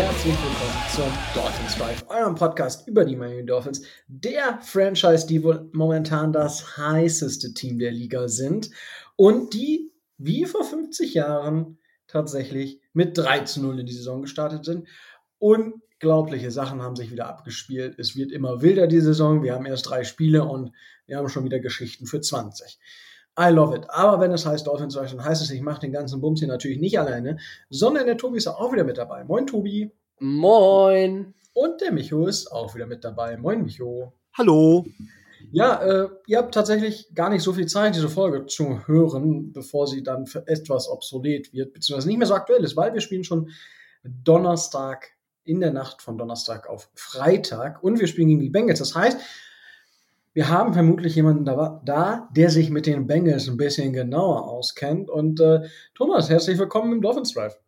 herzlich willkommen zum Dolphins Drive, eurem Podcast über die Miami Dolphins, der Franchise, die wohl momentan das heißeste Team der Liga sind und die wie vor 50 Jahren tatsächlich mit 3 zu 0 in die Saison gestartet sind. Unglaubliche Sachen haben sich wieder abgespielt. Es wird immer wilder die Saison. Wir haben erst drei Spiele und wir haben schon wieder Geschichten für 20. I love it. Aber wenn es heißt Dolphins dann heißt es, ich mache den ganzen Bums hier natürlich nicht alleine, sondern der Tobi ist auch wieder mit dabei. Moin, Tobi. Moin. Und der Micho ist auch wieder mit dabei. Moin, Micho. Hallo. Ja, äh, ihr habt tatsächlich gar nicht so viel Zeit, diese Folge zu hören, bevor sie dann für etwas obsolet wird, beziehungsweise nicht mehr so aktuell ist, weil wir spielen schon Donnerstag in der Nacht von Donnerstag auf Freitag und wir spielen gegen die Bengals. Das heißt, wir haben vermutlich jemanden da, da, der sich mit den Bengals ein bisschen genauer auskennt. Und äh, Thomas, herzlich willkommen im Dolphins Drive.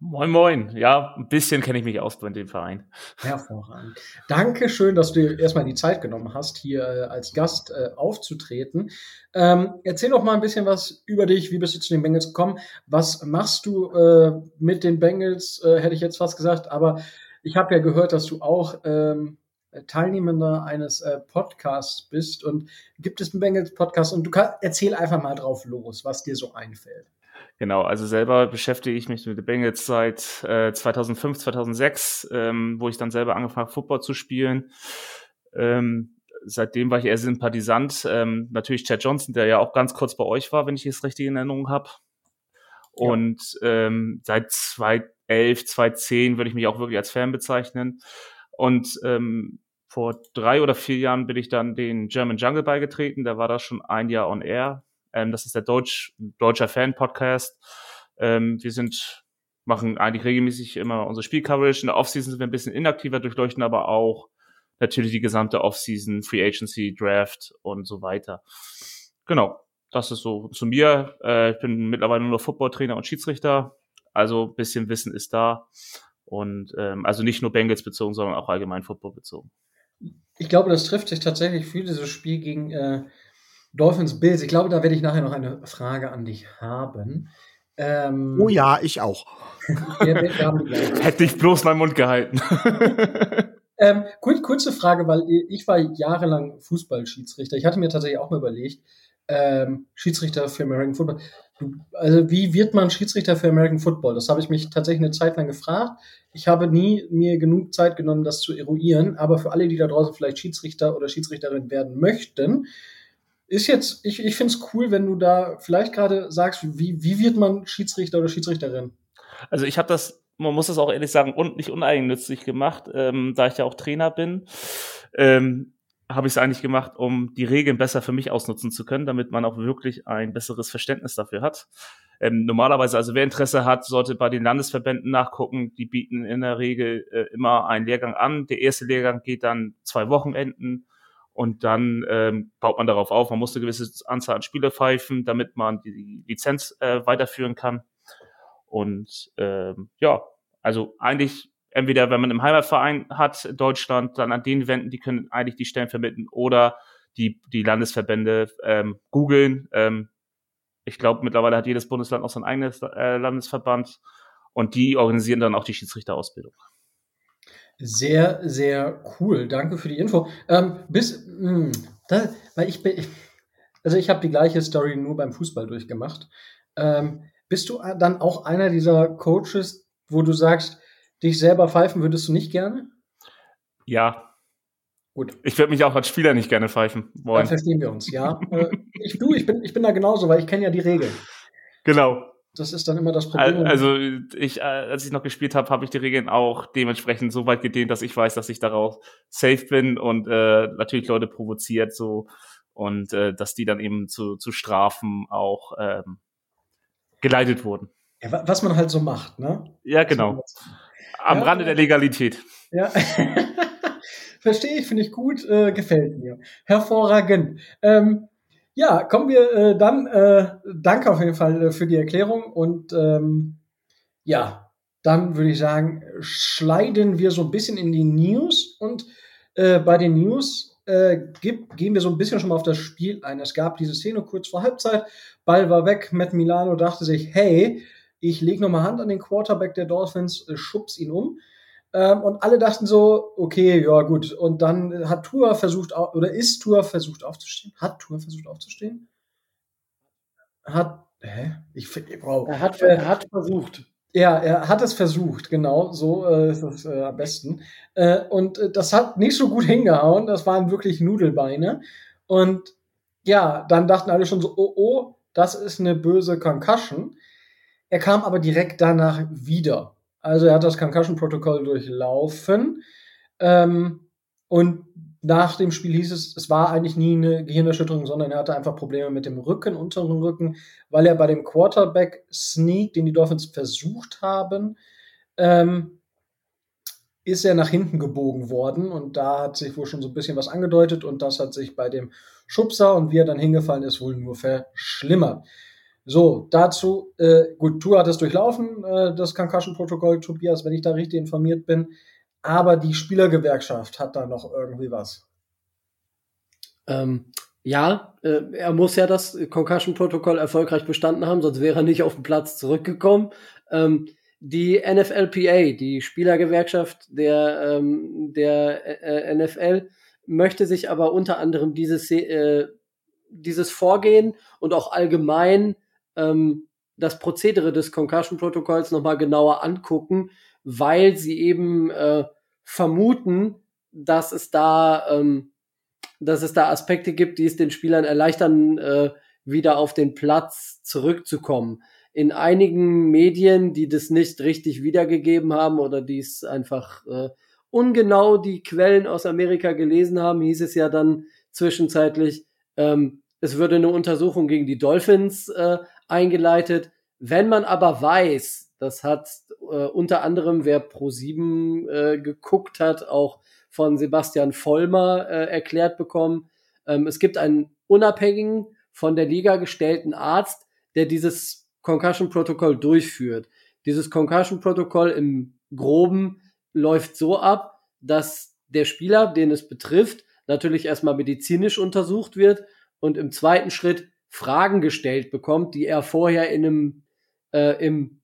Moin, moin. Ja, ein bisschen kenne ich mich aus bei dem Verein. Hervorragend. Dankeschön, dass du dir erstmal die Zeit genommen hast, hier äh, als Gast äh, aufzutreten. Ähm, erzähl doch mal ein bisschen was über dich. Wie bist du zu den Bengals gekommen? Was machst du äh, mit den Bengals, äh, hätte ich jetzt fast gesagt. Aber ich habe ja gehört, dass du auch ähm, Teilnehmender eines äh, Podcasts bist und gibt es einen Bengals Podcast und du kann, erzähl einfach mal drauf los, was dir so einfällt. Genau, also selber beschäftige ich mich mit den Bengals seit äh, 2005, 2006, ähm, wo ich dann selber angefangen habe, Football zu spielen. Ähm, seitdem war ich eher Sympathisant. Ähm, natürlich Chad Johnson, der ja auch ganz kurz bei euch war, wenn ich es richtig in Erinnerung habe. Und ja. ähm, seit 2011, 2010 würde ich mich auch wirklich als Fan bezeichnen. Und ähm, vor drei oder vier Jahren bin ich dann den German Jungle beigetreten. Der war da schon ein Jahr on air. Ähm, das ist der Deutsch, deutscher Fan-Podcast. Ähm, wir sind, machen eigentlich regelmäßig immer unsere Spielcoverage. In der Offseason sind wir ein bisschen inaktiver, durchleuchten aber auch natürlich die gesamte Offseason, Free Agency, Draft und so weiter. Genau, das ist so zu mir. Äh, ich bin mittlerweile nur Footballtrainer und Schiedsrichter. Also bisschen Wissen ist da. Und ähm, also nicht nur Bengals bezogen, sondern auch allgemein Football bezogen. Ich glaube, das trifft sich tatsächlich für dieses Spiel gegen äh, Dolphins Bills. Ich glaube, da werde ich nachher noch eine Frage an dich haben. Ähm, oh ja, ich auch. Hätte ich bloß meinen Mund gehalten. ähm, kurz, kurze Frage, weil ich war jahrelang Fußballschiedsrichter. Ich hatte mir tatsächlich auch mal überlegt, ähm, Schiedsrichter für American Football. Also wie wird man Schiedsrichter für American Football? Das habe ich mich tatsächlich eine Zeit lang gefragt. Ich habe nie mir genug Zeit genommen, das zu eruieren. Aber für alle, die da draußen vielleicht Schiedsrichter oder Schiedsrichterin werden möchten, ist jetzt, ich, ich finde es cool, wenn du da vielleicht gerade sagst, wie, wie wird man Schiedsrichter oder Schiedsrichterin? Also ich habe das, man muss das auch ehrlich sagen, un, nicht uneigennützig gemacht, ähm, da ich ja auch Trainer bin. Ähm, habe ich es eigentlich gemacht, um die Regeln besser für mich ausnutzen zu können, damit man auch wirklich ein besseres Verständnis dafür hat. Ähm, normalerweise, also wer Interesse hat, sollte bei den Landesverbänden nachgucken. Die bieten in der Regel äh, immer einen Lehrgang an. Der erste Lehrgang geht dann zwei Wochenenden und dann ähm, baut man darauf auf. Man muss eine gewisse Anzahl an Spiele pfeifen, damit man die Lizenz äh, weiterführen kann. Und ähm, ja, also eigentlich entweder wenn man im Heimatverein hat, Deutschland, dann an den wenden, die können eigentlich die Stellen vermitteln oder die, die Landesverbände ähm, googeln. Ähm, ich glaube, mittlerweile hat jedes Bundesland auch sein eigenes äh, Landesverband und die organisieren dann auch die Schiedsrichterausbildung. Sehr, sehr cool. Danke für die Info. Ähm, bis, mh, hm, da, weil ich bin, also ich habe die gleiche Story nur beim Fußball durchgemacht. Ähm, bist du dann auch einer dieser Coaches, wo du sagst, Dich selber pfeifen würdest du nicht gerne? Ja. Gut. Ich würde mich auch als Spieler nicht gerne pfeifen wollen. Dann verstehen wir uns, ja. Äh, ich, du, ich bin, ich bin da genauso, weil ich kenne ja die Regeln. Genau. Das ist dann immer das Problem. Also ich, äh, als ich noch gespielt habe, habe ich die Regeln auch dementsprechend so weit gedehnt, dass ich weiß, dass ich darauf safe bin und äh, natürlich Leute provoziert so und äh, dass die dann eben zu, zu Strafen auch ähm, geleitet wurden. Ja, was man halt so macht, ne? Ja, genau. Am ja, Rande der Legalität. Ja. Verstehe ich, finde ich gut, äh, gefällt mir. Hervorragend. Ähm, ja, kommen wir äh, dann. Äh, danke auf jeden Fall äh, für die Erklärung und ähm, ja, dann würde ich sagen, schleiden wir so ein bisschen in die News und äh, bei den News äh, gibt, gehen wir so ein bisschen schon mal auf das Spiel ein. Es gab diese Szene kurz vor Halbzeit, Ball war weg, Matt Milano dachte sich, hey, ich lege nochmal Hand an den Quarterback der Dolphins, äh, schubs ihn um. Ähm, und alle dachten so, okay, ja gut. Und dann hat Tour versucht, oder ist Tour versucht aufzustehen? Hat Tour versucht aufzustehen? Hat, hä? Ich, wow. Er hat, er hat versucht. Ja, er hat es versucht, genau, so äh, ist es äh, am besten. Äh, und äh, das hat nicht so gut hingehauen, das waren wirklich Nudelbeine. Und ja, dann dachten alle schon so, oh, oh, das ist eine böse Concussion. Er kam aber direkt danach wieder. Also er hat das Concussion-Protokoll durchlaufen. Ähm, und nach dem Spiel hieß es, es war eigentlich nie eine Gehirnerschütterung, sondern er hatte einfach Probleme mit dem Rücken, unteren Rücken, weil er bei dem Quarterback-Sneak, den die Dolphins versucht haben, ähm, ist er nach hinten gebogen worden und da hat sich wohl schon so ein bisschen was angedeutet und das hat sich bei dem Schubser und wie er dann hingefallen ist, wohl nur verschlimmert. So, dazu, äh, gut, Tour hat es durchlaufen, äh, das Concussion-Protokoll, Tobias, wenn ich da richtig informiert bin aber die Spielergewerkschaft hat da noch irgendwie was. Ähm, ja, äh, er muss ja das Concussion-Protokoll erfolgreich bestanden haben, sonst wäre er nicht auf den Platz zurückgekommen. Ähm, die NFLPA, die Spielergewerkschaft der, ähm, der äh, NFL, möchte sich aber unter anderem dieses, äh, dieses Vorgehen und auch allgemein ähm, das Prozedere des Concussion-Protokolls nochmal genauer angucken, weil sie eben äh, vermuten, dass es da, ähm, dass es da Aspekte gibt, die es den Spielern erleichtern, äh, wieder auf den Platz zurückzukommen. In einigen Medien, die das nicht richtig wiedergegeben haben oder die es einfach äh, ungenau die Quellen aus Amerika gelesen haben, hieß es ja dann zwischenzeitlich, ähm, es würde eine Untersuchung gegen die Dolphins äh, eingeleitet. Wenn man aber weiß, das hat äh, unter anderem, wer Pro7 äh, geguckt hat, auch von Sebastian Vollmer äh, erklärt bekommen. Ähm, es gibt einen unabhängigen, von der Liga gestellten Arzt, der dieses Concussion-Protokoll durchführt. Dieses Concussion-Protokoll im Groben läuft so ab, dass der Spieler, den es betrifft, natürlich erstmal medizinisch untersucht wird und im zweiten Schritt Fragen gestellt bekommt, die er vorher in einem äh, im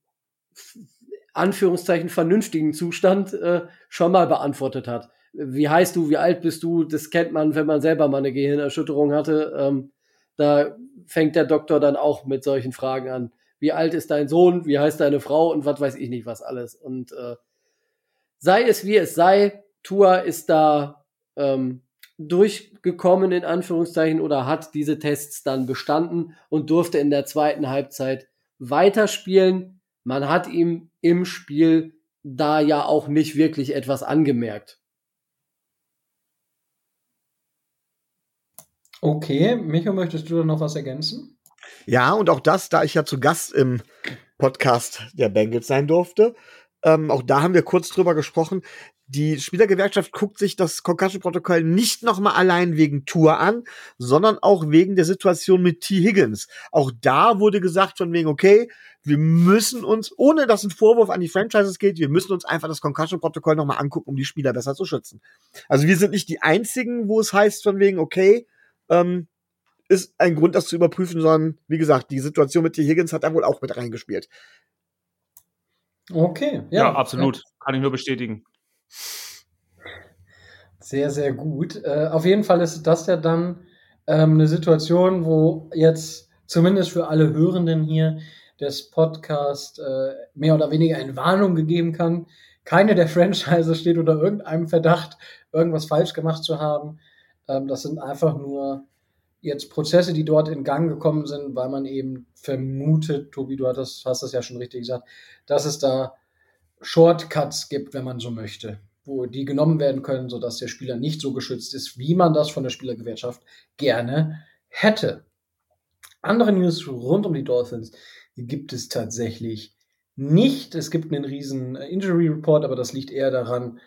Anführungszeichen vernünftigen Zustand äh, schon mal beantwortet hat. Wie heißt du, wie alt bist du? Das kennt man, wenn man selber mal eine Gehirnerschütterung hatte. Ähm, da fängt der Doktor dann auch mit solchen Fragen an. Wie alt ist dein Sohn? Wie heißt deine Frau? Und was weiß ich nicht, was alles. Und äh, sei es wie es sei, Tua ist da ähm, durchgekommen in Anführungszeichen oder hat diese Tests dann bestanden und durfte in der zweiten Halbzeit weiterspielen man hat ihm im Spiel da ja auch nicht wirklich etwas angemerkt. Okay, Micho, möchtest du da noch was ergänzen? Ja, und auch das, da ich ja zu Gast im Podcast der Bengals sein durfte, ähm, auch da haben wir kurz drüber gesprochen die Spielergewerkschaft guckt sich das Concussion-Protokoll nicht nochmal allein wegen Tour an, sondern auch wegen der Situation mit T. Higgins. Auch da wurde gesagt von wegen, okay, wir müssen uns, ohne dass ein Vorwurf an die Franchises geht, wir müssen uns einfach das Concussion-Protokoll nochmal angucken, um die Spieler besser zu schützen. Also wir sind nicht die einzigen, wo es heißt von wegen, okay, ähm, ist ein Grund, das zu überprüfen, sondern wie gesagt, die Situation mit T. Higgins hat da wohl auch mit reingespielt. Okay, ja. Ja, absolut. Ja. Kann ich nur bestätigen. Sehr, sehr gut. Äh, auf jeden Fall ist das ja dann ähm, eine Situation, wo jetzt zumindest für alle Hörenden hier des Podcasts äh, mehr oder weniger eine Warnung gegeben kann. Keine der Franchises steht unter irgendeinem Verdacht, irgendwas falsch gemacht zu haben. Ähm, das sind einfach nur jetzt Prozesse, die dort in Gang gekommen sind, weil man eben vermutet, Tobi, du hast das ja schon richtig gesagt, dass es da Shortcuts gibt, wenn man so möchte, wo die genommen werden können, sodass der Spieler nicht so geschützt ist, wie man das von der Spielergewerkschaft gerne hätte. Andere News rund um die Dolphins gibt es tatsächlich nicht. Es gibt einen riesen Injury Report, aber das liegt eher daran,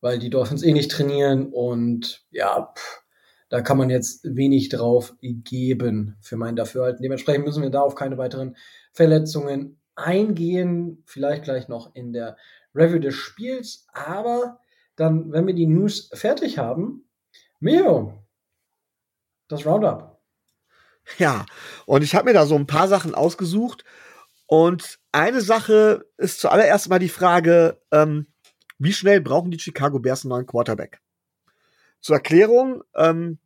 weil die Dolphins eh nicht trainieren und ja, pff, da kann man jetzt wenig drauf geben für mein Dafürhalten. Dementsprechend müssen wir da auf keine weiteren Verletzungen eingehen, vielleicht gleich noch in der Review des Spiels, aber dann, wenn wir die News fertig haben, Mio, das Roundup. Ja, und ich habe mir da so ein paar Sachen ausgesucht und eine Sache ist zuallererst mal die Frage, ähm, wie schnell brauchen die Chicago Bears einen neuen Quarterback? Zur Erklärung, ähm,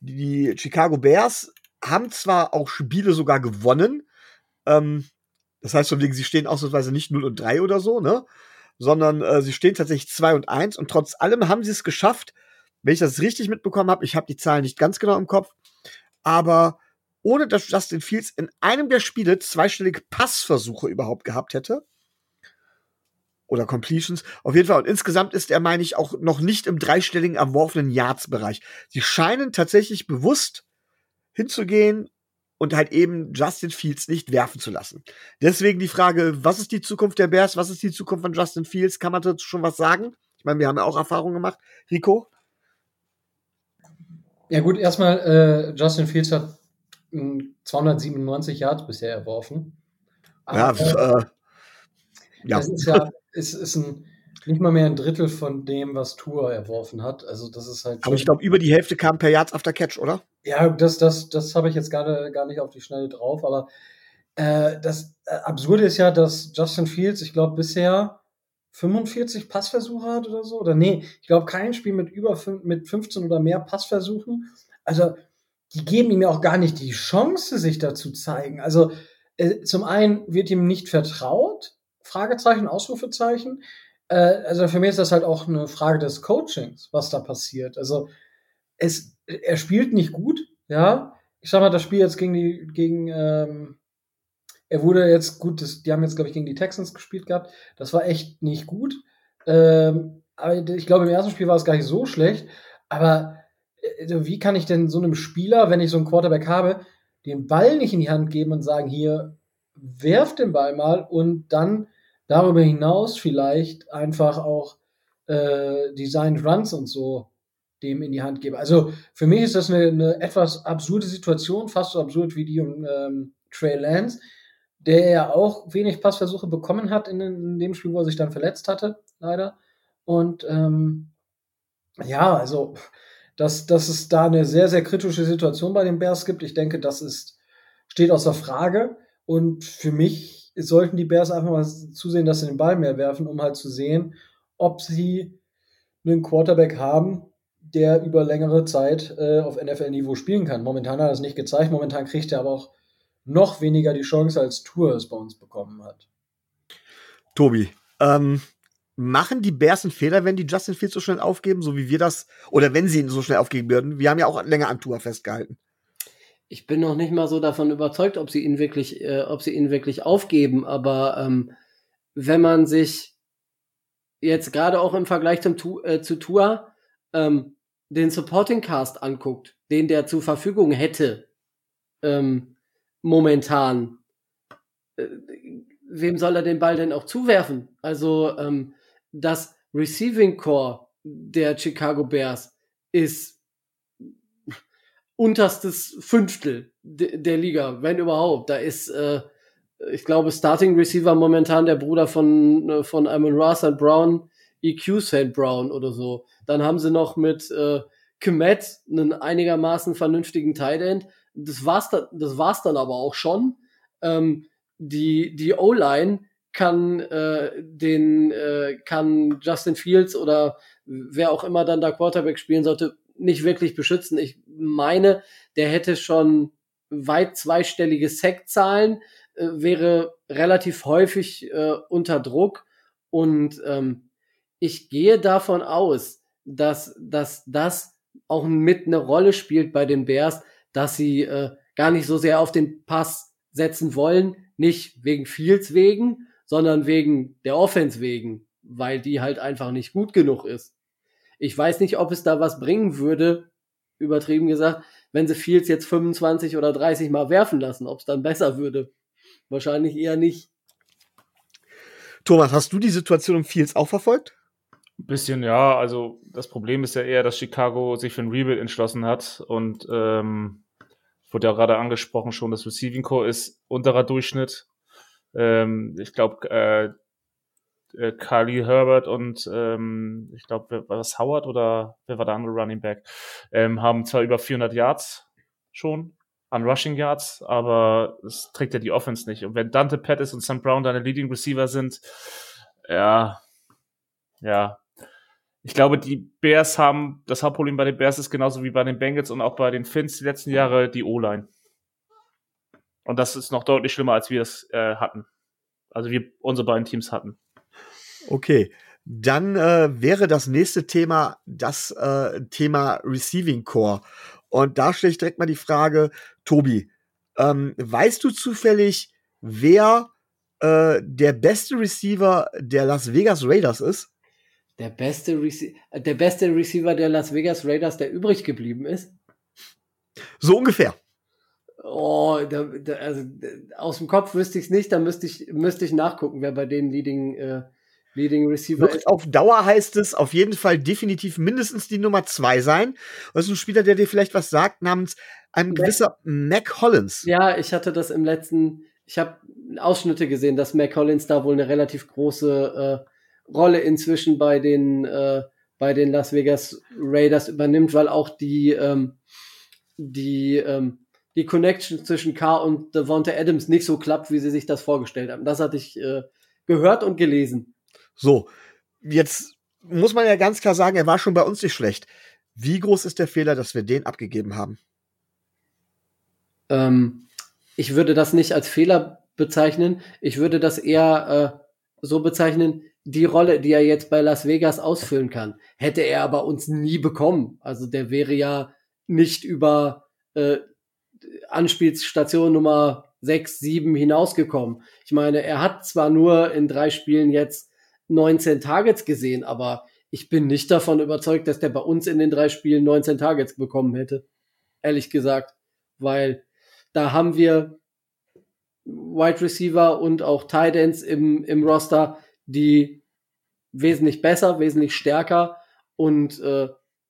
die Chicago Bears haben zwar auch Spiele sogar gewonnen, ähm, das heißt von wegen, sie stehen ausnahmsweise nicht 0 und 3 oder so, ne? Sondern äh, sie stehen tatsächlich 2 und 1 und trotz allem haben sie es geschafft, wenn ich das richtig mitbekommen habe, ich habe die Zahlen nicht ganz genau im Kopf, aber ohne dass Justin Fields in einem der Spiele zweistellige Passversuche überhaupt gehabt hätte. Oder Completions. Auf jeden Fall. Und insgesamt ist er, meine ich, auch noch nicht im dreistelligen erworfenen Yards-Bereich. Sie scheinen tatsächlich bewusst hinzugehen und halt eben Justin Fields nicht werfen zu lassen. Deswegen die Frage, was ist die Zukunft der Bears? Was ist die Zukunft von Justin Fields? Kann man dazu schon was sagen? Ich meine, wir haben ja auch Erfahrungen gemacht. Rico? Ja gut, erstmal, äh, Justin Fields hat 297 Yards bisher erworfen. Aber, ja, äh, ja. Das ist ja ist, ist ein, nicht mal mehr ein Drittel von dem, was Tour erworfen hat. Also das ist halt. Aber ich glaube, über die Hälfte kam per Yards after Catch, oder? Ja, das, das, das habe ich jetzt gar, gar nicht auf die Schnelle drauf. Aber äh, das äh, Absurde ist ja, dass Justin Fields, ich glaube, bisher 45 Passversuche hat oder so. Oder nee, ich glaube, kein Spiel mit über mit 15 oder mehr Passversuchen. Also die geben ihm ja auch gar nicht die Chance, sich da zu zeigen. Also äh, zum einen wird ihm nicht vertraut, Fragezeichen, Ausrufezeichen. Äh, also für mich ist das halt auch eine Frage des Coachings, was da passiert. Also es, er spielt nicht gut, ja. Ich sag mal, das Spiel jetzt gegen die, gegen, ähm, er wurde jetzt gut, das, die haben jetzt, glaube ich, gegen die Texans gespielt gehabt. Das war echt nicht gut. Ähm, aber ich glaube, im ersten Spiel war es gar nicht so schlecht. Aber äh, wie kann ich denn so einem Spieler, wenn ich so einen Quarterback habe, den Ball nicht in die Hand geben und sagen, hier, werf den Ball mal und dann darüber hinaus vielleicht einfach auch äh, Designed Runs und so dem in die Hand geben. Also für mich ist das eine, eine etwas absurde Situation, fast so absurd wie die um ähm, Trey Lance, der ja auch wenig Passversuche bekommen hat in, in, dem Spiel, wo er sich dann verletzt hatte, leider. Und ähm, ja, also dass, dass es da eine sehr, sehr kritische Situation bei den Bears gibt. Ich denke, das ist, steht außer Frage. Und für mich sollten die Bears einfach mal zusehen, dass sie den Ball mehr werfen, um halt zu sehen, ob sie einen Quarterback haben, der über längere Zeit äh, auf NFL-Niveau spielen kann. Momentan hat er es nicht gezeigt. Momentan kriegt er aber auch noch weniger die Chance, als Tour es bei uns bekommen hat. Tobi, ähm, machen die Bears einen Fehler, wenn die Justin Fields so schnell aufgeben, so wie wir das, oder wenn sie ihn so schnell aufgeben würden? Wir haben ja auch länger an Tour festgehalten. Ich bin noch nicht mal so davon überzeugt, ob sie ihn wirklich, äh, ob sie ihn wirklich aufgeben, aber ähm, wenn man sich jetzt gerade auch im Vergleich zum äh, zu Tour ähm, den Supporting Cast anguckt, den der zur Verfügung hätte, ähm, momentan, äh, wem soll er den Ball denn auch zuwerfen? Also ähm, das Receiving Core der Chicago Bears ist unterstes Fünftel de der Liga, wenn überhaupt. Da ist, äh, ich glaube, Starting Receiver momentan der Bruder von, äh, von Amon Ross and Brown, EQ St. Brown oder so. Dann haben sie noch mit äh, Kmet einen einigermaßen vernünftigen Tight End. Das war's, da, das war's dann aber auch schon. Ähm, die die O-Line kann äh, den äh, kann Justin Fields oder wer auch immer dann da Quarterback spielen sollte nicht wirklich beschützen. Ich meine, der hätte schon weit zweistellige Sackzahlen, äh, wäre relativ häufig äh, unter Druck und ähm, ich gehe davon aus, dass, dass das auch mit eine Rolle spielt bei den Bears, dass sie äh, gar nicht so sehr auf den Pass setzen wollen, nicht wegen Fields wegen, sondern wegen der Offense wegen, weil die halt einfach nicht gut genug ist. Ich weiß nicht, ob es da was bringen würde, übertrieben gesagt, wenn sie Fields jetzt 25 oder 30 Mal werfen lassen, ob es dann besser würde. Wahrscheinlich eher nicht. Thomas, hast du die Situation um Fields auch verfolgt? Ein bisschen, ja. Also das Problem ist ja eher, dass Chicago sich für ein Rebuild entschlossen hat und ähm, wurde ja gerade angesprochen schon, das Receiving Core ist unterer Durchschnitt. Ähm, ich glaube, äh, äh, Carly Herbert und ähm, ich glaube, war das Howard oder wer war der andere Running Back, ähm, haben zwar über 400 Yards schon, an Rushing Yards, aber es trägt ja die Offense nicht. Und wenn Dante Pettis und Sam Brown deine Leading Receiver sind, ja, ja. Ich glaube, die Bears haben, das Hauptproblem bei den Bears ist genauso wie bei den Bengals und auch bei den Finns die letzten Jahre die O-Line. Und das ist noch deutlich schlimmer, als wir es äh, hatten. Also wir unsere beiden Teams hatten. Okay. Dann äh, wäre das nächste Thema das äh, Thema Receiving Core. Und da stelle ich direkt mal die Frage, Tobi, ähm, weißt du zufällig, wer äh, der beste Receiver der Las Vegas Raiders ist? Der beste, Rece der beste Receiver der Las Vegas Raiders, der übrig geblieben ist? So ungefähr. Oh, da, da, also aus dem Kopf wüsste ich es nicht, da müsste ich, müsste ich nachgucken, wer bei den Leading, äh, Leading Receiver Wird auf Dauer heißt es auf jeden Fall definitiv mindestens die Nummer zwei sein. das ist ein Spieler, der dir vielleicht was sagt, namens ein gewisser Mac Hollins. Ja, ich hatte das im letzten, ich habe Ausschnitte gesehen, dass Mac Hollins da wohl eine relativ große äh, Rolle inzwischen bei den, äh, bei den Las Vegas Raiders übernimmt, weil auch die, ähm, die, ähm, die Connection zwischen Carr und Devonta Adams nicht so klappt, wie sie sich das vorgestellt haben. Das hatte ich äh, gehört und gelesen. So, jetzt muss man ja ganz klar sagen, er war schon bei uns nicht schlecht. Wie groß ist der Fehler, dass wir den abgegeben haben? Ähm, ich würde das nicht als Fehler bezeichnen. Ich würde das eher äh, so bezeichnen, die Rolle, die er jetzt bei Las Vegas ausfüllen kann, hätte er aber uns nie bekommen. Also der wäre ja nicht über äh, Anspielstation Nummer 6, 7 hinausgekommen. Ich meine, er hat zwar nur in drei Spielen jetzt 19 Targets gesehen, aber ich bin nicht davon überzeugt, dass der bei uns in den drei Spielen 19 Targets bekommen hätte. Ehrlich gesagt. Weil da haben wir Wide Receiver und auch Tight Ends im, im Roster, die wesentlich besser, wesentlich stärker und äh,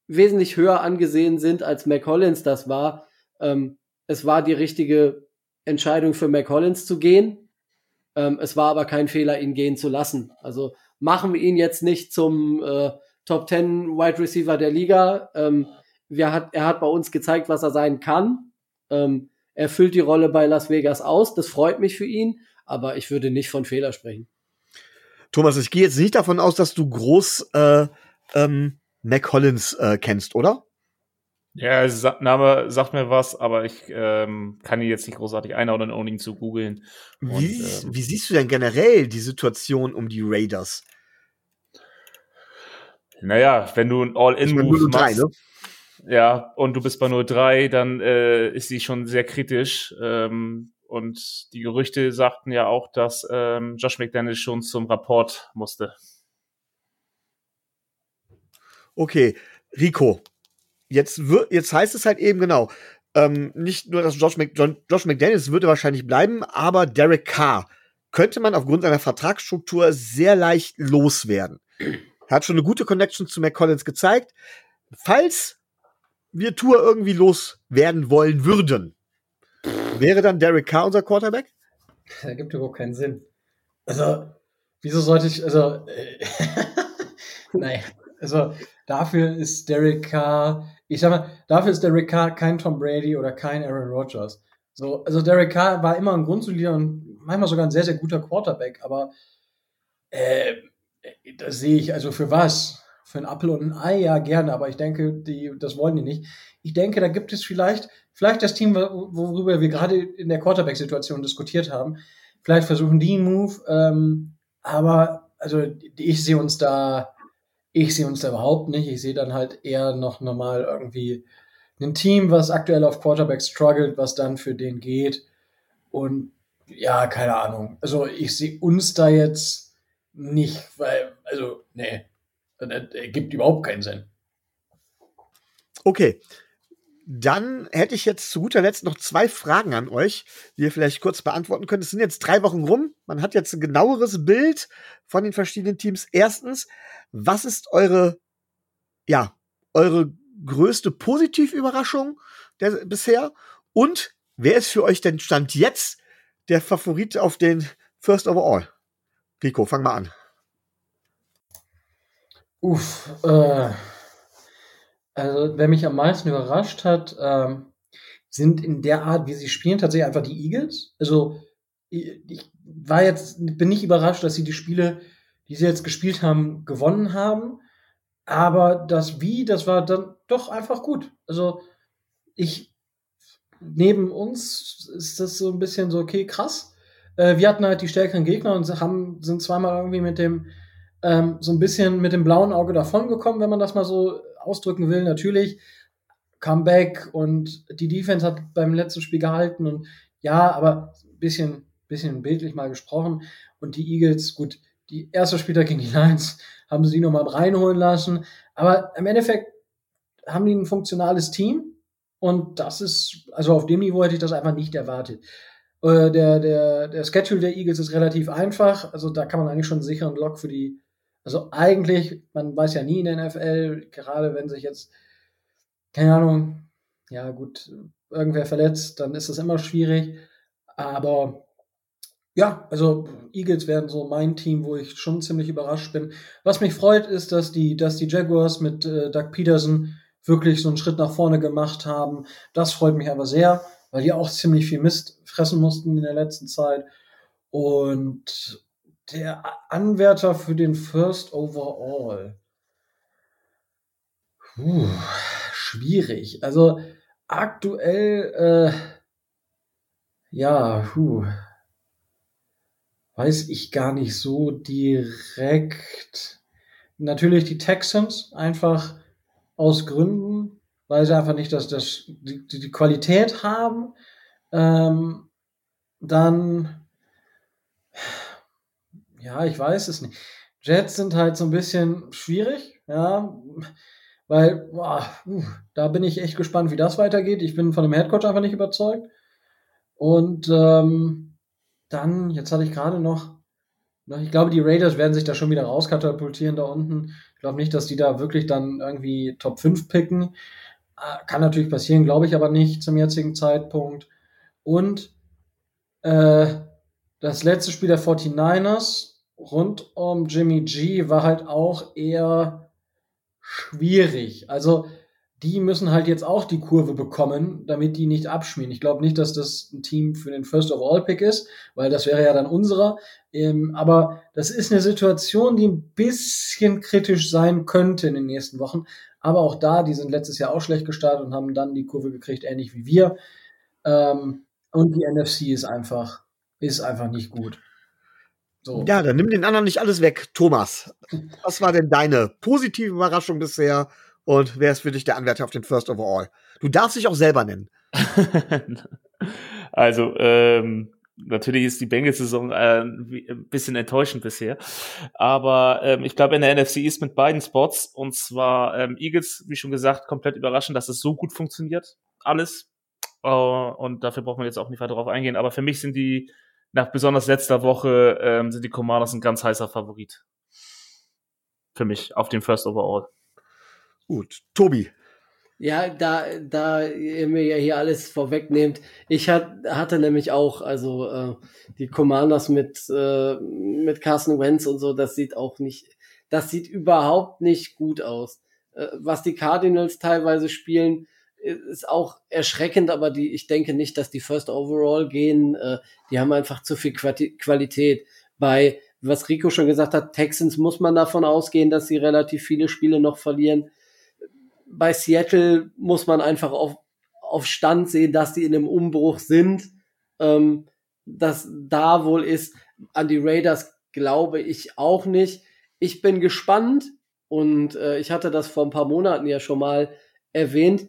wesentlich höher angesehen sind, als McCollins das war. Ähm, es war die richtige Entscheidung für McCollins zu gehen. Ähm, es war aber kein Fehler, ihn gehen zu lassen. Also machen wir ihn jetzt nicht zum äh, Top 10 Wide Receiver der Liga. Ähm, wir hat, er hat bei uns gezeigt, was er sein kann. Ähm, er füllt die Rolle bei Las Vegas aus. Das freut mich für ihn, aber ich würde nicht von Fehler sprechen. Thomas, ich gehe jetzt nicht davon aus, dass du groß äh, ähm, Mac Collins äh, kennst, oder? Ja, Name sagt mir was, aber ich ähm, kann ihn jetzt nicht großartig einordnen, ohne ihn zu googeln. Wie, ähm, wie siehst du denn generell die Situation um die Raiders? Naja, wenn du ein All-In-Move machst, ne? ja, und du bist bei 0-3, dann äh, ist sie schon sehr kritisch. Ähm, und die Gerüchte sagten ja auch, dass ähm, Josh McDaniels schon zum Rapport musste. Okay, Rico, jetzt, wird, jetzt heißt es halt eben genau, ähm, nicht nur, dass Josh, Mc, Josh McDaniels würde wahrscheinlich bleiben, aber Derek Carr könnte man aufgrund seiner Vertragsstruktur sehr leicht loswerden. Er hat schon eine gute Connection zu McCollins gezeigt. Falls wir Tour irgendwie loswerden wollen würden, wäre dann Derek Carr unser Quarterback? Das ergibt überhaupt keinen Sinn. Also, wieso sollte ich, also, äh, nein, also, dafür ist Derek Carr, ich sag mal, dafür ist Derek Carr kein Tom Brady oder kein Aaron Rodgers. So, also Derek Carr war immer ein grundsolider und manchmal sogar ein sehr, sehr guter Quarterback, aber äh, das sehe ich, also für was? Für ein Apfel und ein Ei, ja, gerne, aber ich denke, die, das wollen die nicht. Ich denke, da gibt es vielleicht, vielleicht das Team, worüber wir gerade in der Quarterback-Situation diskutiert haben, vielleicht versuchen die einen Move, ähm, aber also ich sehe uns da ich sehe uns da überhaupt nicht. Ich sehe dann halt eher noch normal irgendwie ein Team, was aktuell auf Quarterback struggelt, was dann für den geht. Und ja, keine Ahnung. Also ich sehe uns da jetzt nicht, weil, also, nee, das ergibt überhaupt keinen Sinn. Okay. Dann hätte ich jetzt zu guter Letzt noch zwei Fragen an euch, die ihr vielleicht kurz beantworten könnt. Es sind jetzt drei Wochen rum. Man hat jetzt ein genaueres Bild von den verschiedenen Teams. Erstens, was ist eure, ja, eure größte Positivüberraschung der, bisher? Und wer ist für euch denn Stand jetzt der Favorit auf den First Overall? Rico, fang mal an. Uff, äh, also wer mich am meisten überrascht hat, ähm, sind in der Art, wie sie spielen, tatsächlich einfach die Eagles. Also ich war jetzt, bin nicht überrascht, dass sie die Spiele, die sie jetzt gespielt haben, gewonnen haben. Aber das Wie, das war dann doch einfach gut. Also ich, neben uns ist das so ein bisschen so, okay, krass. Äh, wir hatten halt die stärkeren Gegner und haben, sind zweimal irgendwie mit dem, ähm, so ein bisschen mit dem blauen Auge davongekommen, wenn man das mal so ausdrücken will. Natürlich, Comeback und die Defense hat beim letzten Spiel gehalten und ja, aber ein bisschen, bisschen bildlich mal gesprochen. Und die Eagles, gut, die erste Spieltag gegen die Lions haben sie nochmal reinholen lassen. Aber im Endeffekt haben die ein funktionales Team. Und das ist, also auf dem Niveau hätte ich das einfach nicht erwartet. Äh, der, der, der Schedule der Eagles ist relativ einfach. Also da kann man eigentlich schon einen sicheren Lock für die, also eigentlich, man weiß ja nie in der NFL, gerade wenn sich jetzt keine Ahnung, ja gut, irgendwer verletzt, dann ist das immer schwierig. Aber ja, also Eagles werden so mein Team, wo ich schon ziemlich überrascht bin. Was mich freut, ist, dass die, dass die Jaguars mit äh, Doug Peterson wirklich so einen Schritt nach vorne gemacht haben. Das freut mich aber sehr, weil die auch ziemlich viel Mist fressen mussten in der letzten Zeit. Und der Anwärter für den First Overall. Puh schwierig. Also aktuell, äh, ja, puh, weiß ich gar nicht so direkt. Natürlich die Texans, einfach aus Gründen, weil sie einfach nicht das, das, die, die Qualität haben. Ähm, dann, ja, ich weiß es nicht. Jets sind halt so ein bisschen schwierig, ja. Weil, boah, da bin ich echt gespannt, wie das weitergeht. Ich bin von dem Headcoach einfach nicht überzeugt. Und ähm, dann, jetzt hatte ich gerade noch, noch, ich glaube, die Raiders werden sich da schon wieder rauskatapultieren da unten. Ich glaube nicht, dass die da wirklich dann irgendwie Top 5 picken. Äh, kann natürlich passieren, glaube ich aber nicht zum jetzigen Zeitpunkt. Und äh, das letzte Spiel der 49ers rund um Jimmy G war halt auch eher schwierig. Also die müssen halt jetzt auch die Kurve bekommen, damit die nicht abschmieren. Ich glaube nicht, dass das ein Team für den First of All Pick ist, weil das wäre ja dann unserer. Ähm, aber das ist eine Situation, die ein bisschen kritisch sein könnte in den nächsten Wochen. Aber auch da, die sind letztes Jahr auch schlecht gestartet und haben dann die Kurve gekriegt, ähnlich wie wir. Ähm, und die NFC ist einfach, ist einfach nicht gut. So. Ja, dann nimm den anderen nicht alles weg. Thomas, was war denn deine positive Überraschung bisher und wer ist für dich der Anwärter auf den First Overall? Du darfst dich auch selber nennen. also, ähm, natürlich ist die Bengals-Saison äh, ein bisschen enttäuschend bisher. Aber ähm, ich glaube, in der NFC ist mit beiden Spots, und zwar ähm, Eagles, wie schon gesagt, komplett überraschend, dass es so gut funktioniert. Alles. Uh, und dafür brauchen wir jetzt auch nicht weiter drauf eingehen. Aber für mich sind die nach besonders letzter Woche ähm, sind die Commanders ein ganz heißer Favorit. Für mich auf dem First Overall. Gut. Tobi. Ja, da, da ihr mir ja hier alles vorwegnehmt. Ich hat, hatte nämlich auch, also äh, die Commanders mit, äh, mit Carson Wentz und so, das sieht auch nicht, das sieht überhaupt nicht gut aus. Äh, was die Cardinals teilweise spielen, ist auch erschreckend, aber die, ich denke nicht, dass die First Overall gehen. Äh, die haben einfach zu viel Qualität. Bei, was Rico schon gesagt hat, Texans muss man davon ausgehen, dass sie relativ viele Spiele noch verlieren. Bei Seattle muss man einfach auf, auf Stand sehen, dass sie in einem Umbruch sind. Ähm, dass da wohl ist, an die Raiders glaube ich auch nicht. Ich bin gespannt und äh, ich hatte das vor ein paar Monaten ja schon mal erwähnt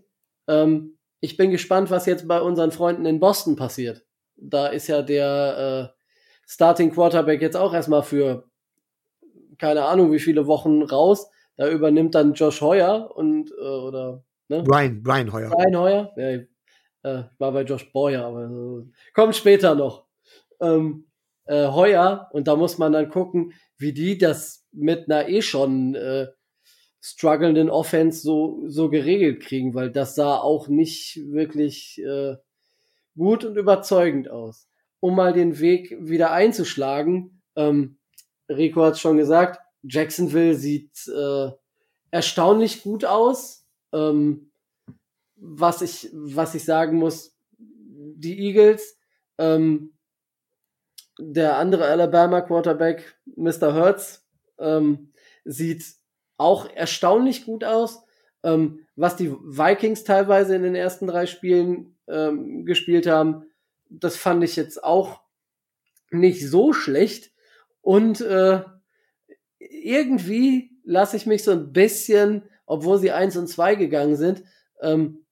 ähm, ich bin gespannt, was jetzt bei unseren Freunden in Boston passiert. Da ist ja der äh, Starting Quarterback jetzt auch erstmal für keine Ahnung wie viele Wochen raus. Da übernimmt dann Josh Hoyer und äh, oder ne? Brian, Brian Hoyer. Brian Hoyer. Ja, ich äh, war bei Josh Boyer, aber äh, kommt später noch. Ähm, äh, Heuer und da muss man dann gucken, wie die das mit einer eh schon äh, strugglenden Offense so, so geregelt kriegen, weil das sah auch nicht wirklich äh, gut und überzeugend aus. Um mal den Weg wieder einzuschlagen, ähm, Rico hat schon gesagt, Jacksonville sieht äh, erstaunlich gut aus. Ähm, was ich, was ich sagen muss, die Eagles, ähm, der andere Alabama Quarterback, Mr. Hurts, ähm, sieht auch erstaunlich gut aus. Ähm, was die Vikings teilweise in den ersten drei Spielen ähm, gespielt haben, das fand ich jetzt auch nicht so schlecht. Und äh, irgendwie lasse ich mich so ein bisschen, obwohl sie eins und zwei gegangen sind, ähm,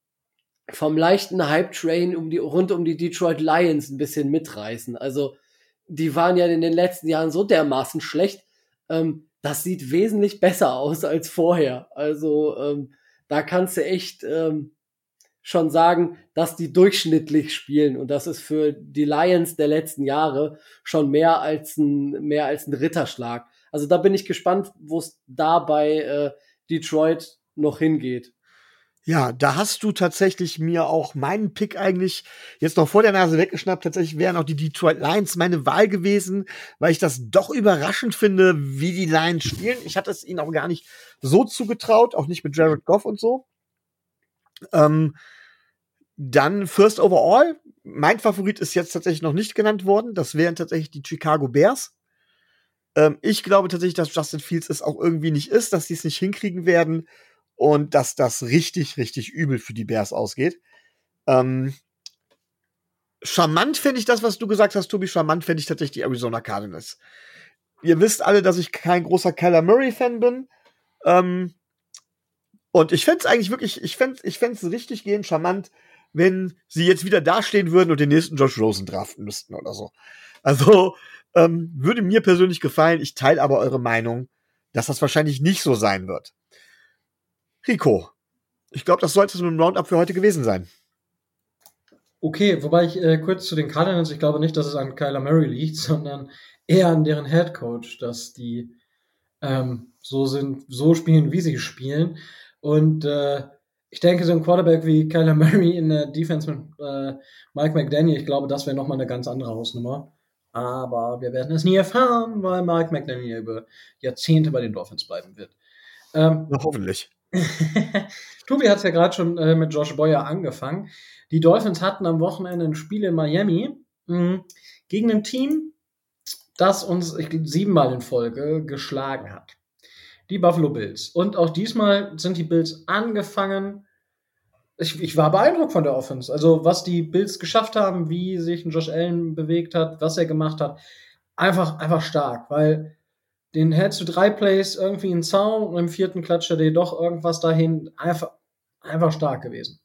vom leichten Hype-Train um die, rund um die Detroit Lions ein bisschen mitreißen. Also, die waren ja in den letzten Jahren so dermaßen schlecht. Ähm, das sieht wesentlich besser aus als vorher. Also, ähm, da kannst du echt ähm, schon sagen, dass die durchschnittlich spielen. Und das ist für die Lions der letzten Jahre schon mehr als ein, mehr als ein Ritterschlag. Also da bin ich gespannt, wo es da bei äh, Detroit noch hingeht. Ja, da hast du tatsächlich mir auch meinen Pick eigentlich jetzt noch vor der Nase weggeschnappt. Tatsächlich wären auch die Detroit Lions meine Wahl gewesen, weil ich das doch überraschend finde, wie die Lions spielen. Ich hatte es ihnen auch gar nicht so zugetraut, auch nicht mit Jared Goff und so. Ähm, dann First Overall. Mein Favorit ist jetzt tatsächlich noch nicht genannt worden. Das wären tatsächlich die Chicago Bears. Ähm, ich glaube tatsächlich, dass Justin Fields es auch irgendwie nicht ist, dass sie es nicht hinkriegen werden und dass das richtig, richtig übel für die Bears ausgeht. Ähm, charmant finde ich das, was du gesagt hast, Tobi. Charmant finde ich tatsächlich die Arizona Cardinals. Ihr wisst alle, dass ich kein großer Kyler Murray-Fan bin. Ähm, und ich fände es eigentlich wirklich, ich fände ich es richtig gehen, charmant, wenn sie jetzt wieder dastehen würden und den nächsten Josh Rosen draften müssten oder so. Also, ähm, würde mir persönlich gefallen. Ich teile aber eure Meinung, dass das wahrscheinlich nicht so sein wird. Rico, ich glaube, das sollte es mit dem Roundup für heute gewesen sein. Okay, wobei ich äh, kurz zu den Cardinals, ich glaube nicht, dass es an Kyler Murray liegt, sondern eher an deren Head Coach, dass die ähm, so sind, so spielen, wie sie spielen. Und äh, ich denke, so ein Quarterback wie Kyler Murray in der Defense mit äh, Mike McDaniel, ich glaube, das wäre nochmal eine ganz andere Hausnummer. Aber wir werden es nie erfahren, weil Mike McDaniel über Jahrzehnte bei den Dolphins bleiben wird. Ähm, Na, hoffentlich. Tobi hat es ja gerade schon äh, mit Josh Boyer angefangen. Die Dolphins hatten am Wochenende ein Spiel in Miami mh, hm, gegen ein Team, das uns ich, siebenmal in Folge geschlagen hat. Die Buffalo Bills. Und auch diesmal sind die Bills angefangen. Ich, ich war beeindruckt von der Offense. Also, was die Bills geschafft haben, wie sich ein Josh Allen bewegt hat, was er gemacht hat. Einfach, einfach stark, weil den hältst du drei Plays irgendwie in Zaun und im vierten klatscht er dir doch irgendwas dahin. Einfach, einfach stark gewesen.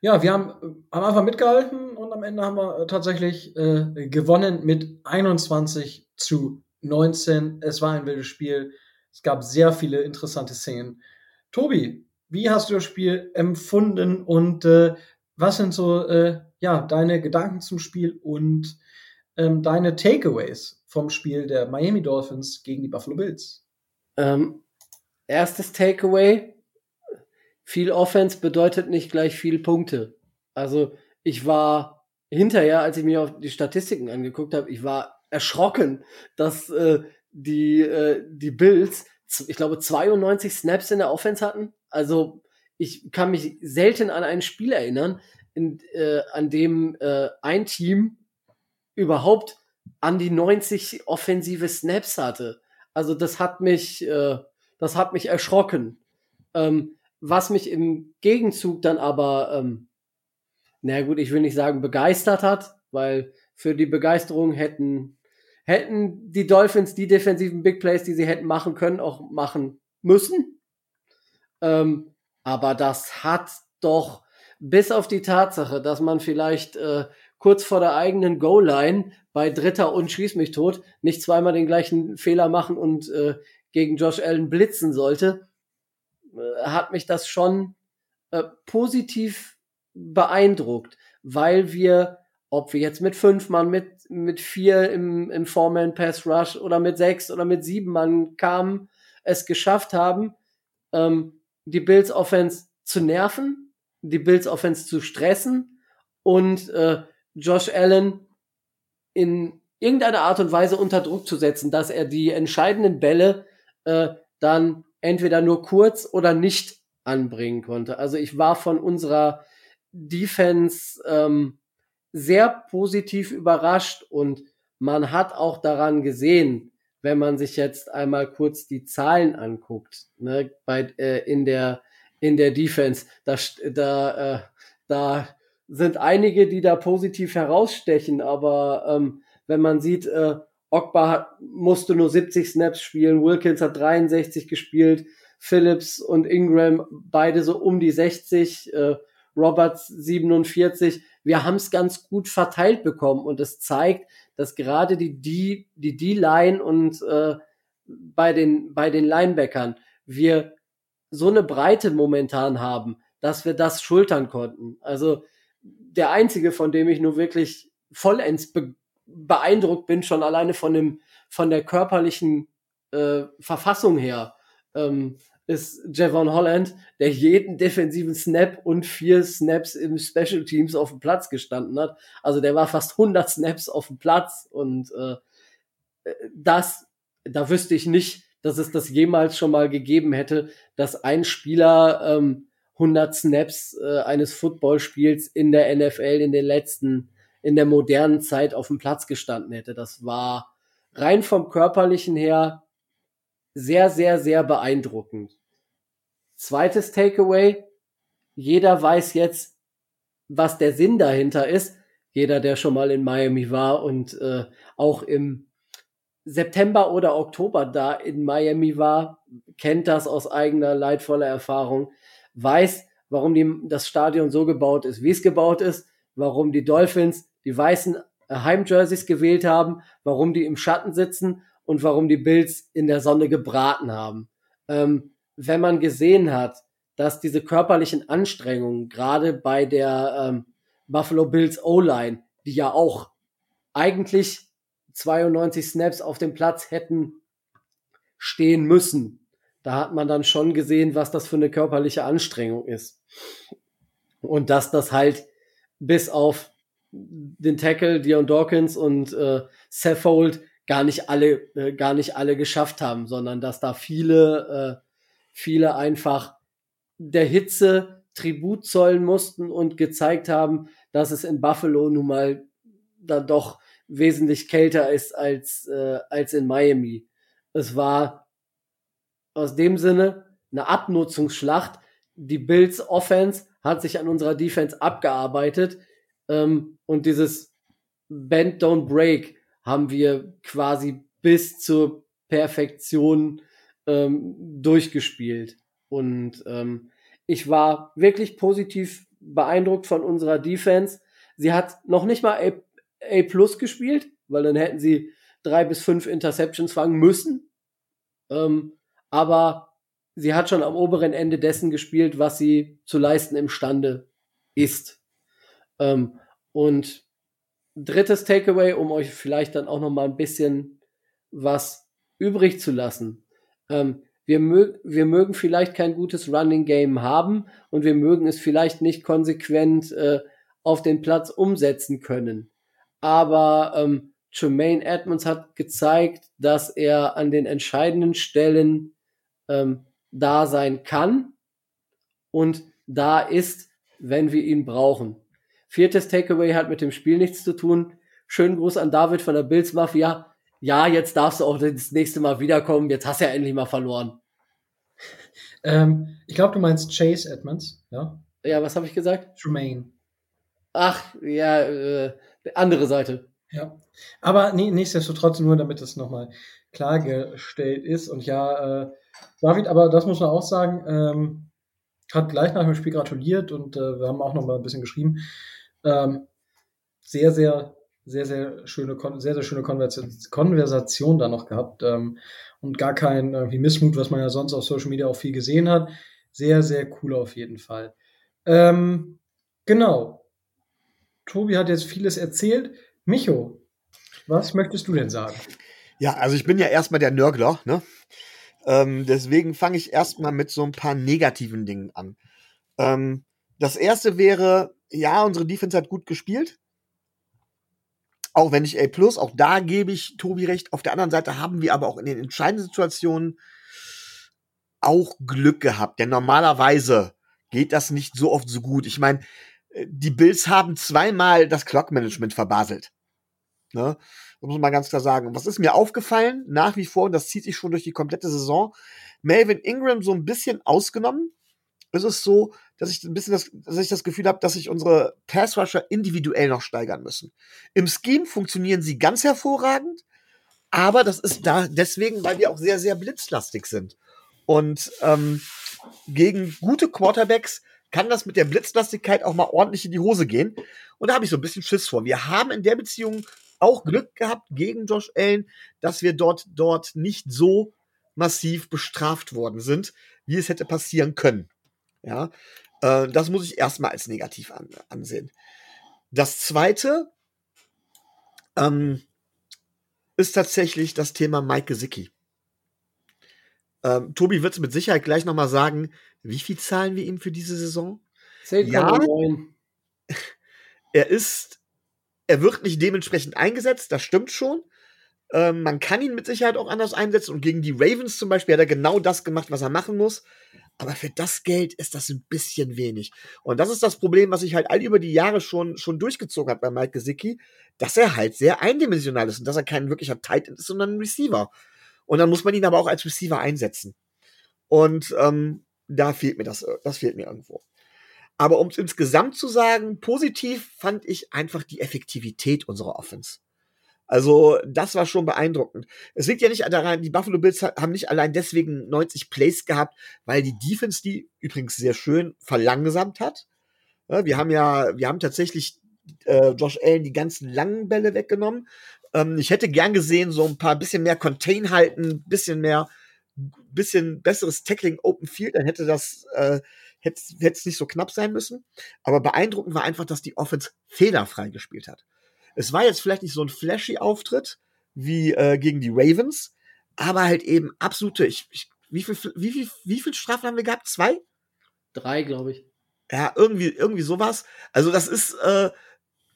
Ja, wir haben am Anfang mitgehalten und am Ende haben wir tatsächlich äh, gewonnen mit 21 zu 19. Es war ein wildes Spiel. Es gab sehr viele interessante Szenen. Tobi, wie hast du das Spiel empfunden und äh, was sind so äh, ja, deine Gedanken zum Spiel und ähm, deine Takeaways vom Spiel der Miami Dolphins gegen die Buffalo Bills? Ähm, erstes Takeaway. Viel Offense bedeutet nicht gleich viel Punkte. Also ich war hinterher, als ich mir auf die Statistiken angeguckt habe, ich war erschrocken, dass äh, die, äh, die Bills, ich glaube, 92 Snaps in der Offense hatten. Also ich kann mich selten an ein Spiel erinnern, in, äh, an dem äh, ein Team überhaupt an die 90 offensive Snaps hatte. Also das hat mich, äh, das hat mich erschrocken. Ähm, was mich im Gegenzug dann aber, ähm, na gut, ich will nicht sagen begeistert hat, weil für die Begeisterung hätten, hätten die Dolphins die defensiven Big Plays, die sie hätten machen können, auch machen müssen. Ähm, aber das hat doch bis auf die Tatsache, dass man vielleicht äh, kurz vor der eigenen Goal-Line bei Dritter und Schieß mich tot nicht zweimal den gleichen Fehler machen und äh, gegen Josh Allen blitzen sollte, äh, hat mich das schon äh, positiv beeindruckt, weil wir, ob wir jetzt mit fünf Mann, mit, mit vier im, im Four-Man-Pass-Rush oder mit sechs oder mit sieben Mann kamen, es geschafft haben, ähm, die Bills Offense zu nerven, die Bills Offense zu stressen und äh, Josh Allen in irgendeiner Art und Weise unter Druck zu setzen, dass er die entscheidenden Bälle äh, dann entweder nur kurz oder nicht anbringen konnte. Also ich war von unserer Defense ähm, sehr positiv überrascht und man hat auch daran gesehen, wenn man sich jetzt einmal kurz die Zahlen anguckt, ne, bei, äh, in der in der Defense, da, da, äh, da sind einige, die da positiv herausstechen, aber ähm, wenn man sieht, äh, Ogba hat, musste nur 70 Snaps spielen, Wilkins hat 63 gespielt, Phillips und Ingram beide so um die 60, äh, Roberts 47. Wir haben es ganz gut verteilt bekommen und es zeigt, dass gerade die D, die D-Line und äh, bei den bei den Linebackern wir so eine Breite momentan haben, dass wir das schultern konnten. Also der einzige, von dem ich nur wirklich vollends be beeindruckt bin, schon alleine von dem von der körperlichen äh, Verfassung her, ähm, ist Javon Holland, der jeden defensiven Snap und vier Snaps im Special Teams auf dem Platz gestanden hat. Also der war fast 100 Snaps auf dem Platz und äh, das, da wüsste ich nicht, dass es das jemals schon mal gegeben hätte, dass ein Spieler ähm, 100 Snaps äh, eines Footballspiels in der NFL in den letzten, in der modernen Zeit auf dem Platz gestanden hätte. Das war rein vom körperlichen her sehr, sehr, sehr beeindruckend. Zweites Takeaway. Jeder weiß jetzt, was der Sinn dahinter ist. Jeder, der schon mal in Miami war und äh, auch im September oder Oktober da in Miami war, kennt das aus eigener leidvoller Erfahrung, weiß, warum die, das Stadion so gebaut ist, wie es gebaut ist, warum die Dolphins die weißen Heimjerseys gewählt haben, warum die im Schatten sitzen und warum die Bills in der Sonne gebraten haben. Ähm, wenn man gesehen hat, dass diese körperlichen Anstrengungen gerade bei der ähm, Buffalo Bills O-Line, die ja auch eigentlich 92 Snaps auf dem Platz hätten stehen müssen, da hat man dann schon gesehen, was das für eine körperliche Anstrengung ist. Und dass das halt bis auf den Tackle Dion Dawkins und äh, Saffold gar nicht alle äh, gar nicht alle geschafft haben, sondern dass da viele äh, viele einfach der Hitze Tribut zollen mussten und gezeigt haben, dass es in Buffalo nun mal dann doch wesentlich kälter ist als äh, als in Miami. Es war aus dem Sinne eine Abnutzungsschlacht. Die Bills Offense hat sich an unserer Defense abgearbeitet ähm, und dieses Bend Don't Break haben wir quasi bis zur Perfektion ähm, durchgespielt. Und ähm, ich war wirklich positiv beeindruckt von unserer Defense. Sie hat noch nicht mal A, A Plus gespielt, weil dann hätten sie drei bis fünf Interceptions fangen müssen. Ähm, aber sie hat schon am oberen Ende dessen gespielt, was sie zu leisten imstande ist. Ähm, und drittes Takeaway, um euch vielleicht dann auch noch mal ein bisschen was übrig zu lassen. Ähm, wir, mög wir mögen vielleicht kein gutes Running Game haben und wir mögen es vielleicht nicht konsequent äh, auf den Platz umsetzen können. Aber ähm, Tremaine Edmonds hat gezeigt, dass er an den entscheidenden Stellen ähm, da sein kann und da ist, wenn wir ihn brauchen. Viertes Takeaway hat mit dem Spiel nichts zu tun. Schönen Gruß an David von der Bills Mafia. Ja, jetzt darfst du auch das nächste Mal wiederkommen. Jetzt hast du ja endlich mal verloren. Ähm, ich glaube, du meinst Chase Edmonds, ja? Ja, was habe ich gesagt? Tremaine. Ach, ja, äh, andere Seite. Ja. Aber nee, nichtsdestotrotz nur, damit es nochmal klargestellt ist. Und ja, äh, David, aber das muss man auch sagen, ähm, hat gleich nach dem Spiel gratuliert und äh, wir haben auch noch mal ein bisschen geschrieben. Ähm, sehr, sehr, sehr, sehr schöne, sehr, sehr schöne Konversation, da noch gehabt ähm, und gar kein irgendwie Missmut, was man ja sonst auf Social Media auch viel gesehen hat. Sehr, sehr cool auf jeden Fall. Ähm, genau. Tobi hat jetzt vieles erzählt. Micho, was möchtest du denn sagen? Ja, also ich bin ja erstmal der Nörgler, ne? Ähm, deswegen fange ich erstmal mit so ein paar negativen Dingen an. Ähm, das erste wäre, ja, unsere Defense hat gut gespielt. Auch wenn ich A+, auch da gebe ich Tobi recht. Auf der anderen Seite haben wir aber auch in den entscheidenden Situationen auch Glück gehabt. Denn normalerweise geht das nicht so oft so gut. Ich meine, die Bills haben zweimal das Clock-Management verbaselt. Ne? Das muss man ganz klar sagen. Und was ist mir aufgefallen, nach wie vor, und das zieht sich schon durch die komplette Saison, Melvin Ingram so ein bisschen ausgenommen, ist es so, dass ich ein bisschen das, dass ich das Gefühl habe, dass sich unsere Pass-Rusher individuell noch steigern müssen. Im Scheme funktionieren sie ganz hervorragend, aber das ist da deswegen, weil wir auch sehr, sehr blitzlastig sind. Und ähm, gegen gute Quarterbacks kann das mit der Blitzlastigkeit auch mal ordentlich in die Hose gehen. Und da habe ich so ein bisschen Schiss vor. Wir haben in der Beziehung auch Glück gehabt gegen Josh Allen, dass wir dort, dort nicht so massiv bestraft worden sind, wie es hätte passieren können. Ja, äh, das muss ich erstmal als negativ an, ansehen. Das zweite ähm, ist tatsächlich das Thema Mike Gesicki. Ähm, Tobi wird es mit Sicherheit gleich nochmal sagen, wie viel zahlen wir ihm für diese Saison? 10, Ja. 9. Er ist, er wird nicht dementsprechend eingesetzt, das stimmt schon. Ähm, man kann ihn mit Sicherheit auch anders einsetzen und gegen die Ravens zum Beispiel hat er genau das gemacht, was er machen muss. Aber für das Geld ist das ein bisschen wenig. Und das ist das Problem, was sich halt all über die Jahre schon, schon durchgezogen hat bei Mike Gesicki, dass er halt sehr eindimensional ist und dass er kein wirklicher Tight End ist, sondern ein Receiver. Und dann muss man ihn aber auch als Receiver einsetzen. Und ähm, da fehlt mir das, das fehlt mir irgendwo. Aber um es insgesamt zu sagen, positiv fand ich einfach die Effektivität unserer Offense. Also, das war schon beeindruckend. Es liegt ja nicht daran, die Buffalo Bills ha- haben nicht allein deswegen 90 Plays gehabt, weil die Defense die übrigens sehr schön verlangsamt hat. Wir haben ja, wir haben tatsächlich äh, Josh Allen die ganzen langen Bälle weggenommen. Ähm, ich hätte gern gesehen, so ein paar bisschen mehr Contain halten, bisschen mehr, bisschen besseres Tackling Open Field, dann hätte das, äh, hätte es nicht so knapp sein müssen. Aber beeindruckend war einfach, dass die Offense fehlerfrei gespielt hat. Es war jetzt vielleicht nicht so ein flashy Auftritt wie äh, gegen die Ravens, aber halt eben absolute, ich, ich, wie viel, wie viel, wie viel Strafen haben wir gehabt? Zwei? Drei, glaube ich. Ja, irgendwie, irgendwie sowas. Also das ist, äh,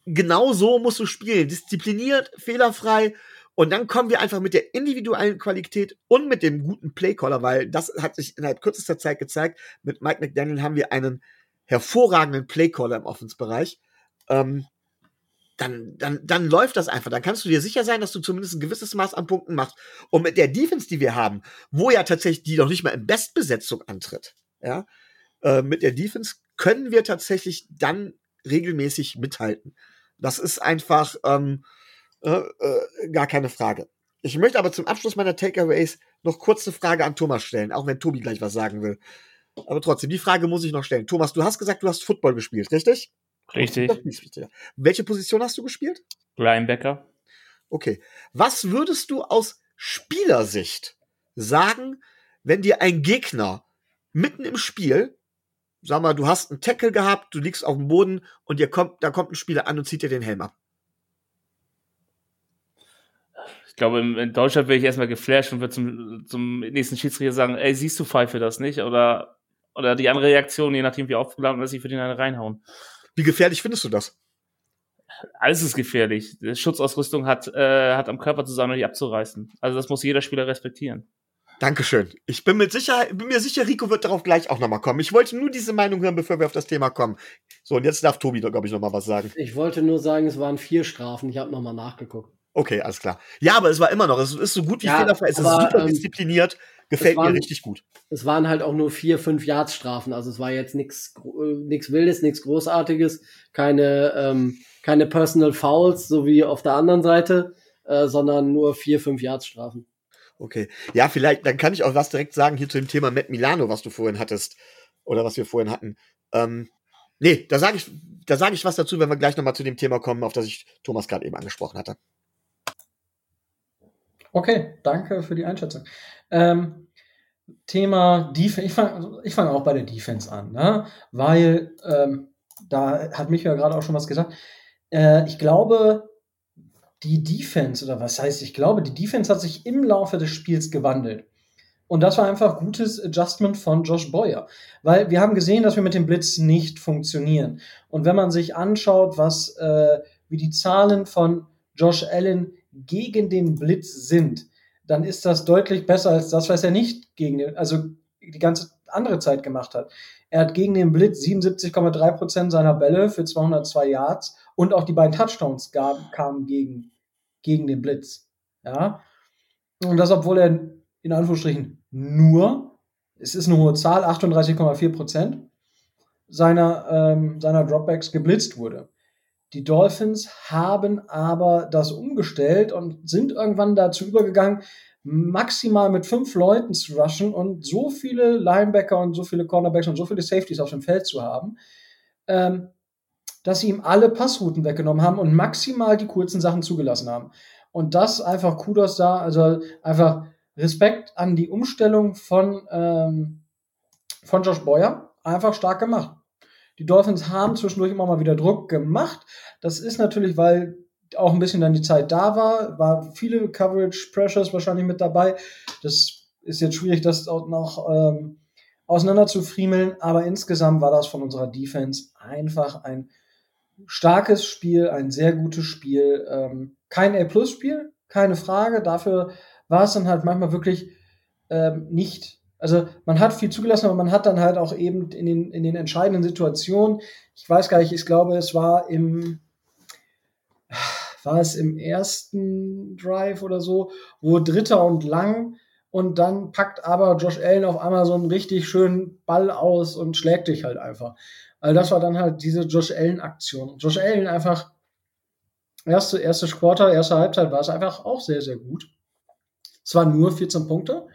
genau so musst du spielen. Diszipliniert, fehlerfrei. Und dann kommen wir einfach mit der individuellen Qualität und mit dem guten Playcaller, weil das hat sich innerhalb kürzester Zeit gezeigt. Mit Mike McDaniel haben wir einen hervorragenden Playcaller im Offensbereich. Ähm, dann, dann, dann läuft das einfach. Dann kannst du dir sicher sein, dass du zumindest ein gewisses Maß an Punkten machst. Und mit der Defense, die wir haben, wo ja tatsächlich die noch nicht mal in Bestbesetzung antritt, ja, äh, mit der Defense können wir tatsächlich dann regelmäßig mithalten. Das ist einfach ähm, äh, äh, gar keine Frage. Ich möchte aber zum Abschluss meiner Takeaways noch kurz eine Frage an Thomas stellen, auch wenn Tobi gleich was sagen will. Aber trotzdem, die Frage muss ich noch stellen. Thomas, du hast gesagt, du hast Football gespielt, richtig? Richtig. Welche Position hast du gespielt? Linebacker. Okay. Was würdest du aus Spielersicht sagen, wenn dir ein Gegner mitten im Spiel, sag mal, du hast einen Tackle gehabt, du liegst auf dem Boden und dir kommt, da kommt ein Spieler an und zieht dir den Helm ab? Ich glaube, in, in Deutschland wäre ich erstmal geflasht und würde zum, zum nächsten Schiedsrichter sagen, ey, siehst du Pfeife das nicht? Oder, oder die andere Reaktion, je nachdem wie aufgeladen ist, ich würde ihn eine reinhauen. Wie gefährlich findest du das? Alles ist gefährlich. Die Schutzausrüstung hat, äh, hat am Körper zu sein und die abzureißen. Also das muss jeder Spieler respektieren. Dankeschön. Ich bin mit Sicherheit, bin mir sicher, Rico wird darauf gleich auch nochmal kommen. Ich wollte nur diese Meinung hören, bevor wir auf das Thema kommen. So, und jetzt darf Tobi, glaube ich, nochmal was sagen. Ich wollte nur sagen, es waren vier Strafen. Ich habe nochmal nachgeguckt. Okay, alles klar. Ja, aber es war immer noch, es ist so gut wie Ja, fehlerfrei, es ist aber, super ähm, diszipliniert, gefällt mir waren- richtig gut. Es waren halt auch nur vier, fünf Yards Strafen. Also es war jetzt nichts nichts Wildes, nichts Großartiges, keine, ähm, keine Personal Fouls, so wie auf der anderen Seite, äh, sondern nur vier, fünf Yards Strafen. Okay. Ja, vielleicht, dann kann ich auch was direkt sagen hier zu dem Thema Matt Milano, was du vorhin hattest. Oder was wir vorhin hatten. Ähm, nee, da sage ich, da sage ich was dazu, wenn wir gleich nochmal zu dem Thema kommen, auf das ich Thomas gerade eben angesprochen hatte. Okay, danke für die Einschätzung. Ähm, Thema Defense, ich fange fang auch bei der Defense an, ne? weil ähm, da hat mich ja gerade auch schon was gesagt. Äh, ich glaube, die Defense, oder was heißt, ich glaube, die Defense hat sich im Laufe des Spiels gewandelt. Und das war einfach gutes Adjustment von Josh Boyer. Weil wir haben gesehen, dass wir mit dem Blitz nicht funktionieren. Und wenn man sich anschaut, was, äh, wie die Zahlen von Josh Allen gegen den Blitz sind, dann ist das deutlich besser als das, was er nicht gegen den, also die ganze, andere Zeit gemacht hat. Er hat gegen den Blitz 77,3 Prozent seiner Bälle für 202 Yards und auch die beiden Touchdowns gab, kamen gegen, gegen den Blitz. Ja. Und das, obwohl er in Anführungsstrichen nur, es ist eine hohe Zahl, 38,4 Prozent seiner, ähm, seiner Dropbacks geblitzt wurde. Die Dolphins haben aber das umgestellt und sind irgendwann dazu übergegangen, maximal mit fünf Leuten zu rushen und so viele Linebacker und so viele Cornerbacks und so viele Safeties auf dem Feld zu haben, ähm, dass sie ihm alle Passrouten weggenommen haben und maximal die kurzen Sachen zugelassen haben. Und das einfach Kudos da, also einfach Respekt an die Umstellung von, ähm, von Josh Boyer. Einfach stark gemacht. Die Dolphins haben zwischendurch immer mal wieder Druck gemacht. Das ist natürlich, weil auch ein bisschen dann die Zeit da war, war viele Coverage Pressures wahrscheinlich mit dabei. Das ist jetzt schwierig, das auch noch ähm, auseinander zu friemeln, aber insgesamt war das von unserer Defense einfach ein starkes Spiel, ein sehr gutes Spiel. Ähm, kein A-Plus-Spiel, keine Frage. Dafür war es dann halt manchmal wirklich ähm, nicht. Also man hat viel zugelassen, aber man hat dann halt auch eben in den, in den entscheidenden Situationen, ich weiß gar nicht, ich glaube, es war im war es im ersten Drive oder so, wo Dritter und lang und dann packt aber Josh Allen auf einmal so einen richtig schönen Ball aus und schlägt dich halt einfach. Also das war dann halt diese Josh Allen-Aktion. Josh Allen einfach, erste, erste Quarter, erste Halbzeit war es einfach auch sehr, sehr gut. Zwar nur 14 Punkte,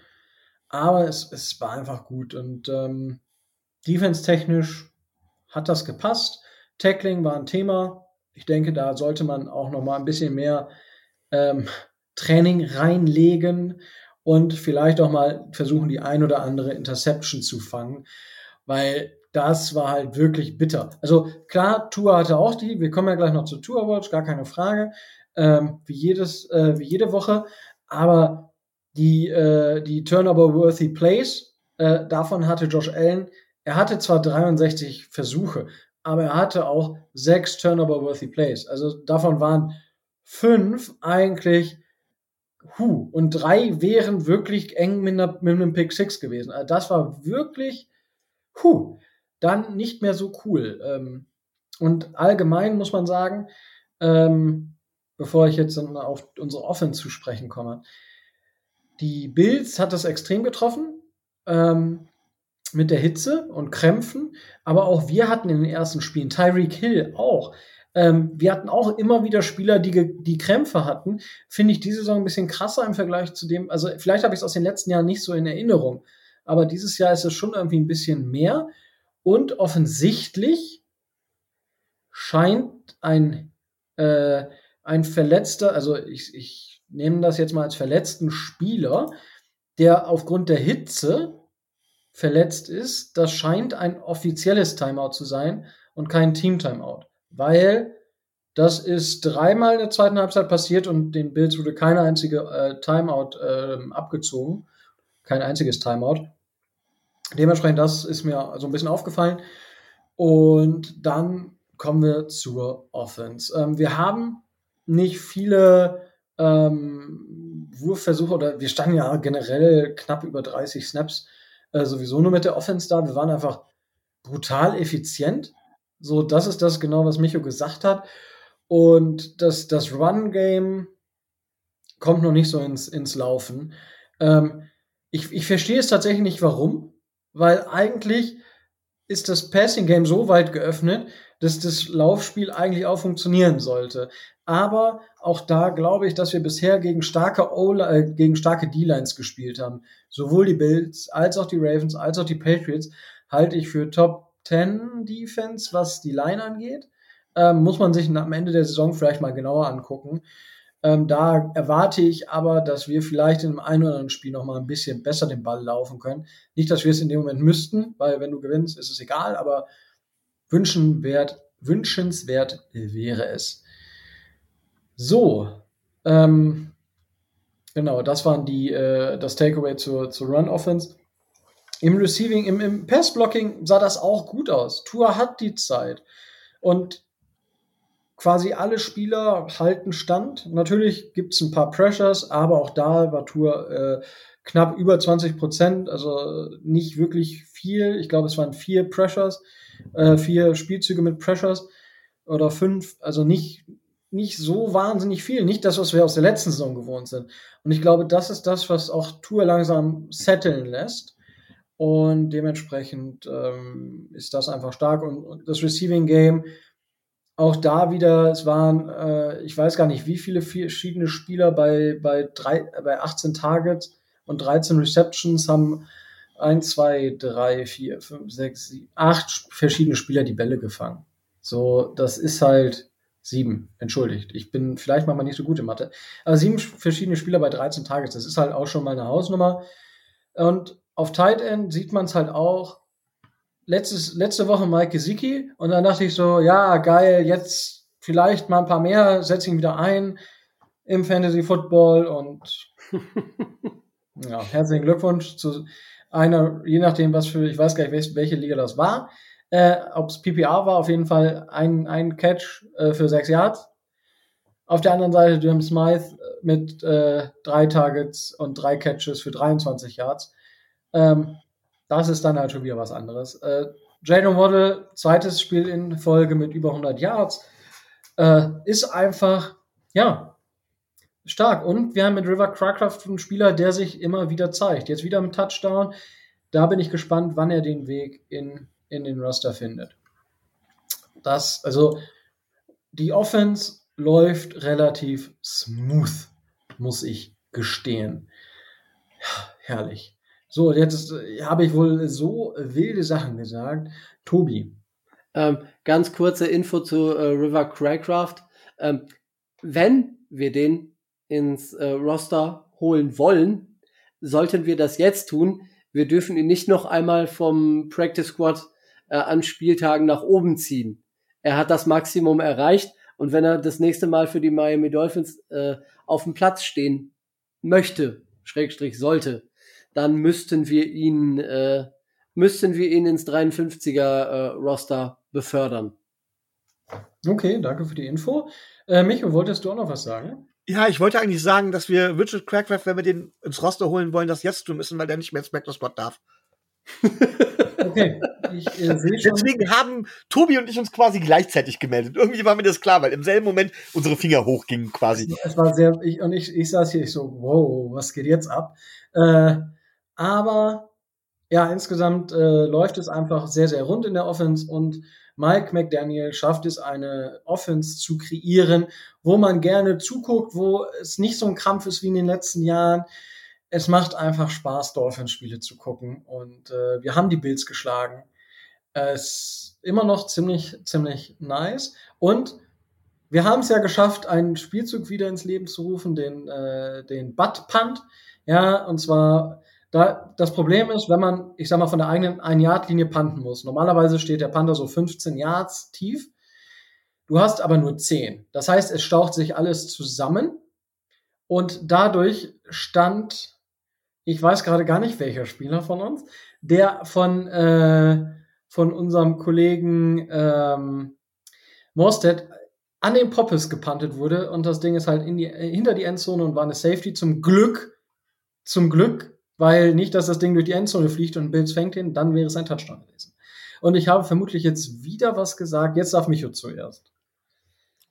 aber es, es war einfach gut. Und ähm, defense-technisch hat das gepasst. Tackling war ein Thema. Ich denke, da sollte man auch noch mal ein bisschen mehr ähm, Training reinlegen und vielleicht auch mal versuchen, die ein oder andere Interception zu fangen, weil das war halt wirklich bitter. Also klar, Tour hatte auch die, wir kommen ja gleich noch zu Tour Watch, gar keine Frage, ähm, wie, jedes, äh, wie jede Woche, aber die, äh, die Turnover-worthy Plays, äh, davon hatte Josh Allen, er hatte zwar 63 Versuche, aber er hatte auch sechs Turnover-worthy Plays. Also davon waren fünf eigentlich hu und drei wären wirklich eng mit, einer, mit einem Pick Six gewesen. Also das war wirklich hu, dann nicht mehr so cool. Ähm, und allgemein muss man sagen, ähm, bevor ich jetzt auf unsere Offense zu sprechen komme, die Bills hat das extrem getroffen. Ähm, mit der Hitze und Krämpfen, aber auch wir hatten in den ersten Spielen, Tyreek Hill auch, ähm, wir hatten auch immer wieder Spieler, die, die Krämpfe hatten. Finde ich diese Saison ein bisschen krasser im Vergleich zu dem, also vielleicht habe ich es aus den letzten Jahren nicht so in Erinnerung, aber dieses Jahr ist es schon irgendwie ein bisschen mehr und offensichtlich scheint ein, äh, ein verletzter, also ich, ich nehme das jetzt mal als verletzten Spieler, der aufgrund der Hitze verletzt ist, das scheint ein offizielles Timeout zu sein und kein Team-Timeout. Weil das ist dreimal in der zweiten Halbzeit passiert und den Bills wurde keine einzige äh, Timeout äh, abgezogen. Kein einziges Timeout. Dementsprechend, das ist mir so ein bisschen aufgefallen. Und dann kommen wir zur Offense. Ähm, wir haben nicht viele ähm, Wurfversuche oder wir standen ja generell knapp über 30 Snaps äh, sowieso nur mit der Offense da. Wir waren einfach brutal effizient. So, das ist das genau, was Micho gesagt hat. Und das, das Run-Game kommt noch nicht so ins, ins Laufen. Ähm, ich, ich verstehe es tatsächlich nicht, warum. Weil eigentlich ist das Passing-Game so weit geöffnet, dass das Laufspiel eigentlich auch funktionieren sollte. Aber auch da glaube ich, dass wir bisher gegen starke, äh, gegen starke D-Lines gespielt haben. Sowohl die Bills als auch die Ravens als auch die Patriots halte ich für Top 10 Defense, was die Line angeht. Ähm, muss man sich am Ende der Saison vielleicht mal genauer angucken. Ähm, da erwarte ich aber, dass wir vielleicht in einem einen oder anderen Spiel noch mal ein bisschen besser den Ball laufen können. Nicht, dass wir es in dem Moment müssten, weil wenn du gewinnst, ist es egal, aber wünschenswert, wünschenswert wäre es. So, ähm, genau, das waren die, äh, das Takeaway zur, zur Run-Offense. Im Receiving, im, im Pass-Blocking sah das auch gut aus. Tour hat die Zeit. Und quasi alle Spieler halten stand. Natürlich gibt es ein paar Pressures, aber auch da war Tour äh, knapp über 20 Prozent, also nicht wirklich viel. Ich glaube, es waren vier Pressures, äh, vier Spielzüge mit Pressures oder fünf, also nicht, nicht so wahnsinnig viel. Nicht das, was wir aus der letzten Saison gewohnt sind. Und ich glaube, das ist das, was auch Tour langsam setteln lässt. Und dementsprechend ähm, ist das einfach stark. Und, und das Receiving Game, auch da wieder, es waren, äh, ich weiß gar nicht, wie viele verschiedene Spieler bei, bei, drei, bei 18 Targets und 13 Receptions haben 1, 2, 3, 4, 5, 6, 7, 8 verschiedene Spieler die Bälle gefangen. So, das ist halt sieben, entschuldigt. Ich bin vielleicht manchmal nicht so gut in Mathe. Aber sieben verschiedene Spieler bei 13 Targets, das ist halt auch schon mal eine Hausnummer. Und auf Tight End sieht man es halt auch. Letztes, letzte Woche Mike Gesicki und dann dachte ich so, ja, geil, jetzt vielleicht mal ein paar mehr, setze ihn wieder ein im Fantasy Football und ja, herzlichen Glückwunsch zu einer, je nachdem, was für, ich weiß gar nicht, welche Liga das war, äh, ob es PPR war, auf jeden Fall ein, ein Catch äh, für sechs Yards. Auf der anderen Seite Jim Smythe mit äh, drei Targets und drei Catches für 23 Yards. Ähm, das ist dann halt schon wieder was anderes. Äh, Jadon Waddle, zweites Spiel in Folge mit über 100 Yards, äh, ist einfach, ja, stark. Und wir haben mit River Crackraft einen Spieler, der sich immer wieder zeigt. Jetzt wieder mit Touchdown. Da bin ich gespannt, wann er den Weg in, in den Roster findet. Das, also, die Offense läuft relativ smooth, muss ich gestehen. Ja, herrlich. So, jetzt habe ich wohl so wilde Sachen gesagt. Tobi. Ähm, ganz kurze Info zu äh, River Craycraft. Ähm, wenn wir den ins äh, Roster holen wollen, sollten wir das jetzt tun. Wir dürfen ihn nicht noch einmal vom Practice Squad äh, an Spieltagen nach oben ziehen. Er hat das Maximum erreicht und wenn er das nächste Mal für die Miami Dolphins äh, auf dem Platz stehen möchte, Schrägstrich sollte, dann müssten wir ihn, äh, müssten wir ihn ins 53er äh, Roster befördern. Okay, danke für die Info. Äh, Micho, wolltest du auch noch was sagen? Ja, ich wollte eigentlich sagen, dass wir Richard Crackcraft, wenn wir den ins Roster holen wollen, das jetzt tun müssen, weil der nicht mehr ins Spectre Spot darf. okay. Ich, äh, Deswegen haben Tobi und ich uns quasi gleichzeitig gemeldet. Irgendwie war mir das klar, weil im selben Moment unsere Finger hochgingen quasi. Es war sehr, ich, und ich, ich saß hier, ich so, wow, was geht jetzt ab? Äh, aber ja, insgesamt äh, läuft es einfach sehr, sehr rund in der Offense und Mike McDaniel schafft es, eine Offense zu kreieren, wo man gerne zuguckt, wo es nicht so ein Krampf ist wie in den letzten Jahren. Es macht einfach Spaß, Dolphins-Spiele zu gucken und äh, wir haben die Bills geschlagen. Es ist immer noch ziemlich, ziemlich nice und wir haben es ja geschafft, einen Spielzug wieder ins Leben zu rufen, den, äh, den Butt Punt. Ja, und zwar da, das Problem ist, wenn man, ich sag mal, von der eigenen Ein-Yard-Linie panten muss. Normalerweise steht der Panther so 15 Yards tief. Du hast aber nur 10. Das heißt, es staucht sich alles zusammen. Und dadurch stand, ich weiß gerade gar nicht, welcher Spieler von uns, der von, äh, von unserem Kollegen ähm, Morstead an den Poppes gepantet wurde. Und das Ding ist halt die, hinter die Endzone und war eine Safety. Zum Glück, zum Glück weil nicht, dass das Ding durch die Endzone fliegt und Bills fängt ihn, dann wäre es ein Touchdown gewesen. Und ich habe vermutlich jetzt wieder was gesagt. Jetzt darf Micho zuerst.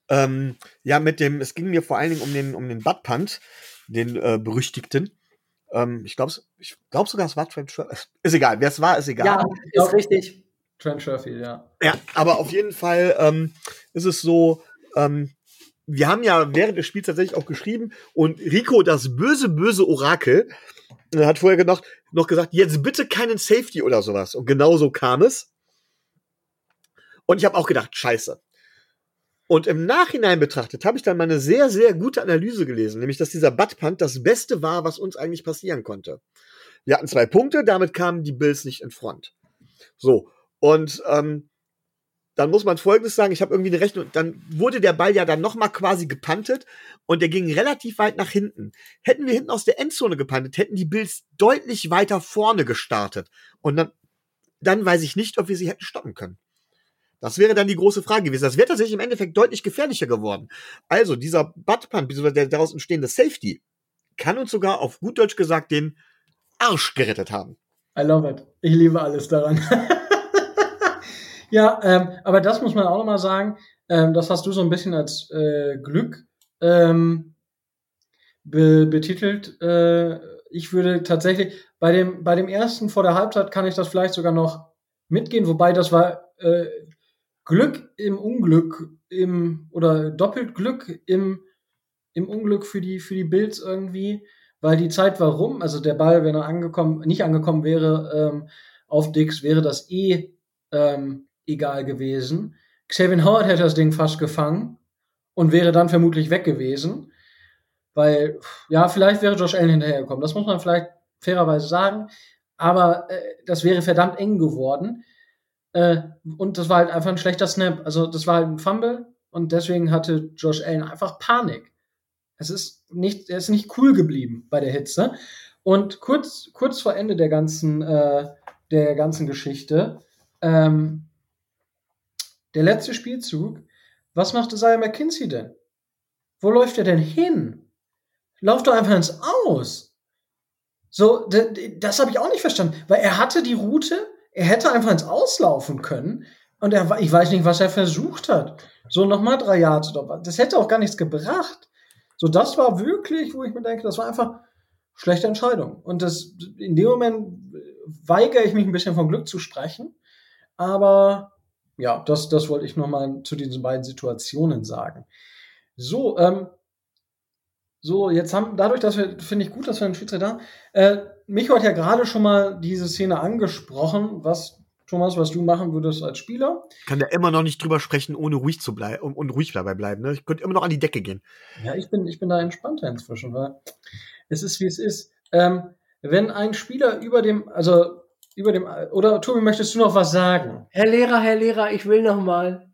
Ähm, ja, mit dem, es ging mir vor allen Dingen um den, um den Butt Punt, den äh, berüchtigten. Ähm, ich glaube ich glaub sogar, es war Trent Sherfield. Ist egal, wer es war, ist egal. Ja, ist richtig. Trent Sherfield, ja. Ja, aber auf jeden Fall ähm, ist es so, ähm, wir haben ja während des Spiels tatsächlich auch geschrieben und Rico, das böse, böse Orakel, er hat vorher noch, noch gesagt, jetzt bitte keinen Safety oder sowas. Und genau so kam es. Und ich habe auch gedacht, scheiße. Und im Nachhinein betrachtet habe ich dann mal eine sehr, sehr gute Analyse gelesen, nämlich dass dieser Buttpunt das Beste war, was uns eigentlich passieren konnte. Wir hatten zwei Punkte, damit kamen die Bills nicht in Front. So, und ähm, dann muss man Folgendes sagen, ich habe irgendwie eine Rechnung, dann wurde der Ball ja dann nochmal quasi gepantet und der ging relativ weit nach hinten. Hätten wir hinten aus der Endzone gepantet, hätten die Bills deutlich weiter vorne gestartet. Und dann, dann weiß ich nicht, ob wir sie hätten stoppen können. Das wäre dann die große Frage gewesen. Das wäre tatsächlich im Endeffekt deutlich gefährlicher geworden. Also dieser Buttpunt, beziehungsweise der daraus entstehende Safety, kann uns sogar auf gut Deutsch gesagt den Arsch gerettet haben. I love it. Ich liebe alles daran. ja, ähm, aber das muss man auch nochmal sagen. Ähm, das hast du so ein bisschen als äh, Glück ähm, be betitelt. Äh, ich würde tatsächlich bei dem bei dem ersten vor der Halbzeit kann ich das vielleicht sogar noch mitgehen, wobei das war äh, Glück im Unglück im oder doppelt Glück im im Unglück für die für die Bills irgendwie, weil die Zeit war rum. Also der Ball, wenn er angekommen nicht angekommen wäre ähm, auf Dix, wäre das eh ähm, egal gewesen. Xavier Howard hätte das Ding fast gefangen und wäre dann vermutlich weg gewesen. Weil, ja, vielleicht wäre Josh Allen hinterhergekommen. Das muss man vielleicht fairerweise sagen. Aber äh, das wäre verdammt eng geworden. Äh, und das war halt einfach ein schlechter Snap. Also das war halt ein Fumble und deswegen hatte Josh Allen einfach Panik. Es ist nicht, er ist nicht cool geblieben bei der Hitze. Und kurz, kurz vor Ende der ganzen, äh, der ganzen Geschichte, ähm, der letzte Spielzug, was macht Isaiah McKinsey denn? Wo läuft er denn hin? Lauf doch einfach ins Aus. So, das habe ich auch nicht verstanden, weil er hatte die Route, er hätte einfach ins Auslaufen können und er, ich weiß nicht, was er versucht hat. So nochmal drei Yards oder was. Das hätte auch gar nichts gebracht. So, das war wirklich, wo ich mir denke, das war einfach schlechte Entscheidung. Und das, in dem Moment weigere ich mich ein bisschen vom Glück zu sprechen. Aber ja, das, das wollte ich nochmal zu diesen beiden Situationen sagen. So, ähm, so, jetzt haben, dadurch, dass wir, finde ich gut, dass wir einen Schiedsrichter haben. Äh, Micho hat ja gerade schon mal diese Szene angesprochen, was, Thomas, was du machen würdest als Spieler. Kann da immer noch nicht drüber sprechen, ohne ruhig zu bleiben und, und ruhig dabei bleiben. Ne? Ich könnte immer noch an die Decke gehen. Ja, ich bin, ich bin da entspannter inzwischen, weil es ist, wie es ist. Ähm, wenn ein Spieler über dem, also über dem, oder Tobi, möchtest du noch was sagen? Herr Lehrer, Herr Lehrer, ich will noch mal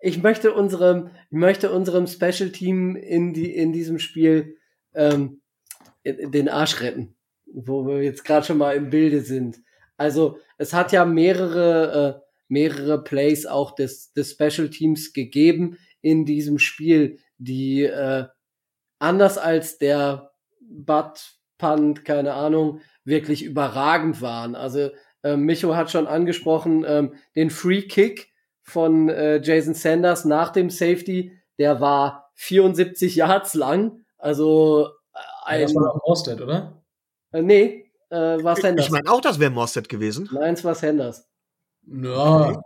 ich möchte unserem, ich möchte unserem Special Team in die in diesem Spiel ähm, den Arsch retten, wo wir jetzt gerade schon mal im Bilde sind. Also es hat ja mehrere äh, mehrere Plays auch des des Special Teams gegeben in diesem Spiel, die äh, anders als der Butt Punt, keine Ahnung, wirklich überragend waren. Also äh, Micho hat schon angesprochen, ähm, den Free Kick, von äh, Jason Sanders nach dem Safety, der war 74 Yards lang. Also äh, ein, das war auch Mostert, oder? Äh, nee, äh, war Sanders. Ich meine auch, das wäre Mostert gewesen. Nein, es war Sanders. Ja. Okay.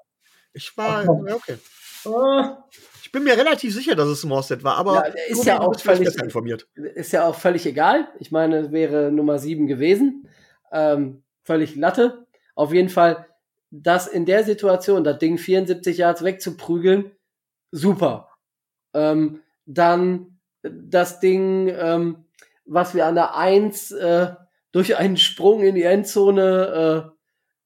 Ich war, okay. Ah. Ich bin mir relativ sicher, dass es Mostert war, aber ja, ist ja auch völlig informiert. Ist ja auch völlig egal. Ich meine, es wäre Nummer 7 gewesen. Ähm, völlig Latte. Auf jeden Fall das in der Situation, das Ding 74 Yards wegzuprügeln, super. Ähm, dann das Ding, ähm, was wir an der 1 äh, durch einen Sprung in die Endzone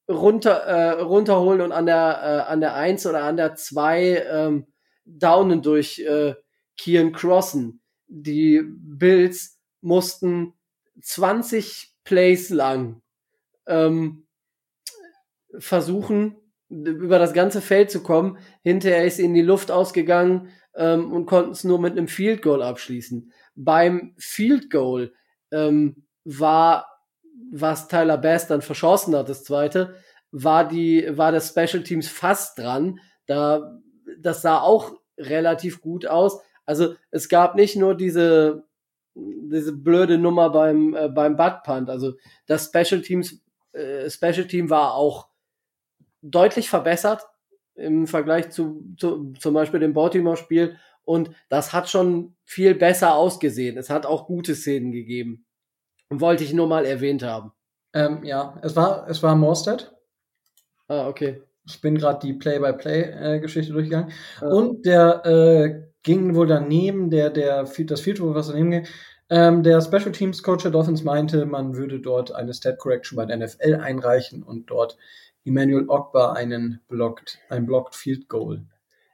äh, runter, äh, runterholen und an der, äh, an der 1 oder an der 2 ähm, downen durch äh, Kian Crossen. Die Bills mussten 20 Plays lang ähm, versuchen, über das ganze Feld zu kommen. Hinterher ist in die Luft ausgegangen ähm, und konnten es nur mit einem Field Goal abschließen. Beim Field Goal ähm, war, was Tyler Bass dann verschossen hat, das zweite, war die, war das Special Teams fast dran. Da, das sah auch relativ gut aus. Also es gab nicht nur diese, diese blöde Nummer beim, äh, beim Butt Punt. Also das Special Teams, äh, Special Team war auch deutlich verbessert im Vergleich zu, zu zum Beispiel dem Baltimore-Spiel. Und das hat schon viel besser ausgesehen. Es hat auch gute Szenen gegeben. Und wollte ich nur mal erwähnt haben. Ähm, ja, es war, es war Morstead. Ah, okay. Ich bin gerade die Play-by-Play-Geschichte durchgegangen. Ah. Und der äh, ging wohl daneben, der, der, das Field was daneben ging. Ähm, der Special Teams Coach der Dolphins meinte, man würde dort eine Stat Correction bei der NFL einreichen und dort Emmanuel Ogba einen blockt, ein blocked Field Goal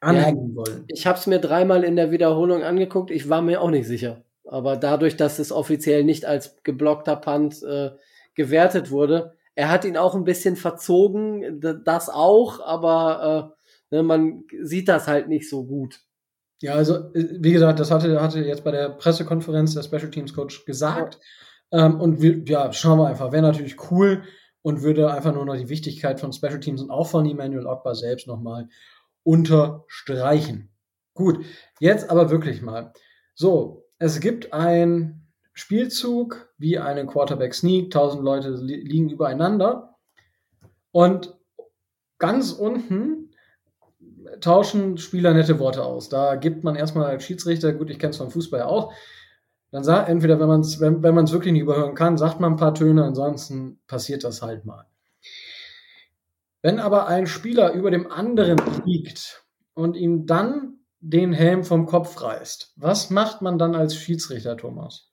anhängen ja, wollen. Ich habe es mir dreimal in der Wiederholung angeguckt. Ich war mir auch nicht sicher. Aber dadurch, dass es offiziell nicht als geblockter Punt äh, gewertet wurde, er hat ihn auch ein bisschen verzogen, das auch, aber Ne, man sieht das halt nicht so gut. Ja, also wie gesagt, das hatte, hatte jetzt bei der Pressekonferenz der Special Teams Coach gesagt. Ja. Ähm, und wir, ja, schauen wir einfach. Wäre natürlich cool und würde einfach nur noch die Wichtigkeit von Special Teams und auch von Emmanuel Ogba selbst nochmal unterstreichen. Gut, jetzt aber wirklich mal. So, es gibt ein Spielzug wie einen Quarterback Sneak, 1000 Leute li liegen übereinander und ganz unten tauschen Spieler nette Worte aus. Da gibt man erstmal als Schiedsrichter, gut, ich kenne es vom Fußball ja auch, dann sagt entweder, wenn man es wenn, wenn wirklich nicht überhören kann, sagt man ein paar Töne, ansonsten passiert das halt mal. Wenn aber ein Spieler über dem anderen liegt und ihm dann den Helm vom Kopf reißt, was macht man dann als Schiedsrichter, Thomas?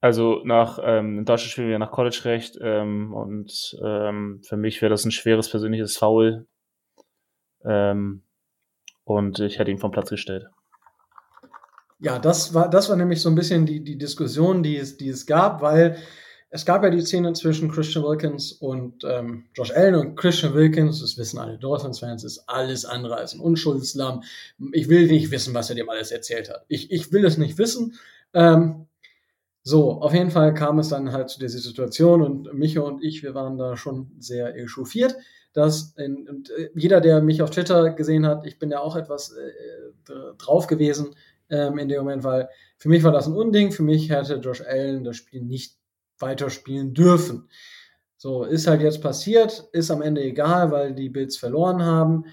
Also nach ähm, in Deutschland spielen wir nach College-Recht ähm, und ähm, für mich wäre das ein schweres persönliches Foul ähm, und ich hätte ihn vom Platz gestellt. Ja, das war, das war nämlich so ein bisschen die, die Diskussion, die es, die es gab, weil es gab ja die Szene zwischen Christian Wilkins und ähm, Josh Allen und Christian Wilkins, das wissen alle Dolphins-Fans, ist alles andere als ein Unschuldslamm. Ich will nicht wissen, was er dem alles erzählt hat. Ich, ich will es nicht wissen. Ähm, so, auf jeden Fall kam es dann halt zu dieser Situation und Micha und ich, wir waren da schon sehr echauffiert, dass in, und, äh, jeder, der mich auf Twitter gesehen hat, ich bin ja auch etwas äh, drauf gewesen ähm, in dem Moment, weil für mich war das ein Unding, für mich hätte Josh Allen das Spiel nicht weiterspielen dürfen. So, ist halt jetzt passiert, ist am Ende egal, weil die Bills verloren haben.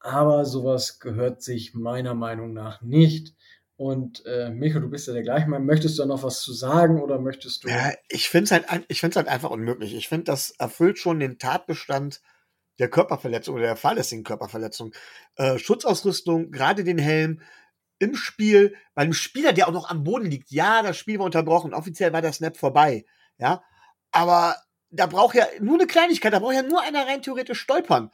Aber sowas gehört sich meiner Meinung nach nicht. Und äh, Micho, du bist ja der gleichen Meinung. Möchtest du da noch was zu sagen oder möchtest du. Ja, ich finde es halt, find's halt einfach unmöglich. Ich finde, das erfüllt schon den Tatbestand der Körperverletzung oder der fahrlässigen Körperverletzung. Äh, Schutzausrüstung, gerade den Helm, im Spiel, bei einem Spieler, der auch noch am Boden liegt. Ja, das Spiel war unterbrochen. Offiziell war der Snap vorbei. Ja, aber da braucht ja nur eine Kleinigkeit, da braucht ja nur einer rein theoretisch stolpern.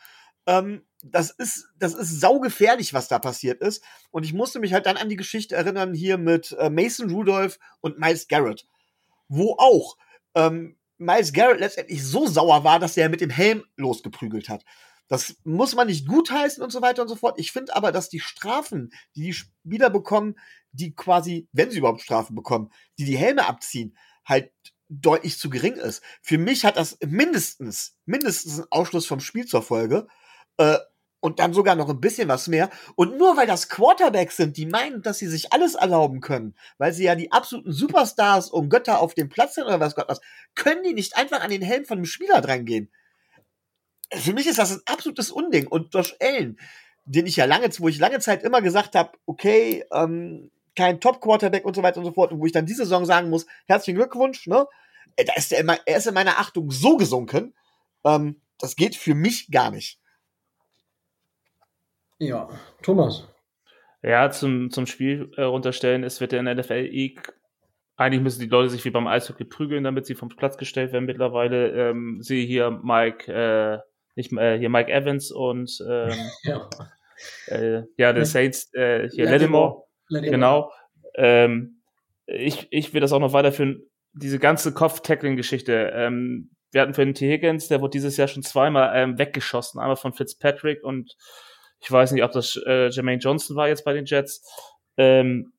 Ähm, das ist, das ist saugefährlich, was da passiert ist. Und ich musste mich halt dann an die Geschichte erinnern hier mit äh, Mason Rudolph und Miles Garrett, wo auch ähm, Miles Garrett letztendlich so sauer war, dass er mit dem Helm losgeprügelt hat. Das muss man nicht gutheißen und so weiter und so fort. Ich finde aber, dass die Strafen, die die Spieler bekommen, die quasi, wenn sie überhaupt Strafen bekommen, die die Helme abziehen, halt deutlich zu gering ist. Für mich hat das mindestens, mindestens einen Ausschluss vom Spiel zur Folge. Äh, und dann sogar noch ein bisschen was mehr. Und nur weil das Quarterbacks sind, die meinen, dass sie sich alles erlauben können, weil sie ja die absoluten Superstars und Götter auf dem Platz sind oder was Gott was, können die nicht einfach an den Helm von einem Spieler drangehen für mich ist das ein absolutes Unding. Und Josh Allen, den ich ja lange, wo ich lange Zeit immer gesagt habe, okay, ähm, kein Top-Quarterback und so weiter und so fort, und wo ich dann diese Saison sagen muss, herzlichen Glückwunsch, ne? Äh, da ist er, immer, er ist in meiner Achtung so gesunken, ähm, das geht für mich gar nicht. Ja, Thomas. Ja, zum, zum Spiel äh, runterstellen, es wird ja in der NFL eh eigentlich müssen die Leute sich wie beim Eishockey prügeln, damit sie vom Platz gestellt werden. Mittlerweile ähm, sehe hier Mike äh, nicht äh, hier Mike Evans und ähm, ja. Äh, ja, der Saints, äh, hier Lattimore, genau. Ähm, ich, ich will das auch noch weiterführen, diese ganze Kopf-Tackling-Geschichte. Ähm, wir hatten für den T. Higgins, der wurde dieses Jahr schon zweimal ähm, weggeschossen, einmal von Fitzpatrick und ich weiß nicht, ob das äh, Jermaine Johnson war jetzt bei den Jets. Ähm,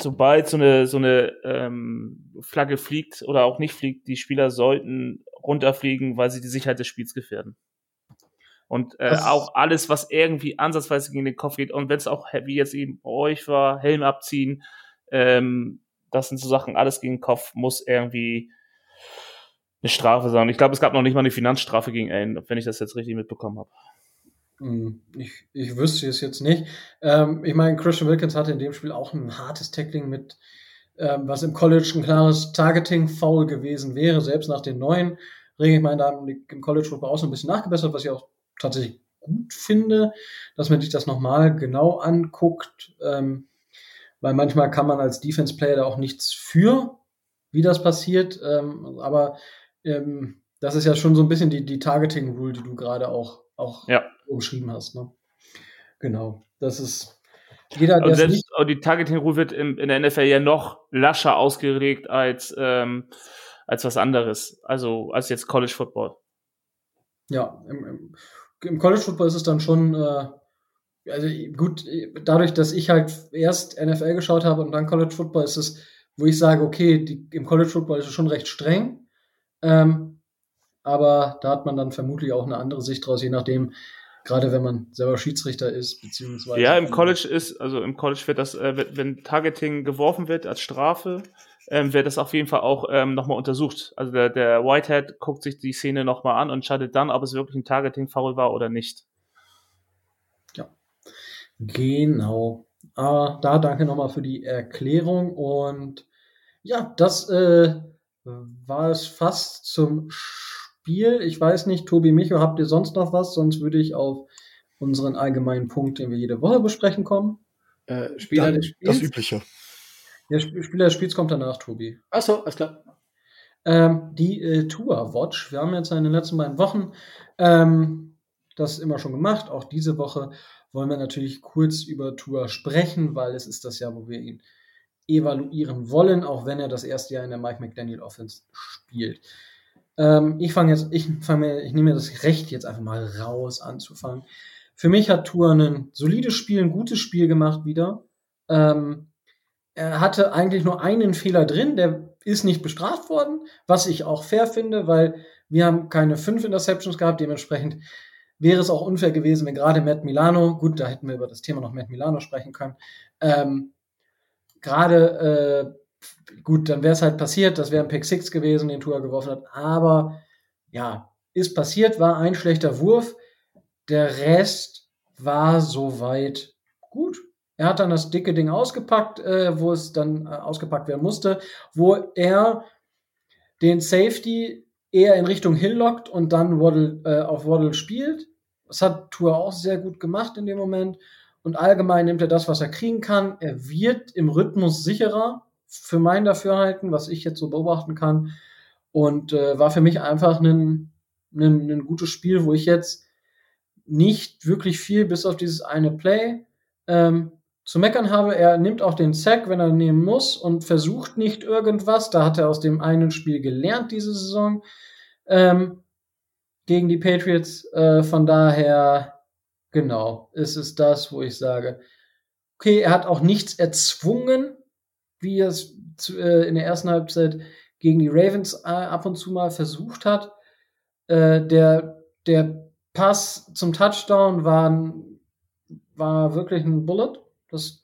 sobald so eine, so eine ähm, Flagge fliegt oder auch nicht fliegt, die Spieler sollten runterfliegen, weil sie die Sicherheit des Spiels gefährden. Und äh, auch alles, was irgendwie ansatzweise gegen den Kopf geht, und wenn es auch, wie jetzt eben bei euch war, Helm abziehen, ähm, das sind so Sachen, alles gegen den Kopf muss irgendwie eine Strafe sein. Ich glaube, es gab noch nicht mal eine Finanzstrafe gegen Allen, wenn ich das jetzt richtig mitbekommen habe. Hm, ich, ich wüsste es jetzt nicht. Ähm, ich meine, Christian Wilkins hatte in dem Spiel auch ein hartes Tackling mit, was im College ein klares Targeting-Foul gewesen wäre, selbst nach den neuen Regeln. Ich meine, da haben die im College Football auch so ein bisschen nachgebessert, was ich auch tatsächlich gut finde, dass man sich das nochmal genau anguckt, ähm, weil manchmal kann man als Defense-Player da auch nichts für, wie das passiert, ähm, aber ähm, das ist ja schon so ein bisschen die, die Targeting-Rule, die du gerade auch, auch ja umschrieben hast. Ne? Genau. Das ist jeder, der. Und selbst die Targeting Rule wird in, in, der NFL ja noch lascher ausgelegt als, ähm, als was anderes. Also als jetzt College Football. Ja, im, im, im College Football ist es dann schon, äh, also gut, dadurch, dass ich halt erst NFL geschaut habe und dann College Football, ist es, wo ich sage, okay, die, im College Football ist es schon recht streng. Ähm, aber da hat man dann vermutlich auch eine andere Sicht draus, je nachdem, gerade wenn man selber Schiedsrichter ist, beziehungsweise. Ja, im College ist, also im College wird das, äh, wenn Targeting geworfen wird als Strafe, ähm, wird das auf jeden Fall auch ähm, nochmal untersucht. Also der, der Whitehead guckt sich die Szene nochmal an und entscheidet dann, ob es wirklich ein Targeting-Foul war oder nicht. Ja, genau. Aber da danke nochmal für die Erklärung und ja, das äh, war es fast zum Spiel. Ich weiß nicht, Tobi Micho, habt ihr sonst noch was? Sonst würde ich auf unseren allgemeinen Punkt, den wir jede Woche besprechen, kommen. Äh, Spieler Dann des Spiels. Das Übliche. Der Sp Spieler des Spiels kommt danach, Tobi. Achso, alles klar. Ähm, die äh, Tour Watch. Wir haben jetzt in den letzten beiden Wochen ähm, das immer schon gemacht. Auch diese Woche wollen wir natürlich kurz über Tour sprechen, weil es ist das Jahr, wo wir ihn evaluieren wollen, auch wenn er das erste Jahr in der Mike McDaniel Offense spielt. Ähm, ich fange jetzt, ich fange ich nehme mir das Recht jetzt einfach mal raus anzufangen. Für mich hat Tour ein solides Spiel, ein gutes Spiel gemacht wieder. Ähm, er hatte eigentlich nur einen Fehler drin, der ist nicht bestraft worden, was ich auch fair finde, weil wir haben keine fünf Interceptions gehabt, dementsprechend wäre es auch unfair gewesen, wenn gerade Matt Milano, gut, da hätten wir über das Thema noch Matt Milano sprechen können, ähm, gerade, äh, gut, dann wäre es halt passiert, das wäre ein Pick Six gewesen, den Tour geworfen hat, aber ja, ist passiert, war ein schlechter Wurf, der Rest war soweit gut. Er hat dann das dicke Ding ausgepackt, äh, wo es dann äh, ausgepackt werden musste, wo er den Safety eher in Richtung Hill lockt und dann Waddle, äh, auf Waddle spielt. Das hat Tour auch sehr gut gemacht in dem Moment. Und allgemein nimmt er das, was er kriegen kann. Er wird im Rhythmus sicherer, für mein Dafürhalten, was ich jetzt so beobachten kann. Und äh, war für mich einfach ein, ein, ein gutes Spiel, wo ich jetzt nicht wirklich viel bis auf dieses eine Play ähm, zu meckern habe. Er nimmt auch den Sack, wenn er nehmen muss und versucht nicht irgendwas. Da hat er aus dem einen Spiel gelernt diese Saison ähm, gegen die Patriots. Äh, von daher, genau, ist es das, wo ich sage, okay, er hat auch nichts erzwungen, wie er es äh, in der ersten Halbzeit gegen die Ravens äh, ab und zu mal versucht hat. Äh, der, der Pass zum Touchdown war, war wirklich ein Bullet. Das,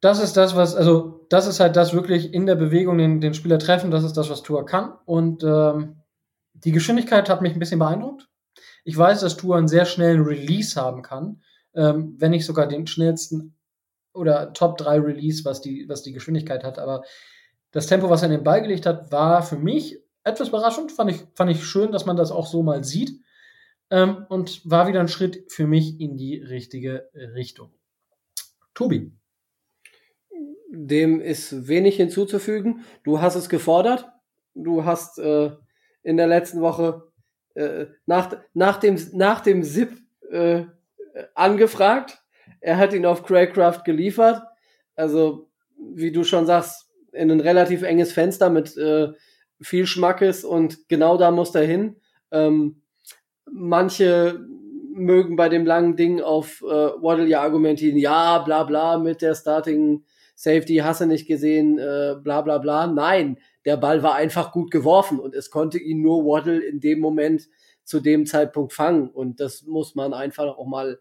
das ist das, was, also, das ist halt das wirklich in der Bewegung den, den Spieler treffen. Das ist das, was Tour kann. Und ähm, die Geschwindigkeit hat mich ein bisschen beeindruckt. Ich weiß, dass Tour einen sehr schnellen Release haben kann, ähm, wenn nicht sogar den schnellsten oder Top 3 Release, was die, was die Geschwindigkeit hat. Aber das Tempo, was er in den Ball gelegt hat, war für mich etwas überraschend. Fand ich, fand ich schön, dass man das auch so mal sieht. Ähm, und war wieder ein Schritt für mich in die richtige Richtung. Tobi. Dem ist wenig hinzuzufügen. Du hast es gefordert. Du hast äh, in der letzten Woche äh, nach, nach, dem, nach dem SIP äh, angefragt. Er hat ihn auf Craycraft geliefert. Also, wie du schon sagst, in ein relativ enges Fenster mit äh, viel Schmackes und genau da muss er hin. Ähm, manche mögen bei dem langen Ding auf äh, Waddle ja argumentieren, ja, bla bla mit der Starting Safety, hast du nicht gesehen, äh, bla bla bla. Nein, der Ball war einfach gut geworfen und es konnte ihn nur Waddle in dem Moment zu dem Zeitpunkt fangen und das muss man einfach auch mal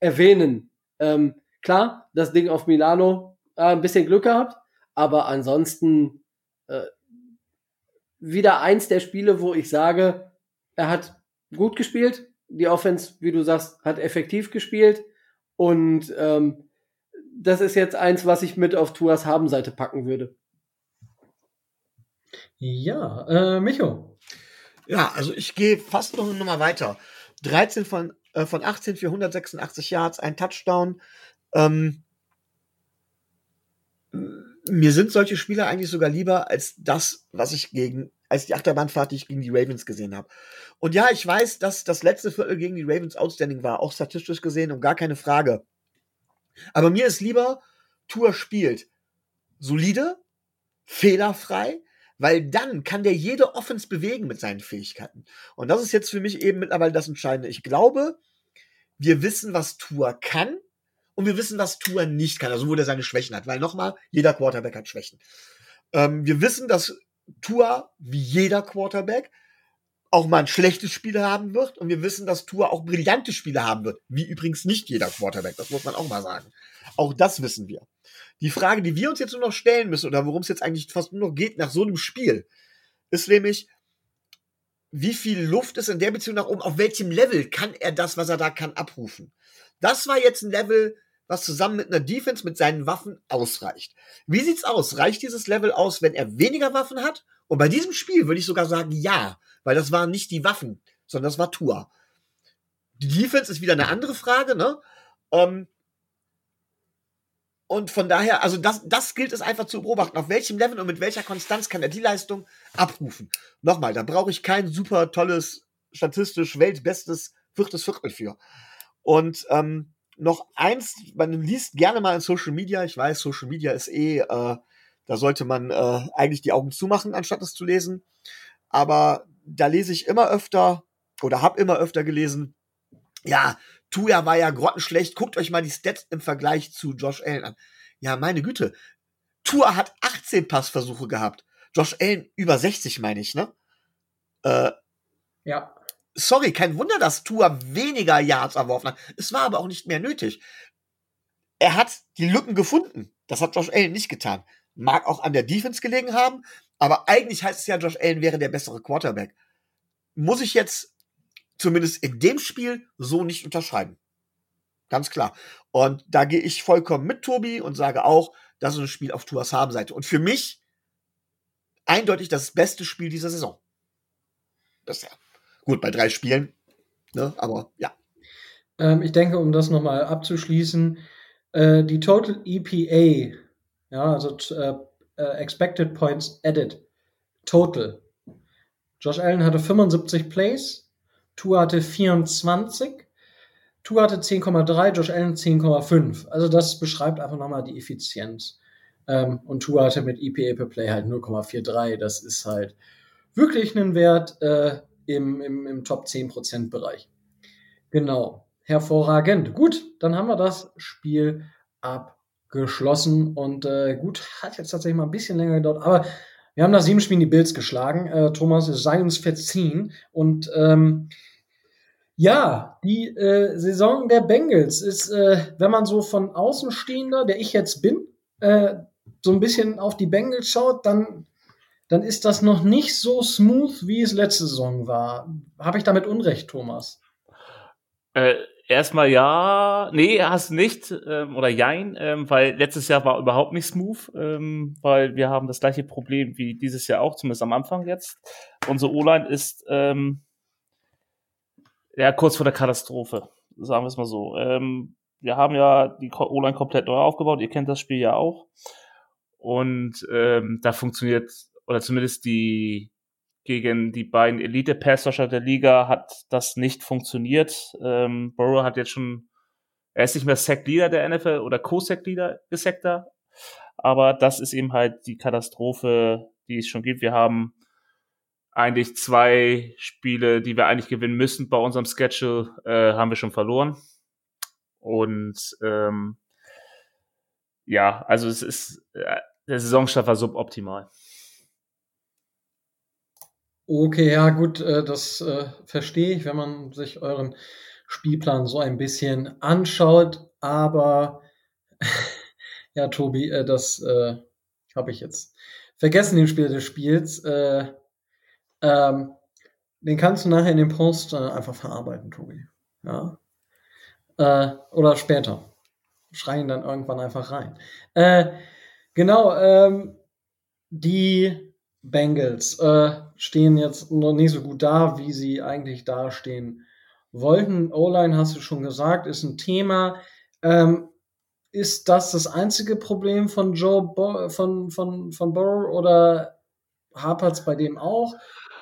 erwähnen. Ähm, klar, das Ding auf Milano, äh, ein bisschen Glück gehabt, aber ansonsten äh, wieder eins der Spiele, wo ich sage, er hat gut gespielt, die Offense, wie du sagst, hat effektiv gespielt und ähm, das ist jetzt eins, was ich mit auf Tuas Habenseite packen würde. Ja, äh, Micho. Ja, also ich gehe fast noch eine Nummer weiter. 13 von, äh, von 18 für 186 Yards, ein Touchdown. Ähm, mir sind solche Spieler eigentlich sogar lieber als das, was ich gegen, als die Achterbahnfahrt, die ich gegen die Ravens gesehen habe. Und ja, ich weiß, dass das letzte Viertel gegen die Ravens outstanding war, auch statistisch gesehen und gar keine Frage. Aber mir ist lieber, Tour spielt solide, fehlerfrei, Weil dann kann der jede Offense bewegen mit seinen Fähigkeiten. Und das ist jetzt für mich eben mittlerweile das Entscheidende. Ich glaube, wir wissen, was Tour kann und wir wissen, was Tour nicht kann, also wo der seine Schwächen hat. Weil nochmal, jeder Quarterback hat Schwächen. Ähm, wir wissen, dass Tour, wie jeder Quarterback, auch mal ein schlechtes Spiel haben wird. Und wir wissen, dass Tour auch brillante Spiele haben wird. Wie übrigens nicht jeder Quarterback. Das muss man auch mal sagen. Auch das wissen wir. Die Frage, die wir uns jetzt nur noch stellen müssen, oder worum es jetzt eigentlich fast nur noch geht nach so einem Spiel, ist nämlich, wie viel Luft ist in der Beziehung nach oben, auf welchem Level kann er das, was er da kann, abrufen. Das war jetzt ein Level, was zusammen mit einer Defense mit seinen Waffen ausreicht. Wie sieht's aus? Reicht dieses Level aus, wenn er weniger Waffen hat? Und bei diesem Spiel würde ich sogar sagen, ja, weil das waren nicht die Waffen, sondern das war Tour. Die Defense ist wieder eine andere Frage, ne? Ähm, und von daher, also das, das gilt es einfach zu beobachten. Auf welchem Level und mit welcher Konstanz kann er die Leistung abrufen? Nochmal, da brauche ich kein super tolles, statistisch weltbestes viertes Viertel für. Und ähm, noch eins, man liest gerne mal in Social Media, ich weiß, Social Media ist eh, äh, da sollte man äh, eigentlich die Augen zumachen, anstatt es zu lesen. Aber da lese ich immer öfter oder habe immer öfter gelesen, ja, Tuya war ja grottenschlecht. Guckt euch mal die Stats im Vergleich zu Josh Allen an. Ja, meine Güte. Tua hat 18 Passversuche gehabt. Josh Allen über 60, meine ich, ne? Äh, ja. Sorry, kein Wunder, dass Tua weniger Yards erworfen hat. Es war aber auch nicht mehr nötig. Er hat die Lücken gefunden. Das hat Josh Allen nicht getan. Mag auch an der Defense gelegen haben, aber eigentlich heißt es ja, Josh Allen wäre der bessere Quarterback. Muss ich jetzt zumindest in dem Spiel so nicht unterschreiben. Ganz klar. Und da gehe ich vollkommen mit Tobi und sage auch, das ist ein Spiel auf Tuas Habenseite. Und für mich eindeutig das beste Spiel dieser Saison. Ja gut bei drei Spielen, ne? aber ja. Ähm, ich denke, um das nochmal abzuschließen, äh, die Total EPA, ja, also äh, äh, Expected Points Added, Total. Josh Allen hatte 75 Plays, Tour hatte 24, Tour hatte 10,3, Josh Allen 10,5. Also das beschreibt einfach nochmal die Effizienz. Ähm, und Tour hatte mit EPA per Play halt 0,43. Das ist halt wirklich ein Wert äh, im, im, im Top 10% Bereich. Genau. Hervorragend. Gut, dann haben wir das Spiel abgeschlossen. Und äh, gut, hat jetzt tatsächlich mal ein bisschen länger gedauert, aber wir haben nach sieben Spielen die Bills geschlagen. Äh, Thomas, es sei uns verziehen. Und ähm, ja, die äh, Saison der Bengals ist, äh, wenn man so von Außenstehender, der ich jetzt bin, äh, so ein bisschen auf die Bengals schaut, dann, dann ist das noch nicht so smooth, wie es letzte Saison war. Habe ich damit Unrecht, Thomas? Erstmal ja, nee, hast nicht, ähm, oder jein, ähm, weil letztes Jahr war überhaupt nicht smooth, ähm, weil wir haben das gleiche Problem wie dieses Jahr auch, zumindest am Anfang jetzt. Unsere O-Line ist ähm, ja, kurz vor der Katastrophe, sagen wir es mal so. Ähm, wir haben ja die O-Line komplett neu aufgebaut, ihr kennt das Spiel ja auch. Und ähm, da funktioniert, oder zumindest die gegen die beiden Elite-Passwasher der Liga hat das nicht funktioniert. Ähm, Burrow hat jetzt schon, er ist nicht mehr Sack-Leader der NFL oder Co-Sack-Leader, Gesacter. Aber das ist eben halt die Katastrophe, die es schon gibt. Wir haben eigentlich zwei Spiele, die wir eigentlich gewinnen müssen bei unserem Schedule, äh, haben wir schon verloren. Und ähm, ja, also es ist äh, der Saisonstart war suboptimal. Okay, ja gut, äh, das äh, verstehe ich, wenn man sich euren Spielplan so ein bisschen anschaut. Aber ja, Tobi, äh, das habe ich jetzt vergessen, den Spiel des Spiels. Äh, ähm, den kannst du nachher in dem Post äh, einfach verarbeiten, Tobi. Ja. Äh, oder später. Schreien dann irgendwann einfach rein. Äh, genau, ähm, die Bengals äh, stehen jetzt noch nicht so gut da, wie sie eigentlich dastehen wollten. O-Line hast du schon gesagt, ist ein Thema. Ähm, ist das das einzige Problem von Joe Bo von, von, von Burrow oder hapert es bei dem auch?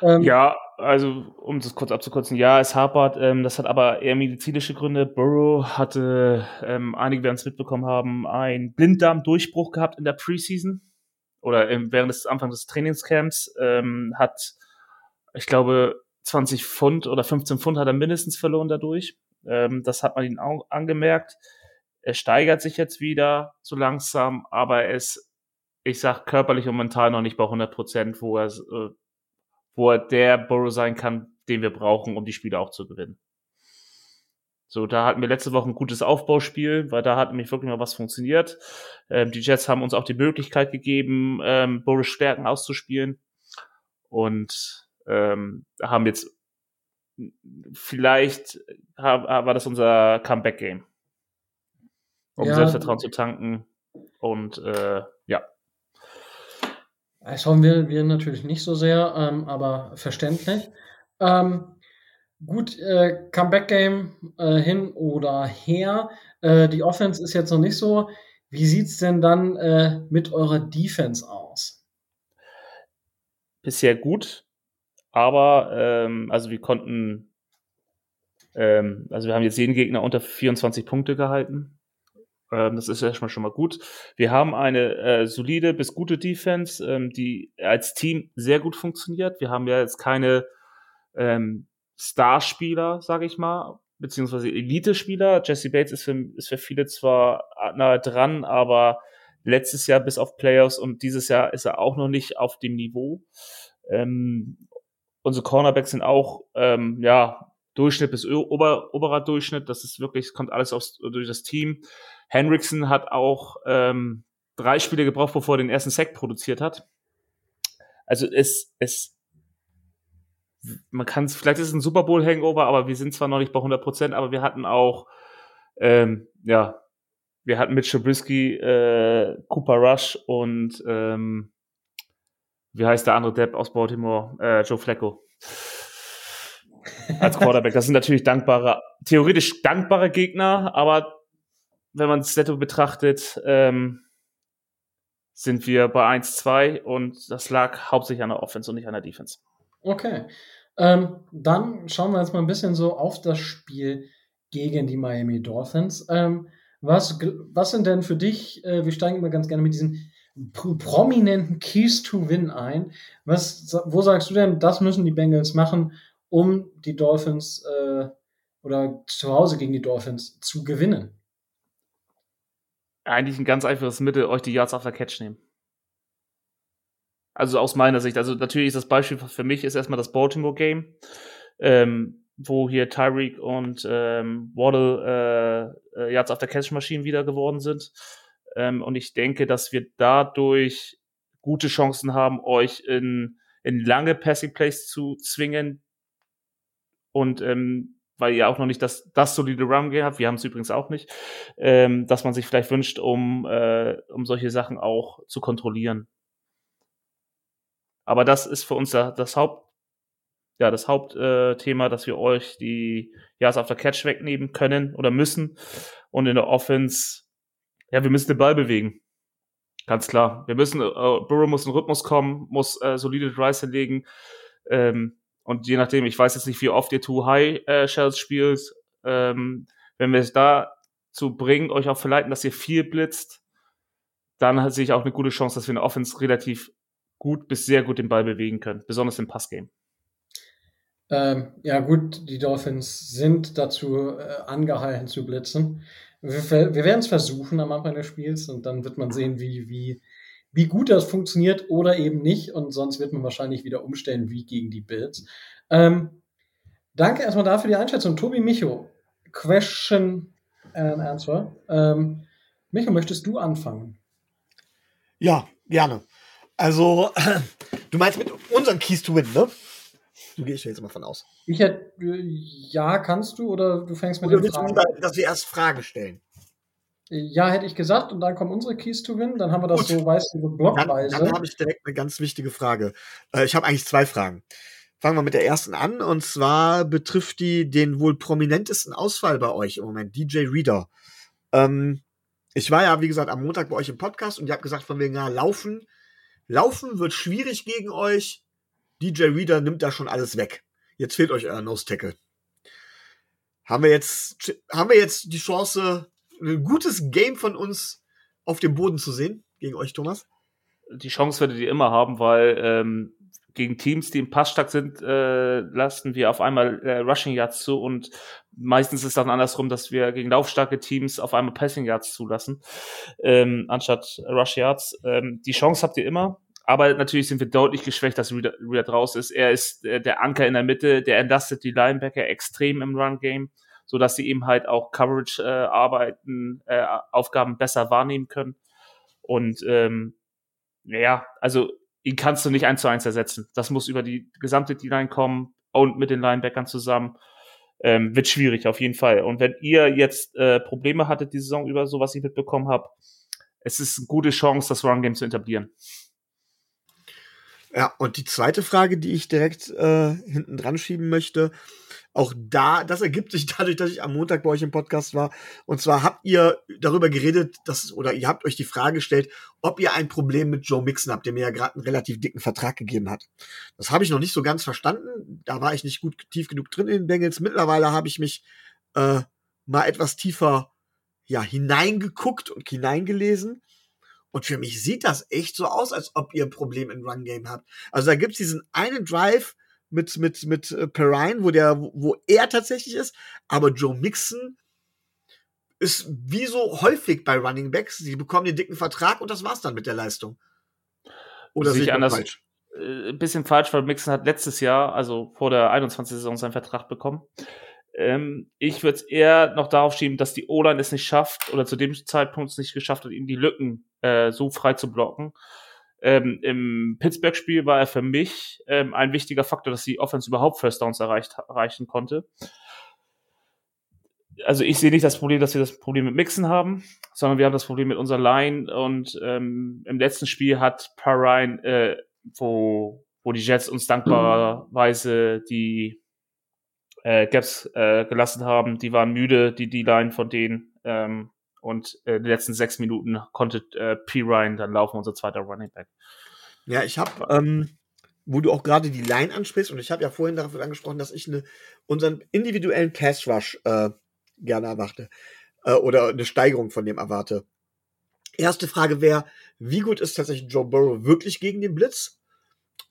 Ähm, ja, also um das kurz abzukürzen, ja, es hapert. Ähm, das hat aber eher medizinische Gründe. Burrow hatte, ähm, einige werden es mitbekommen haben, einen Blinddarmdurchbruch gehabt in der Preseason. Oder während des Anfangs des Trainingscamps ähm, hat, ich glaube, 20 Pfund oder 15 Pfund hat er mindestens verloren dadurch. Ähm, das hat man ihn auch angemerkt. Er steigert sich jetzt wieder so langsam, aber er ist, ich sag körperlich und mental noch nicht bei 100 Prozent, wo er, äh, wo er der Burrow sein kann, den wir brauchen, um die Spiele auch zu gewinnen. So, da hatten wir letzte Woche ein gutes Aufbauspiel, weil da hat nämlich wirklich mal was funktioniert. Ähm, die Jets haben uns auch die Möglichkeit gegeben, ähm, Boris Stärken auszuspielen und ähm, haben jetzt vielleicht war das unser Comeback-Game, um ja. Selbstvertrauen zu tanken und äh, ja. Das hoffen wir, wir natürlich nicht so sehr, ähm, aber verständlich. Ähm, Gut, äh, Comeback-Game äh, hin oder her. Äh, die Offense ist jetzt noch nicht so. Wie sieht es denn dann äh, mit eurer Defense aus? Bisher gut, aber ähm, also wir konnten, ähm, also wir haben jetzt jeden Gegner unter 24 Punkte gehalten. Ähm, das ist erstmal schon mal gut. Wir haben eine äh, solide bis gute Defense, ähm, die als Team sehr gut funktioniert. Wir haben ja jetzt keine ähm, Starspieler, sage ich mal, beziehungsweise Elite-Spieler. Jesse Bates ist für, ist für viele zwar nahe dran, aber letztes Jahr bis auf Playoffs und dieses Jahr ist er auch noch nicht auf dem Niveau. Ähm, unsere Cornerbacks sind auch, ähm, ja, Durchschnitt bis ober, oberer Durchschnitt. Das ist wirklich, kommt alles aus, durch das Team. Henriksen hat auch ähm, drei Spiele gebraucht, bevor er den ersten Sack produziert hat. Also es, es man kann es, vielleicht ist es ein Super Bowl Hangover, aber wir sind zwar noch nicht bei 100 Prozent, aber wir hatten auch, ähm, ja, wir hatten mit Trubisky, äh, Cooper Rush und ähm, wie heißt der andere Depp aus Baltimore? Äh, Joe Flacco. Als Quarterback. Das sind natürlich dankbare, theoretisch dankbare Gegner, aber wenn man es netto betrachtet, ähm, sind wir bei 1-2 und das lag hauptsächlich an der Offense und nicht an der Defense. Okay. Ähm, dann schauen wir jetzt mal ein bisschen so auf das Spiel gegen die Miami Dolphins. Ähm, was, was sind denn für dich, äh, wir steigen immer ganz gerne mit diesen prominenten Keys to Win ein. Was, wo sagst du denn, das müssen die Bengals machen, um die Dolphins äh, oder zu Hause gegen die Dolphins zu gewinnen? Eigentlich ein ganz einfaches Mittel, euch die Yards auf der Catch nehmen. Also aus meiner Sicht. Also natürlich ist das Beispiel für mich ist erstmal das Baltimore Game, ähm, wo hier Tyreek und ähm, Waddle äh, äh, jetzt auf der Catch-Maschine wieder geworden sind. Ähm, und ich denke, dass wir dadurch gute Chancen haben, euch in, in lange Passing Plays zu zwingen. Und ähm, weil ihr auch noch nicht das, das solide Run Game habt, wir haben es übrigens auch nicht, ähm, dass man sich vielleicht wünscht, um, äh, um solche Sachen auch zu kontrollieren. Aber das ist für uns das Haupt, ja, das Hauptthema, äh, dass wir euch die Yards after Catch wegnehmen können oder müssen. Und in der Offense, ja, wir müssen den Ball bewegen. Ganz klar. Wir müssen, äh, Burrow muss in Rhythmus kommen, muss äh, solide Drives hinlegen. Ähm, und je nachdem, ich weiß jetzt nicht, wie oft ihr Too High äh, Shells spielt, ähm, wenn wir es dazu bringen, euch auch verleiten, dass ihr viel blitzt, dann sehe ich auch eine gute Chance, dass wir eine Offense relativ gut bis sehr gut den Ball bewegen können, besonders im Passgame. Ähm, ja, gut, die Dolphins sind dazu äh, angehalten zu blitzen. Wir, wir werden es versuchen am Anfang des Spiels und dann wird man sehen, wie, wie, wie gut das funktioniert oder eben nicht. Und sonst wird man wahrscheinlich wieder umstellen wie gegen die Bills. Ähm, danke erstmal dafür die Einschätzung. Tobi Micho, Question and Answer. Ähm, Micho, möchtest du anfangen? Ja, gerne. Also, du meinst mit unseren Keys to Win, ne? Du gehst ja jetzt mal von aus. Ich hätte, ja, kannst du oder du fängst mit oder den Fragen an? dass wir erst Fragen stellen. Ja, hätte ich gesagt, und dann kommen unsere Keys to Win, dann haben wir das Gut. so, weißt du, blockweise. Dann, dann habe ich direkt eine ganz wichtige Frage. Äh, ich habe eigentlich zwei Fragen. Fangen wir mit der ersten an, und zwar betrifft die den wohl prominentesten Ausfall bei euch im Moment, DJ Reader. Ähm, ich war ja, wie gesagt, am Montag bei euch im Podcast und ihr habt gesagt, von wegen, ja, laufen Laufen wird schwierig gegen euch. DJ Reader nimmt da schon alles weg. Jetzt fehlt euch euer Nose Tackle. Haben wir jetzt, haben wir jetzt die Chance, ein gutes Game von uns auf dem Boden zu sehen gegen euch, Thomas? die Chance werdet ihr immer haben, weil ähm, gegen Teams, die im Pass stark sind, äh, lassen wir auf einmal äh, Rushing Yards zu und meistens ist dann andersrum, dass wir gegen laufstarke Teams auf einmal Passing Yards zulassen, ähm, anstatt Rush Yards. Ähm, die Chance habt ihr immer, aber natürlich sind wir deutlich geschwächt, dass Reader, Reader draus ist. Er ist äh, der Anker in der Mitte, der entlastet die Linebacker extrem im Run-Game, so dass sie eben halt auch Coverage-Arbeiten, äh, äh, Aufgaben besser wahrnehmen können. Und ähm, ja, also ihn kannst du nicht eins zu eins ersetzen. Das muss über die gesamte D-Line kommen und mit den Linebackern zusammen. Ähm, wird schwierig, auf jeden Fall. Und wenn ihr jetzt äh, Probleme hattet die Saison über, so was ich mitbekommen habe, es ist eine gute Chance, das Run-Game zu etablieren. Ja, und die zweite Frage, die ich direkt äh, hinten dran schieben möchte, auch da, das ergibt sich dadurch, dass ich am Montag bei euch im Podcast war. Und zwar habt ihr darüber geredet, dass, oder ihr habt euch die Frage gestellt, ob ihr ein Problem mit Joe Mixon habt, der mir ja gerade einen relativ dicken Vertrag gegeben hat. Das habe ich noch nicht so ganz verstanden. Da war ich nicht gut tief genug drin in den Bengals. Mittlerweile habe ich mich äh, mal etwas tiefer ja, hineingeguckt und hineingelesen. Und für mich sieht das echt so aus, als ob ihr ein Problem im Run-Game habt. Also da gibt's diesen einen Drive, mit, mit, mit äh, Perrine, wo der, wo er tatsächlich ist, aber Joe Mixon ist wie so häufig bei Running Backs, sie bekommen den dicken Vertrag und das war's dann mit der Leistung. Oder sehe ich anders? Falsch? Ein äh, bisschen falsch, weil Mixon hat letztes Jahr, also vor der 21. Saison, seinen Vertrag bekommen. Ähm, ich würde es eher noch darauf schieben, dass die O-Line es nicht schafft oder zu dem Zeitpunkt es nicht geschafft hat, ihm die Lücken äh, so frei zu blocken. Ähm, Im Pittsburgh-Spiel war er für mich ähm, ein wichtiger Faktor, dass die Offense überhaupt First Downs erreicht, erreichen konnte. Also ich sehe nicht das Problem, dass wir das Problem mit Mixen haben, sondern wir haben das Problem mit unserer Line und ähm, im letzten Spiel hat Parine, äh, wo, wo die Jets uns dankbarerweise die äh, Gaps äh, gelassen haben, die waren müde, die D-Line von denen. Ähm, und äh, die letzten sechs Minuten konnte äh, P. Ryan dann laufen, unser zweiter Running Back. Ja, ich habe, ähm, wo du auch gerade die Line ansprichst, und ich habe ja vorhin dafür angesprochen, dass ich eine, unseren individuellen Pass Rush äh, gerne erwarte. Äh, oder eine Steigerung von dem erwarte. Erste Frage wäre, wie gut ist tatsächlich Joe Burrow wirklich gegen den Blitz?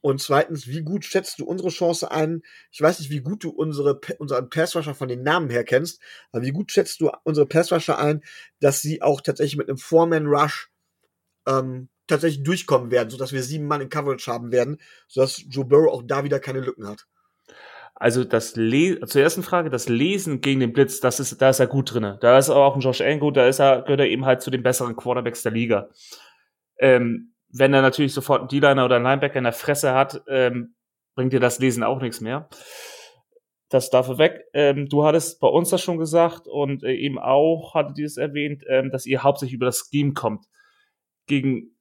Und zweitens, wie gut schätzt du unsere Chance ein? Ich weiß nicht, wie gut du unsere, unseren Passrusher von den Namen her kennst, aber wie gut schätzt du unsere Passrusher ein, dass sie auch tatsächlich mit einem Foreman-Rush ähm, tatsächlich durchkommen werden, sodass wir sieben Mann in Coverage haben werden, sodass Joe Burrow auch da wieder keine Lücken hat? Also das Le zur ersten Frage, das Lesen gegen den Blitz, das ist, da ist er gut drinne. Da ist auch ein Josh Allen gut, da ist er, gehört er eben halt zu den besseren Quarterbacks der Liga. Ähm, wenn er natürlich sofort einen D-Liner oder einen Linebacker in der Fresse hat, ähm, bringt dir das Lesen auch nichts mehr. Das dafür weg. Ähm, du hattest bei uns das schon gesagt und äh, eben auch hattet ihr es erwähnt, ähm, dass ihr hauptsächlich über das Scheme kommt. Gegen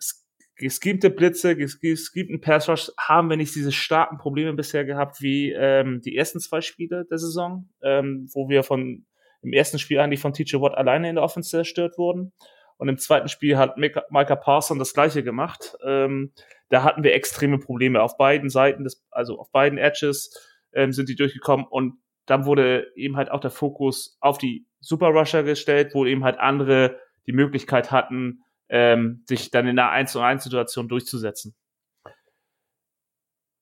geschemte Blitze, geschemten Pass haben wir nicht diese starken Probleme bisher gehabt wie ähm, die ersten zwei Spiele der Saison, ähm, wo wir von im ersten Spiel eigentlich von Teacher Watt alleine in der Offense zerstört wurden. Und im zweiten Spiel hat Micah Parson das gleiche gemacht. Ähm, da hatten wir extreme Probleme auf beiden Seiten, des, also auf beiden Edges ähm, sind die durchgekommen und dann wurde eben halt auch der Fokus auf die Super Rusher gestellt, wo eben halt andere die Möglichkeit hatten, ähm, sich dann in einer 1 zu 1 Situation durchzusetzen.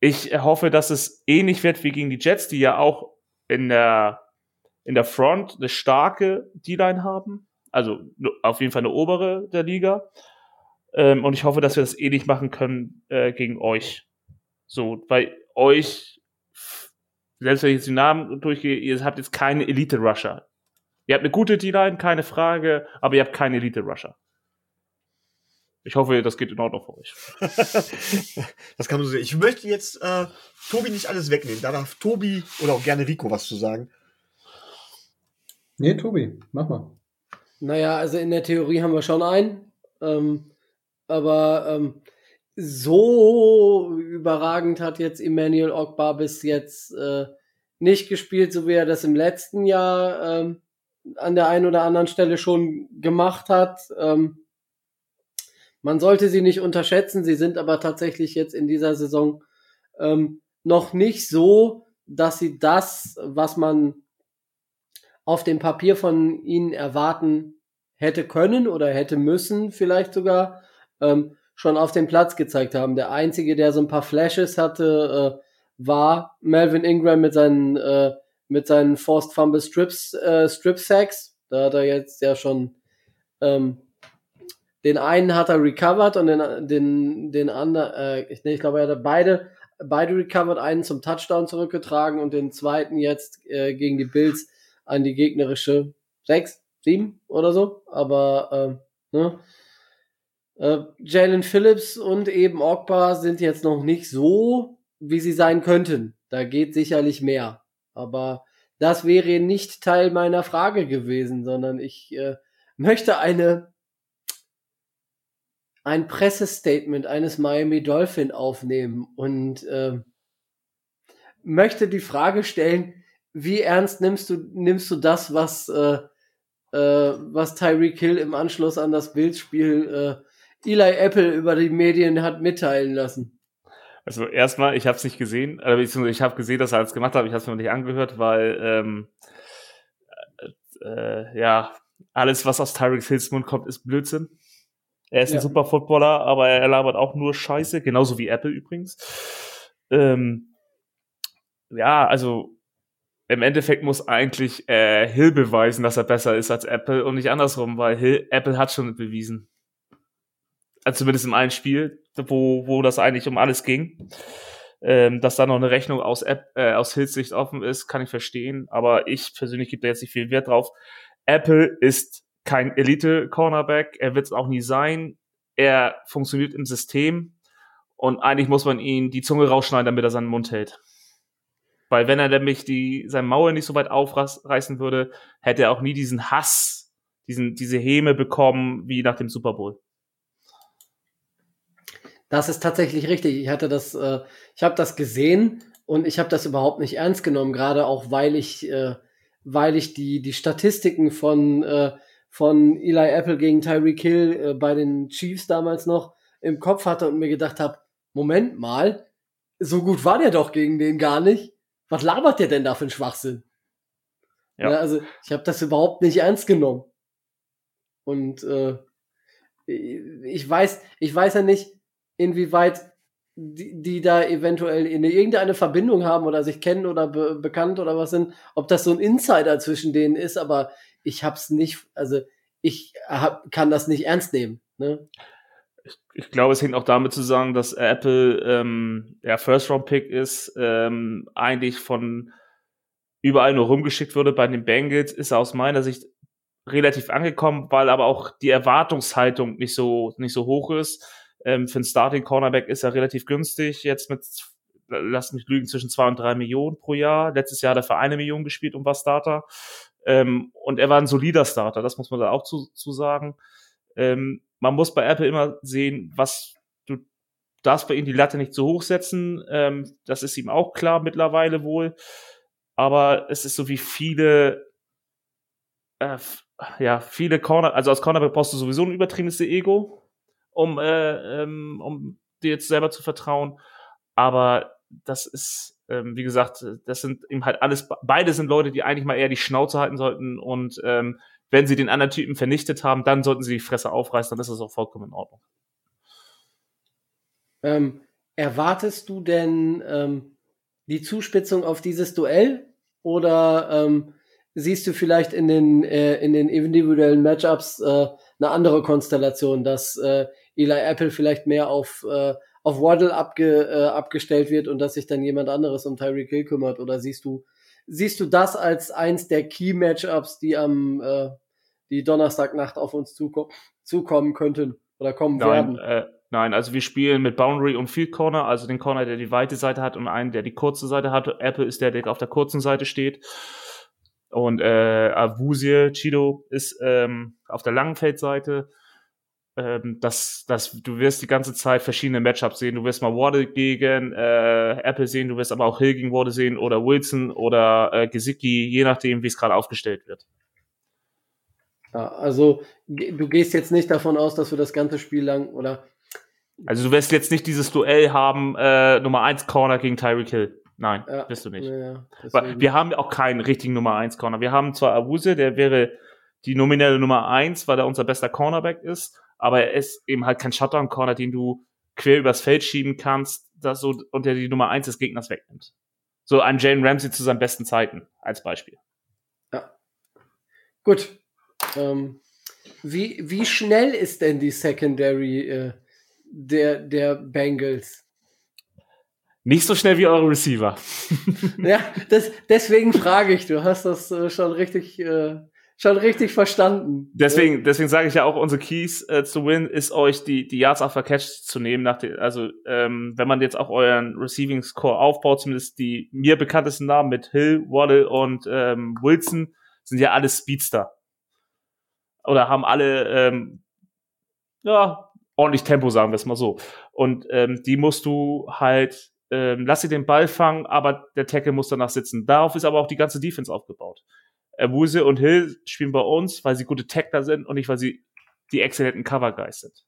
Ich hoffe, dass es ähnlich wird wie gegen die Jets, die ja auch in der, in der Front eine starke D-Line haben also auf jeden Fall eine obere der Liga. Ähm, und ich hoffe, dass wir das ähnlich machen können äh, gegen euch. So, bei euch, selbst wenn ich jetzt die Namen durchgehe, ihr habt jetzt keine Elite-Rusher. Ihr habt eine gute D-Line, keine Frage, aber ihr habt keine Elite-Rusher. Ich hoffe, das geht in Ordnung für euch. das kann man so sehen. Ich möchte jetzt äh, Tobi nicht alles wegnehmen. Da darf Tobi oder auch gerne Rico was zu sagen. Nee, Tobi, mach mal. Naja, also in der Theorie haben wir schon einen. Ähm, aber ähm, so überragend hat jetzt Emmanuel Ogbar bis jetzt äh, nicht gespielt, so wie er das im letzten Jahr ähm, an der einen oder anderen Stelle schon gemacht hat. Ähm, man sollte sie nicht unterschätzen, sie sind aber tatsächlich jetzt in dieser Saison ähm, noch nicht so, dass sie das, was man auf dem Papier von ihnen erwarten hätte können oder hätte müssen, vielleicht sogar, ähm, schon auf dem Platz gezeigt haben. Der einzige, der so ein paar Flashes hatte, äh, war Melvin Ingram mit seinen äh, mit seinen Forced Fumble Strips äh, Strip Sacks. Da hat er jetzt ja schon ähm, den einen hat er recovered und den den den anderen äh, ich, nee, ich glaube er hat beide beide recovered, einen zum Touchdown zurückgetragen und den zweiten jetzt äh, gegen die Bills an die gegnerische sechs, sieben oder so. Aber äh, ne? Äh, Jalen Phillips und eben Ogba sind jetzt noch nicht so, wie sie sein könnten. Da geht sicherlich mehr. Aber das wäre nicht Teil meiner Frage gewesen, sondern ich äh, möchte eine ein Pressestatement eines Miami Dolphin aufnehmen und äh, möchte die Frage stellen, wie ernst nimmst du nimmst du das, was äh, äh, was Tyreek Hill im Anschluss an das Bildspiel äh, Eli Apple über die Medien hat mitteilen lassen? Also erstmal, ich habe es nicht gesehen, äh, ich habe gesehen, dass er es gemacht hat, ich habe es mir nicht angehört, weil ähm, äh, äh, ja alles, was aus Tyreek Hills Mund kommt, ist Blödsinn. Er ist ja. ein super Footballer, aber er labert auch nur Scheiße, genauso wie Apple übrigens. Ähm, ja, also im Endeffekt muss eigentlich äh, Hill beweisen, dass er besser ist als Apple und nicht andersrum, weil Hill, Apple hat schon bewiesen. Also zumindest im einen Spiel, wo, wo das eigentlich um alles ging. Ähm, dass da noch eine Rechnung aus, App, äh, aus Hills Sicht offen ist, kann ich verstehen. Aber ich persönlich gebe da jetzt nicht viel Wert drauf. Apple ist kein Elite-Cornerback, er wird es auch nie sein. Er funktioniert im System und eigentlich muss man ihn die Zunge rausschneiden, damit er seinen Mund hält. Weil wenn er nämlich die, sein Maul nicht so weit aufreißen würde, hätte er auch nie diesen Hass, diesen, diese Häme bekommen wie nach dem Super Bowl. Das ist tatsächlich richtig. Ich hatte das, äh, ich habe das gesehen und ich habe das überhaupt nicht ernst genommen, gerade auch weil ich, äh, weil ich die die Statistiken von äh, von Eli Apple gegen Tyreek Hill äh, bei den Chiefs damals noch im Kopf hatte und mir gedacht habe, Moment mal, so gut war der doch gegen den gar nicht. Was labert der denn da für ein Schwachsinn? Ja. ja also ich habe das überhaupt nicht ernst genommen. Und äh, ich weiß, ich weiß ja nicht, inwieweit die, die da eventuell in irgendeine Verbindung haben oder sich kennen oder be bekannt oder was sind, ob das so ein Insider zwischen denen ist, aber ich hab's nicht, also ich hab, kann das nicht ernst nehmen. Ne? Ich, ich glaube, es hängt auch damit zusammen, dass Apple ähm, ja First-Round-Pick ist, ähm, eigentlich von überall nur rumgeschickt wurde. Bei den Bengals ist er aus meiner Sicht relativ angekommen, weil aber auch die Erwartungshaltung nicht so nicht so hoch ist. Ähm, für einen Starting Cornerback ist er relativ günstig, jetzt mit lass mich lügen, zwischen zwei und drei Millionen pro Jahr. Letztes Jahr hat er für eine Million gespielt und war Starter. Ähm, und er war ein solider Starter, das muss man da auch zu, zu sagen. Ähm, man muss bei Apple immer sehen, was du darfst bei ihm die Latte nicht zu hoch setzen. Ähm, das ist ihm auch klar mittlerweile wohl. Aber es ist so wie viele, äh, ja, viele Corner, also als Cornerback brauchst du sowieso ein übertriebenes Ego, um, äh, ähm, um dir jetzt selber zu vertrauen. Aber das ist, ähm, wie gesagt, das sind eben halt alles, beide sind Leute, die eigentlich mal eher die Schnauze halten sollten und ähm, wenn sie den anderen Typen vernichtet haben, dann sollten sie die Fresse aufreißen, dann ist das auch vollkommen in Ordnung. Ähm, erwartest du denn ähm, die Zuspitzung auf dieses Duell oder ähm, siehst du vielleicht in den, äh, in den individuellen Matchups äh, eine andere Konstellation, dass äh, Eli Apple vielleicht mehr auf äh, auf Waddle abge, äh, abgestellt wird und dass sich dann jemand anderes um Tyreek Hill kümmert? Oder siehst du, siehst du das als eins der Key-Matchups, die am äh, die Donnerstagnacht auf uns zuko zukommen könnten oder kommen nein, werden? Äh, nein, also wir spielen mit Boundary und Field Corner, also den Corner, der die weite Seite hat und einen, der die kurze Seite hat. Apple ist der, der auf der kurzen Seite steht. Und äh, Avusie, Chido ist ähm, auf der langen Feldseite ähm, dass, dass du wirst die ganze Zeit verschiedene Matchups sehen. Du wirst mal Waddle gegen äh, Apple sehen, du wirst aber auch Hill gegen Waddle sehen oder Wilson oder äh, Gesicki, je nachdem, wie es gerade aufgestellt wird. Ja, also du gehst jetzt nicht davon aus, dass wir das ganze Spiel lang oder also du wirst jetzt nicht dieses Duell haben, äh, Nummer 1 Corner gegen Tyreek Hill. Nein, ja, wirst du nicht. Ja, wir haben auch keinen richtigen Nummer 1 Corner. Wir haben zwar Awuse, der wäre die nominelle Nummer 1, weil er unser bester Cornerback ist, aber er ist eben halt kein Shutdown-Corner, den du quer übers Feld schieben kannst, das so, und der die Nummer eins des Gegners wegnimmt. So ein Jane Ramsey zu seinen besten Zeiten, als Beispiel. Ja. Gut. Ähm, wie, wie schnell ist denn die Secondary äh, der, der Bengals? Nicht so schnell wie eure Receiver. ja, das, deswegen frage ich, du hast das äh, schon richtig, äh, schon richtig verstanden. Deswegen, deswegen sage ich ja auch, unsere Keys äh, zu win ist euch die, die Yards after Catch zu nehmen. Nach den, also ähm, wenn man jetzt auch euren Receiving Score aufbaut, zumindest die mir bekanntesten Namen mit Hill, Waddle und ähm, Wilson sind ja alle Speedster. Oder haben alle ähm, ja, ordentlich Tempo, sagen wir es mal so. Und ähm, die musst du halt ähm, lass sie den Ball fangen, aber der Tackle muss danach sitzen. Darauf ist aber auch die ganze Defense aufgebaut. Wuse und Hill spielen bei uns, weil sie gute Tackler sind und nicht, weil sie die exzellenten Cover Guys sind.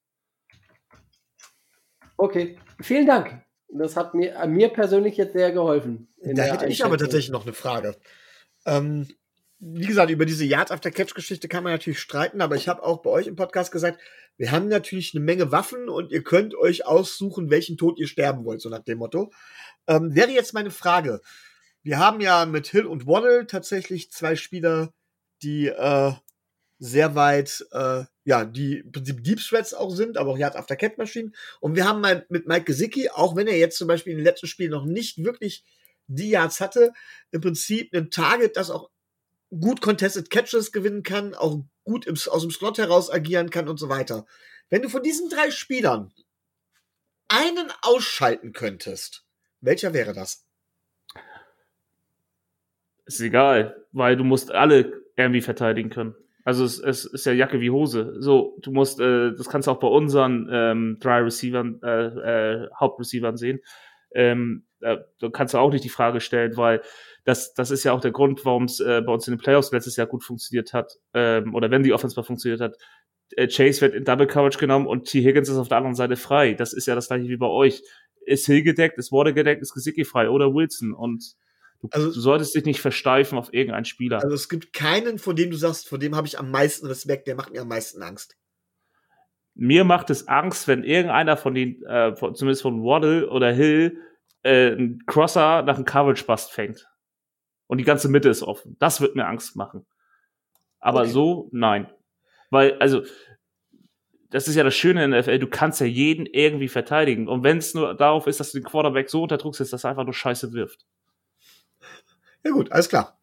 Okay, vielen Dank. Das hat mir, äh, mir persönlich jetzt sehr geholfen. Da hätte ich aber tatsächlich noch eine Frage. Ähm, wie gesagt, über diese Yards after Catch Geschichte kann man natürlich streiten, aber ich habe auch bei euch im Podcast gesagt, wir haben natürlich eine Menge Waffen und ihr könnt euch aussuchen, welchen Tod ihr sterben wollt, so nach dem Motto. Ähm, wäre jetzt meine Frage. Wir haben ja mit Hill und Waddle tatsächlich zwei Spieler, die äh, sehr weit, äh, ja, die im Prinzip Deep Threats auch sind, aber auch Yards after Catch Maschinen. Und wir haben mal mit Mike Gesicki, auch wenn er jetzt zum Beispiel in den letzten Spielen noch nicht wirklich die Yards hatte, im Prinzip ein Target, das auch gut Contested Catches gewinnen kann, auch gut im, aus dem Slot heraus agieren kann und so weiter. Wenn du von diesen drei Spielern einen ausschalten könntest, welcher wäre das? Ist egal, weil du musst alle irgendwie verteidigen können. Also es, es ist ja Jacke wie Hose. So, du musst, äh, das kannst du auch bei unseren ähm, drei Receivern, äh, äh, Hauptreceivern sehen. Ähm, da, da kannst du auch nicht die Frage stellen, weil das, das ist ja auch der Grund, warum es äh, bei uns in den Playoffs letztes Jahr gut funktioniert hat, ähm, oder wenn die Offense mal funktioniert hat. Äh, Chase wird in Double Coverage genommen und T. Higgins ist auf der anderen Seite frei. Das ist ja das gleiche wie bei euch. Ist Hill gedeckt, ist Water gedeckt, ist Gesicki frei oder Wilson und du, also, du solltest dich nicht versteifen auf irgendeinen Spieler. Also es gibt keinen, von dem du sagst, vor dem habe ich am meisten Respekt, der macht mir am meisten Angst. Mir macht es Angst, wenn irgendeiner von den, äh, von, zumindest von Waddle oder Hill, äh, einen Crosser nach einem Coverage-Bust fängt und die ganze Mitte ist offen. Das wird mir Angst machen. Aber okay. so, nein. Weil, also, das ist ja das Schöne in der NFL, du kannst ja jeden irgendwie verteidigen. Und wenn es nur darauf ist, dass du den Quarterback so unter Druck setzt, dass er einfach nur Scheiße wirft. Ja gut, alles klar.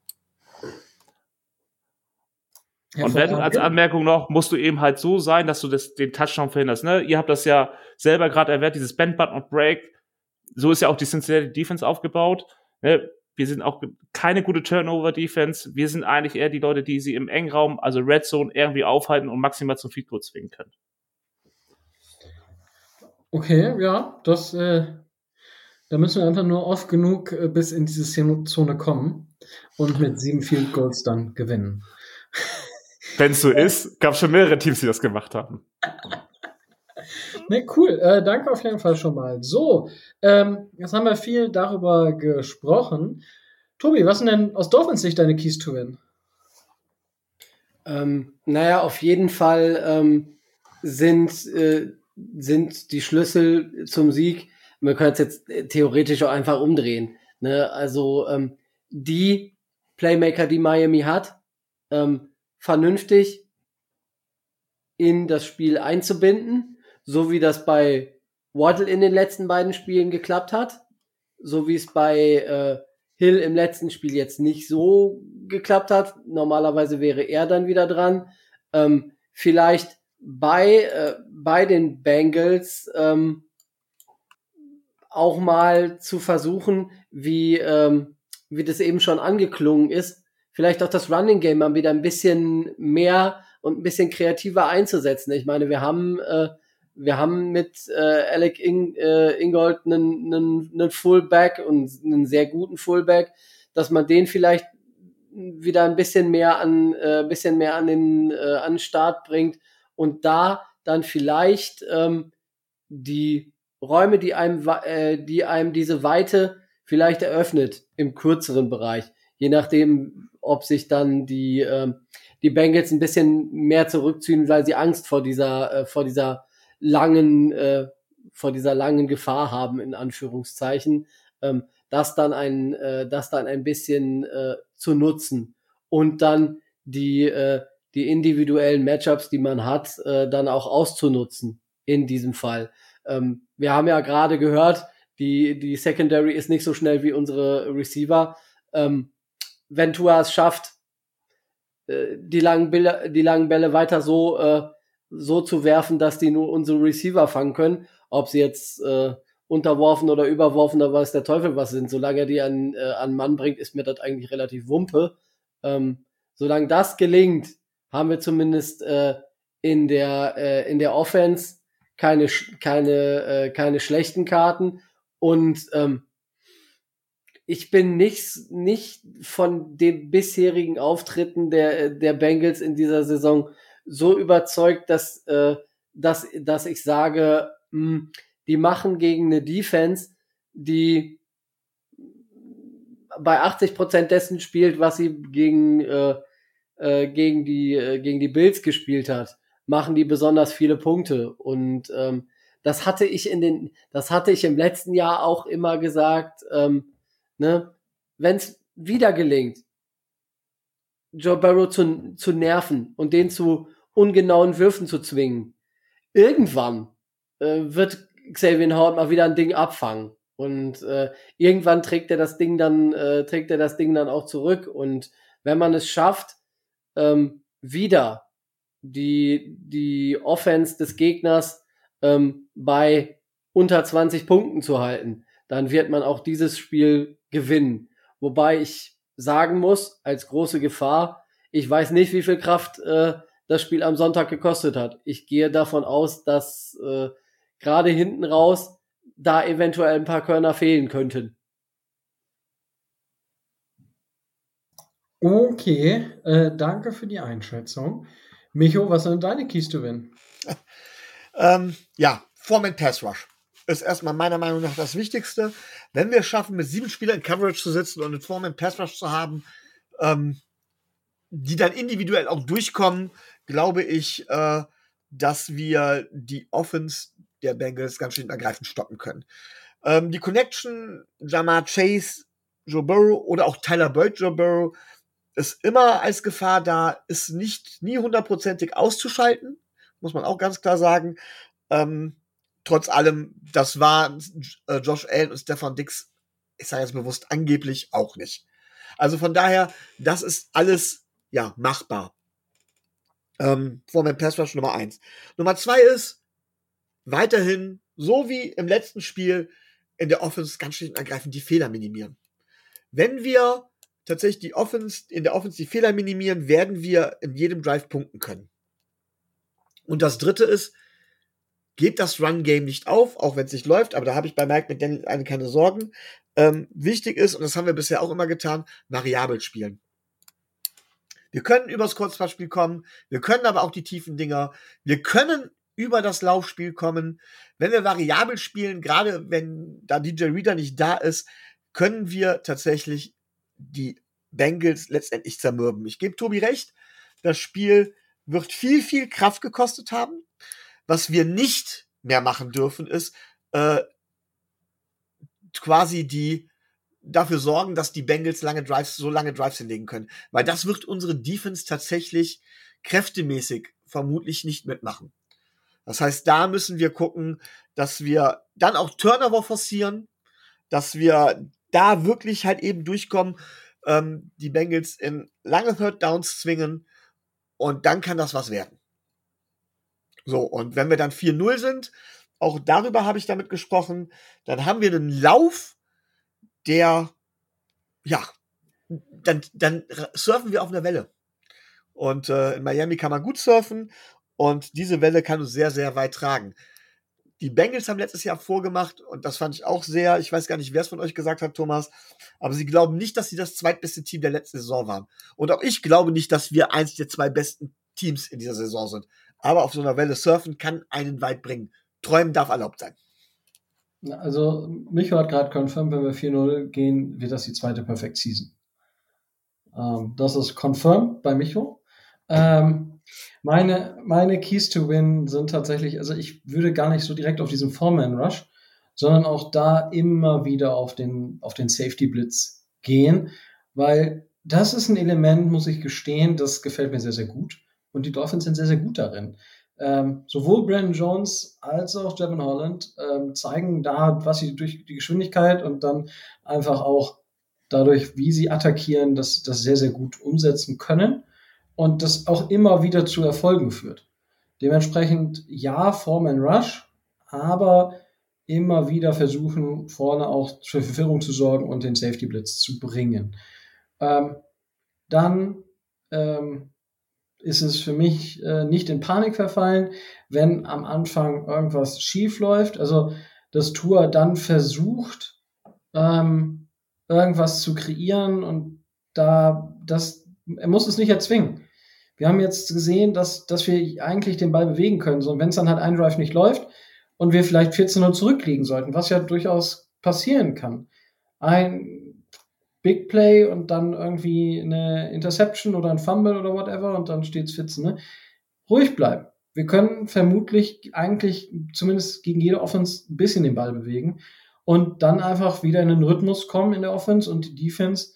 Und wenn als Anmerkung noch, musst du eben halt so sein, dass du das, den Touchdown verhinderst. Ne? Ihr habt das ja selber gerade erwähnt, dieses Bend Button und Break. So ist ja auch die Cincinnati Defense aufgebaut. Ne? Wir sind auch keine gute Turnover-Defense. Wir sind eigentlich eher die Leute, die sie im Engraum, also Red Zone, irgendwie aufhalten und maximal zum Feed Goal zwingen können. Okay, ja, das, äh, da müssen wir einfach nur oft genug äh, bis in diese Zone kommen und mit sieben Field Goals dann gewinnen. Wenn es so ist, gab es schon mehrere Teams, die das gemacht haben. Ne, cool. Äh, danke auf jeden Fall schon mal. So, ähm, jetzt haben wir viel darüber gesprochen. Tobi, was sind denn aus Dolphins Sicht deine Keys to Win? Ähm, naja, auf jeden Fall ähm, sind, äh, sind die Schlüssel zum Sieg, wir können es jetzt äh, theoretisch auch einfach umdrehen. Ne? Also ähm, die Playmaker, die Miami hat, ähm, vernünftig in das Spiel einzubinden so wie das bei Waddle in den letzten beiden Spielen geklappt hat, so wie es bei äh, Hill im letzten Spiel jetzt nicht so geklappt hat. Normalerweise wäre er dann wieder dran. Ähm, vielleicht bei, äh, bei den Bengals ähm, auch mal zu versuchen, wie, ähm, wie das eben schon angeklungen ist, vielleicht auch das Running Game mal wieder ein bisschen mehr und ein bisschen kreativer einzusetzen. Ich meine, wir haben äh, wir haben mit äh, Alec In, äh, Ingold einen, einen, einen Fullback und einen sehr guten Fullback, dass man den vielleicht wieder ein bisschen mehr an äh, bisschen mehr an den äh, an den Start bringt und da dann vielleicht ähm, die Räume, die einem äh, die einem diese Weite vielleicht eröffnet im kürzeren Bereich. Je nachdem, ob sich dann die, äh, die Bengals ein bisschen mehr zurückziehen, weil sie Angst vor dieser, äh, vor dieser langen, äh, vor dieser langen Gefahr haben, in Anführungszeichen, ähm, das dann ein, äh, das dann ein bisschen äh, zu nutzen und dann die, äh, die individuellen Matchups, die man hat, äh, dann auch auszunutzen in diesem Fall. Ähm, wir haben ja gerade gehört, die, die Secondary ist nicht so schnell wie unsere Receiver. Ähm, wenn Tua es schafft, äh, die langen Bälle, die langen Bälle weiter so, äh, so zu werfen, dass die nur unsere Receiver fangen können, ob sie jetzt äh, unterworfen oder überworfen, da weiß der Teufel was sind. Solange er die an, äh, an Mann bringt, ist mir das eigentlich relativ Wumpe. Ähm, solange das gelingt, haben wir zumindest äh, in der äh, in der Offense keine keine äh, keine schlechten Karten und ähm, ich bin nicht nicht von den bisherigen Auftritten der der Bengals in dieser Saison so überzeugt, dass äh, dass dass ich sage, mh, hm, die machen gegen eine Defense, die bei 80 Prozent dessen spielt, was sie gegen äh, äh, gegen die äh, gegen die Bills gespielt hat, machen die besonders viele Punkte. Und ähm, das hatte ich in den das hatte ich im letzten Jahr auch immer gesagt, ähm, ne, wenn es wieder gelingt, Joe Barrow zu, zu nerven und den zu ungenauen Würfen zu zwingen, irgendwann äh, wird Xavier Howard mal wieder ein Ding abfangen. Und äh, irgendwann trägt er das Ding dann, äh, trägt er das Ding dann auch zurück. Und wenn man es schafft, ähm, wieder die, die Offense des Gegners ähm, bei unter 20 Punkten zu halten, dann wird man auch dieses Spiel gewinnen. Wobei ich sagen muss, als große Gefahr, ich weiß nicht, wie viel Kraft äh, das Spiel am Sonntag gekostet hat. Ich gehe davon aus, dass äh, gerade hinten raus da eventuell ein paar Körner fehlen könnten. Okay, äh, danke für die Einschätzung. Micho, was sind deine Keys to Win? ähm, ja, Foreman Pass Rush ist erstmal meiner Meinung nach das Wichtigste. Wenn wir es schaffen, mit sieben Spielern in Coverage zu sitzen und einen Foreman Pass Rush zu haben, ähm, die dann individuell auch durchkommen, glaube ich, äh, dass wir die Offense der Bengals ganz schön ergreifend stoppen können. Ähm, die Connection Jamar Chase, Joe Burrow oder auch Tyler Boyd, Joe Burrow ist immer als Gefahr da, ist nicht nie hundertprozentig auszuschalten, muss man auch ganz klar sagen. Ähm, trotz allem, das war äh, Josh Allen und Stefan Dix, ich sage jetzt bewusst, angeblich auch nicht. Also von daher, das ist alles ja machbar. Ähm, vor meinem Pass Rush Nummer eins. Nummer zwei ist, weiterhin, so wie im letzten Spiel, in der Offense ganz schlicht und ergreifend die Fehler minimieren. Wenn wir tatsächlich die Offense, in der Offense die Fehler minimieren, werden wir in jedem Drive punkten können. Und das dritte ist, gebt das Run-Game nicht auf, auch wenn es nicht läuft, aber da habe ich bei Mike McDaniel eine keine Sorgen. Ähm, wichtig ist, und das haben wir bisher auch immer getan, variabel spielen. Wir können übers Kurzpassspiel kommen, wir können aber auch die tiefen Dinger, wir können über das Laufspiel kommen. Wenn wir variabel spielen, gerade wenn da DJ Reader nicht da ist, können wir tatsächlich die Bengals letztendlich zermürben. Ich gebe Tobi recht, das Spiel wird viel, viel Kraft gekostet haben. Was wir nicht mehr machen dürfen, ist äh, quasi die dafür sorgen, dass die Bengals lange Drives, so lange Drives hinlegen können. Weil das wird unsere Defense tatsächlich kräftemäßig vermutlich nicht mitmachen. Das heißt, da müssen wir gucken, dass wir dann auch Turnover forcieren, dass wir da wirklich halt eben durchkommen, ähm, die Bengals in lange Third Downs zwingen und dann kann das was werden. So, und wenn wir dann 4-0 sind, auch darüber habe ich damit gesprochen, dann haben wir einen Lauf, der, ja, dann, dann surfen wir auf einer Welle. Und äh, in Miami kann man gut surfen. Und diese Welle kann uns sehr, sehr weit tragen. Die Bengals haben letztes Jahr vorgemacht und das fand ich auch sehr, ich weiß gar nicht, wer es von euch gesagt hat, Thomas, aber sie glauben nicht, dass sie das zweitbeste Team der letzten Saison waren. Und auch ich glaube nicht, dass wir eins der zwei besten Teams in dieser Saison sind. Aber auf so einer Welle surfen kann einen weit bringen. Träumen darf erlaubt sein. Also, Micho hat gerade confirmed, wenn wir 4-0 gehen, wird das die zweite Perfect Season. Ähm, das ist confirmed bei Micho. Ähm, meine, meine Keys to Win sind tatsächlich, also ich würde gar nicht so direkt auf diesen Foreman-Rush, sondern auch da immer wieder auf den, auf den Safety-Blitz gehen, weil das ist ein Element, muss ich gestehen, das gefällt mir sehr, sehr gut. Und die Dolphins sind sehr, sehr gut darin. Ähm, sowohl Brandon Jones als auch Devin Holland ähm, zeigen da, was sie durch die Geschwindigkeit und dann einfach auch dadurch, wie sie attackieren, das, das sehr, sehr gut umsetzen können und das auch immer wieder zu Erfolgen führt. Dementsprechend ja, Foreman Rush, aber immer wieder versuchen, vorne auch für Verwirrung zu sorgen und den Safety Blitz zu bringen. Ähm, dann ähm, ist es für mich äh, nicht in Panik verfallen, wenn am Anfang irgendwas schief läuft. Also das Tour dann versucht, ähm, irgendwas zu kreieren und da das er muss es nicht erzwingen. Wir haben jetzt gesehen, dass, dass wir eigentlich den Ball bewegen können. So, wenn es dann halt ein Drive nicht läuft und wir vielleicht 14-0 zurückliegen sollten, was ja durchaus passieren kann. Ein Big Play und dann irgendwie eine Interception oder ein Fumble oder whatever und dann steht es 14. Ne? Ruhig bleiben. Wir können vermutlich eigentlich zumindest gegen jede Offense ein bisschen den Ball bewegen und dann einfach wieder in den Rhythmus kommen in der Offense und die Defense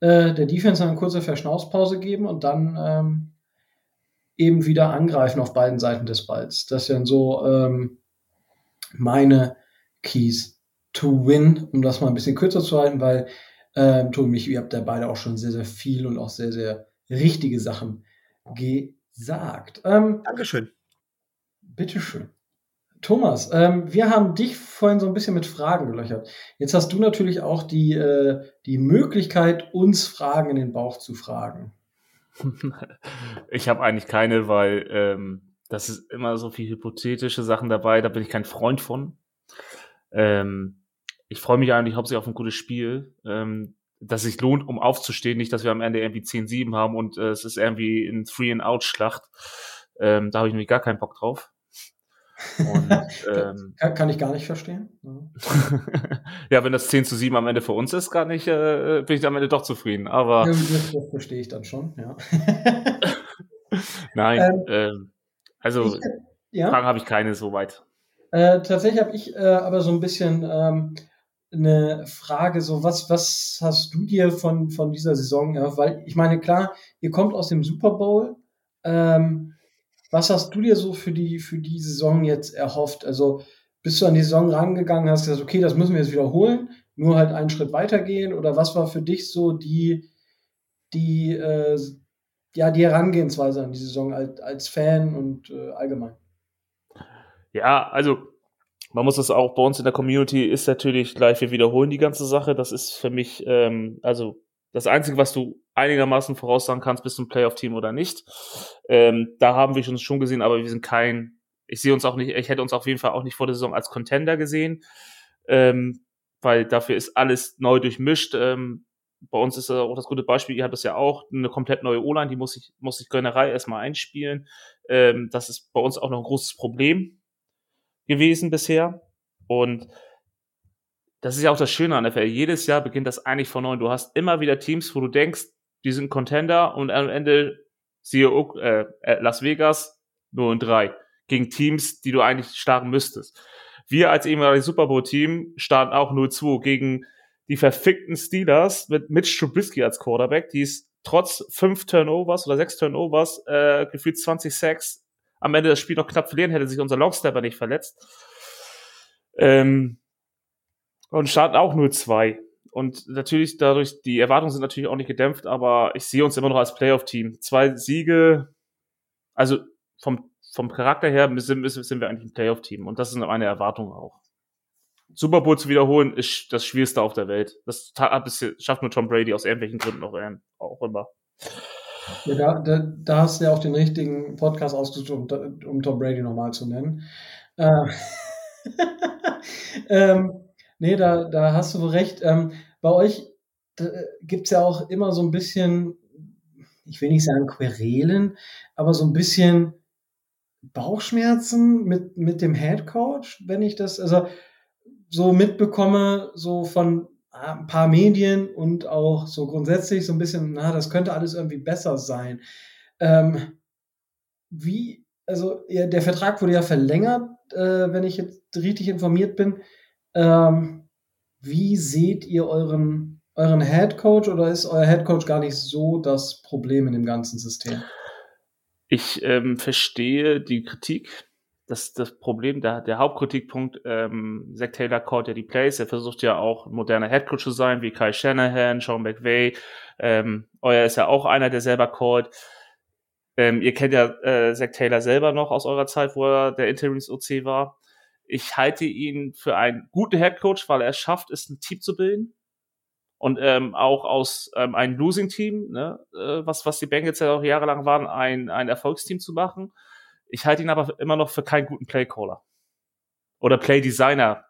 äh, der Defense eine kurze Verschnaufspause geben und dann ähm, eben wieder angreifen auf beiden Seiten des Balls. Das sind so ähm, meine Keys to win, um das mal ein bisschen kürzer zu halten, weil ähm, Tobi mich, ihr habt ja beide auch schon sehr, sehr viel und auch sehr, sehr richtige Sachen gesagt. Ähm, Dankeschön. Bitteschön. Thomas, ähm, wir haben dich vorhin so ein bisschen mit Fragen gelöchert. Jetzt hast du natürlich auch die, äh, die Möglichkeit, uns Fragen in den Bauch zu fragen. Ich habe eigentlich keine, weil ähm, das ist immer so viel hypothetische Sachen dabei, da bin ich kein Freund von. Ähm, ich freue mich eigentlich hauptsächlich auf ein gutes Spiel, ähm, das sich lohnt, um aufzustehen. Nicht, dass wir am Ende irgendwie 10-7 haben und äh, es ist irgendwie ein Three-and-Out-Schlacht. Ähm, da habe ich nämlich gar keinen Bock drauf. Und, ähm, kann, kann, ich gar nicht verstehen. ja, wenn das 10 zu 7 am Ende für uns ist, gar nicht, äh, bin ich am Ende doch zufrieden. Aber ja, das, das, verstehe ich dann schon, ja. Nein, ähm, ähm, also ich, ja? Fragen habe ich keine soweit. Äh, tatsächlich habe ich äh, aber so ein bisschen ähm, eine Frage, so was, was hast du dir von, von dieser Saison, ja, weil ich meine, klar, ihr kommt aus dem Super Bowl, ähm, was hast du dir so für die, für die Saison jetzt erhofft? Also bist du an die Saison rangegangen, hast gesagt, okay, das müssen wir jetzt wiederholen, nur halt einen Schritt weitergehen? Oder was war für dich so die, die, äh, ja, die Herangehensweise an die Saison als, als Fan und äh, allgemein? Ja, also man muss das auch bei uns in der Community ist natürlich gleich, wir wiederholen die ganze Sache. Das ist für mich, ähm, also das Einzige, was du einigermaßen voraussagen kannst, bist du ein Playoff-Team oder nicht. Ähm, da haben wir uns schon gesehen, aber wir sind kein, ich sehe uns auch nicht, ich hätte uns auf jeden Fall auch nicht vor der Saison als Contender gesehen, ähm, weil dafür ist alles neu durchmischt. Ähm, bei uns ist auch das gute Beispiel, ihr habt das ja auch, eine komplett neue O-Line, die muss ich, muss ich Gönnerei erstmal einspielen. Ähm, das ist bei uns auch noch ein großes Problem gewesen bisher. Und das ist ja auch das Schöne an der NFL. Jedes Jahr beginnt das eigentlich von neu. Du hast immer wieder Teams, wo du denkst, die sind Contender und am Ende siehe äh, äh, Las Vegas nur in drei gegen Teams, die du eigentlich starten müsstest. Wir als ehemaliges Super Bowl Team starten auch 0-2 gegen die verfickten Steelers mit Mitch Trubisky als Quarterback, die ist trotz fünf Turnovers oder sechs Turnovers äh, gefühlt 20 Sacks am Ende das Spiel noch knapp verlieren, hätte sich unser Longstepper nicht verletzt. Ähm, und starten auch 0-2. Und natürlich dadurch, die Erwartungen sind natürlich auch nicht gedämpft, aber ich sehe uns immer noch als Playoff-Team. Zwei Siege, also vom, vom Charakter her sind, sind wir eigentlich ein Playoff-Team. Und das ist meine Erwartung auch. Super Bowl zu wiederholen ist das Schwierigste auf der Welt. Das schafft nur Tom Brady aus irgendwelchen Gründen auch, auch immer. Ja, da, da, da, hast du ja auch den richtigen Podcast ausgesucht, um, um Tom Brady nochmal zu nennen. Äh, ähm, Nee, da, da hast du wohl recht. Ähm, bei euch gibt es ja auch immer so ein bisschen, ich will nicht sagen Querelen, aber so ein bisschen Bauchschmerzen mit, mit dem Head Coach, wenn ich das also so mitbekomme, so von ein paar Medien und auch so grundsätzlich so ein bisschen, na, das könnte alles irgendwie besser sein. Ähm, wie, also ja, der Vertrag wurde ja verlängert, äh, wenn ich jetzt richtig informiert bin. Ähm, wie seht ihr euren, euren Head Coach oder ist euer Head Coach gar nicht so das Problem in dem ganzen System? Ich ähm, verstehe die Kritik. Das, das Problem, der, der Hauptkritikpunkt, ähm, Zach Taylor callt ja die Plays. Er versucht ja auch moderner Headcoach zu sein, wie Kai Shanahan, Sean McVay. Ähm, euer ist ja auch einer, der selber callt. Ähm, ihr kennt ja äh, Zach Taylor selber noch aus eurer Zeit, wo er der Interims-OC war. Ich halte ihn für einen guten Headcoach, weil er es schafft, ist ein Team zu bilden und ähm, auch aus ähm, einem Losing-Team, ne, äh, was, was die Bengals ja auch jahrelang waren, ein, ein Erfolgsteam zu machen. Ich halte ihn aber immer noch für keinen guten Playcaller. Oder Playdesigner.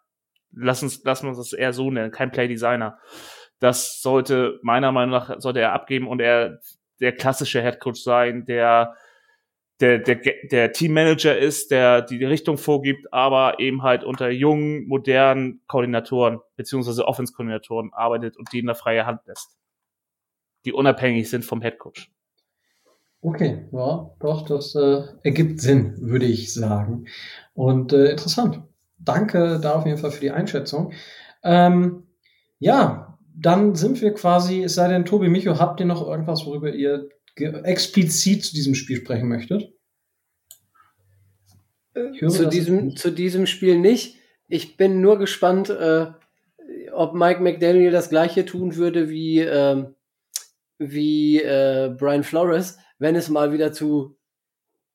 Lass uns, lass uns das eher so nennen, kein Playdesigner. Das sollte, meiner Meinung nach, sollte er abgeben und er der klassische Headcoach sein, der der, der, der Teammanager ist, der die Richtung vorgibt, aber eben halt unter jungen, modernen Koordinatoren beziehungsweise Offense-Koordinatoren arbeitet und die in der freie Hand lässt. Die unabhängig sind vom Headcoach. Okay, ja, doch, das äh, ergibt Sinn, würde ich sagen. Und äh, interessant. Danke da auf jeden Fall für die Einschätzung. Ähm, ja, dann sind wir quasi, es sei denn, Tobi, Micho, habt ihr noch irgendwas, worüber ihr explizit zu diesem Spiel sprechen möchtet? Höre, zu, diesem, zu diesem Spiel nicht. Ich bin nur gespannt, äh, ob Mike McDaniel das gleiche tun würde wie, äh, wie äh, Brian Flores, wenn es mal wieder zu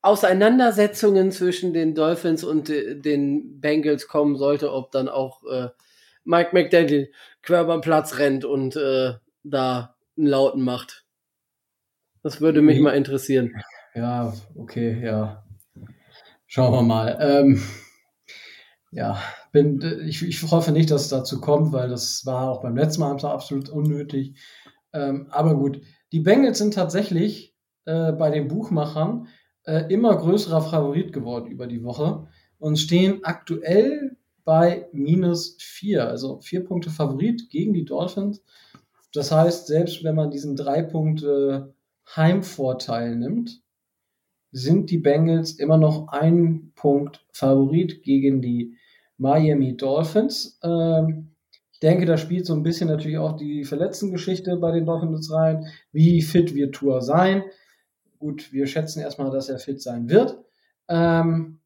Auseinandersetzungen zwischen den Dolphins und den Bengals kommen sollte, ob dann auch äh, Mike McDaniel quer beim Platz rennt und äh, da einen Lauten macht. Das würde mich mal interessieren. Ja, okay, ja. Schauen wir mal. Ähm, ja, bin, ich, ich hoffe nicht, dass es dazu kommt, weil das war auch beim letzten Mal absolut unnötig. Ähm, aber gut, die Bengals sind tatsächlich äh, bei den Buchmachern äh, immer größerer Favorit geworden über die Woche und stehen aktuell bei minus vier, also vier Punkte Favorit gegen die Dolphins. Das heißt, selbst wenn man diesen drei Punkte Heimvorteil nimmt, sind die Bengals immer noch ein Punkt Favorit gegen die Miami Dolphins. Ähm, ich denke, da spielt so ein bisschen natürlich auch die Verletztengeschichte bei den Dolphins rein. Wie fit wird Tour sein? Gut, wir schätzen erstmal, dass er fit sein wird. Ähm,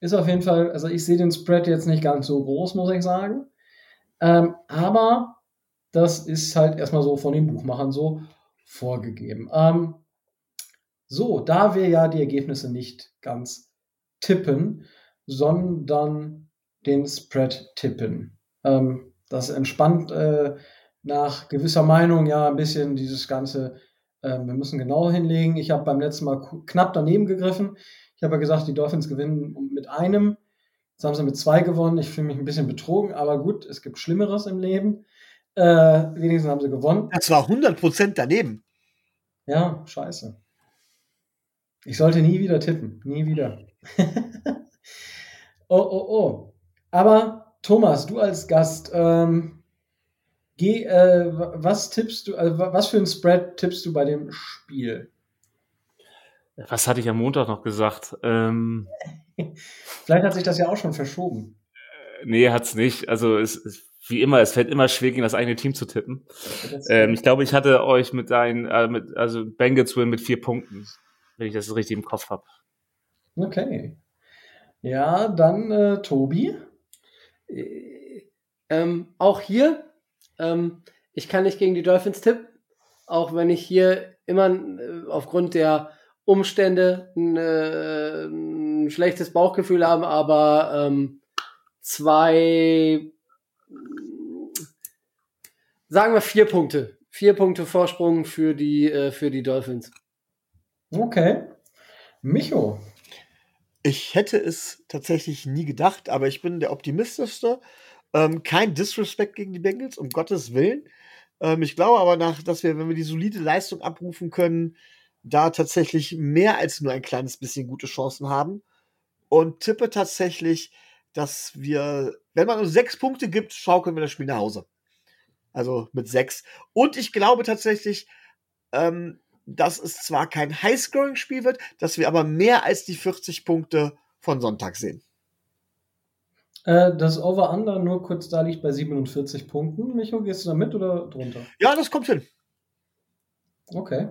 ist auf jeden Fall, also ich sehe den Spread jetzt nicht ganz so groß, muss ich sagen. Ähm, aber das ist halt erstmal so von den Buchmachern so vorgegeben. Ähm, so, da wir ja die Ergebnisse nicht ganz tippen, sondern den Spread tippen. Ähm, das entspannt äh, nach gewisser Meinung ja ein bisschen dieses ganze, äh, wir müssen genau hinlegen. Ich habe beim letzten Mal knapp daneben gegriffen. Ich habe ja gesagt, die Dolphins gewinnen mit einem. Jetzt haben sie mit zwei gewonnen. Ich fühle mich ein bisschen betrogen, aber gut, es gibt Schlimmeres im Leben. Äh, wenigstens haben sie gewonnen. Das war 100% daneben. Ja, scheiße. Ich sollte nie wieder tippen. Nie wieder. oh, oh, oh. Aber Thomas, du als Gast, ähm, geh, äh, was tippst du, also was für ein Spread tippst du bei dem Spiel? Was hatte ich am Montag noch gesagt? Ähm, Vielleicht hat sich das ja auch schon verschoben. Äh, nee, hat's nicht. Also es, es, wie immer, es fällt immer schwer, gegen das eigene Team zu tippen. Ähm, ich glaube, ich hatte euch mit ein, äh, mit, also Bengals Win mit vier Punkten wenn ich das richtig im Kopf habe. Okay. Ja, dann äh, Tobi. Äh, ähm, auch hier, ähm, ich kann nicht gegen die Dolphins tippen, auch wenn ich hier immer äh, aufgrund der Umstände ein, äh, ein schlechtes Bauchgefühl habe, aber ähm, zwei, sagen wir vier Punkte. Vier Punkte Vorsprung für die, äh, für die Dolphins. Okay. Micho. Ich hätte es tatsächlich nie gedacht, aber ich bin der optimistischste. Ähm, kein Disrespect gegen die Bengals, um Gottes Willen. Ähm, ich glaube aber nach, dass wir, wenn wir die solide Leistung abrufen können, da tatsächlich mehr als nur ein kleines bisschen gute Chancen haben. Und tippe tatsächlich, dass wir, wenn man uns sechs Punkte gibt, schaukeln wir das Spiel nach Hause. Also mit sechs. Und ich glaube tatsächlich, ähm, dass es zwar kein Highscoring-Spiel wird, dass wir aber mehr als die 40 Punkte von Sonntag sehen. Äh, das Over-Under nur kurz da liegt bei 47 Punkten. Micho, gehst du da mit oder drunter? Ja, das kommt hin. Okay.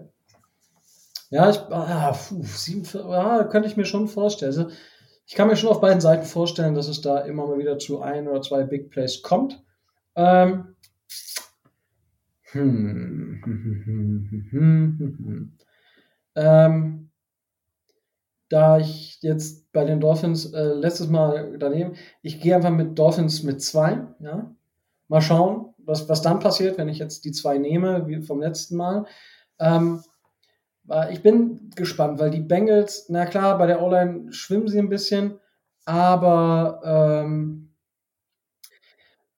Ja, ich, ah, puh, 47, ah, könnte ich mir schon vorstellen. Also, ich kann mir schon auf beiden Seiten vorstellen, dass es da immer mal wieder zu ein oder zwei Big Plays kommt. Ähm, hm, hm, hm, ähm, da ich jetzt bei den Dolphins äh, letztes Mal daneben, ich gehe einfach mit Dolphins mit zwei, ja. Mal schauen, was, was dann passiert, wenn ich jetzt die zwei nehme, wie vom letzten Mal. Ähm, ich bin gespannt, weil die Bengals, na klar, bei der O-Line schwimmen sie ein bisschen, aber ähm,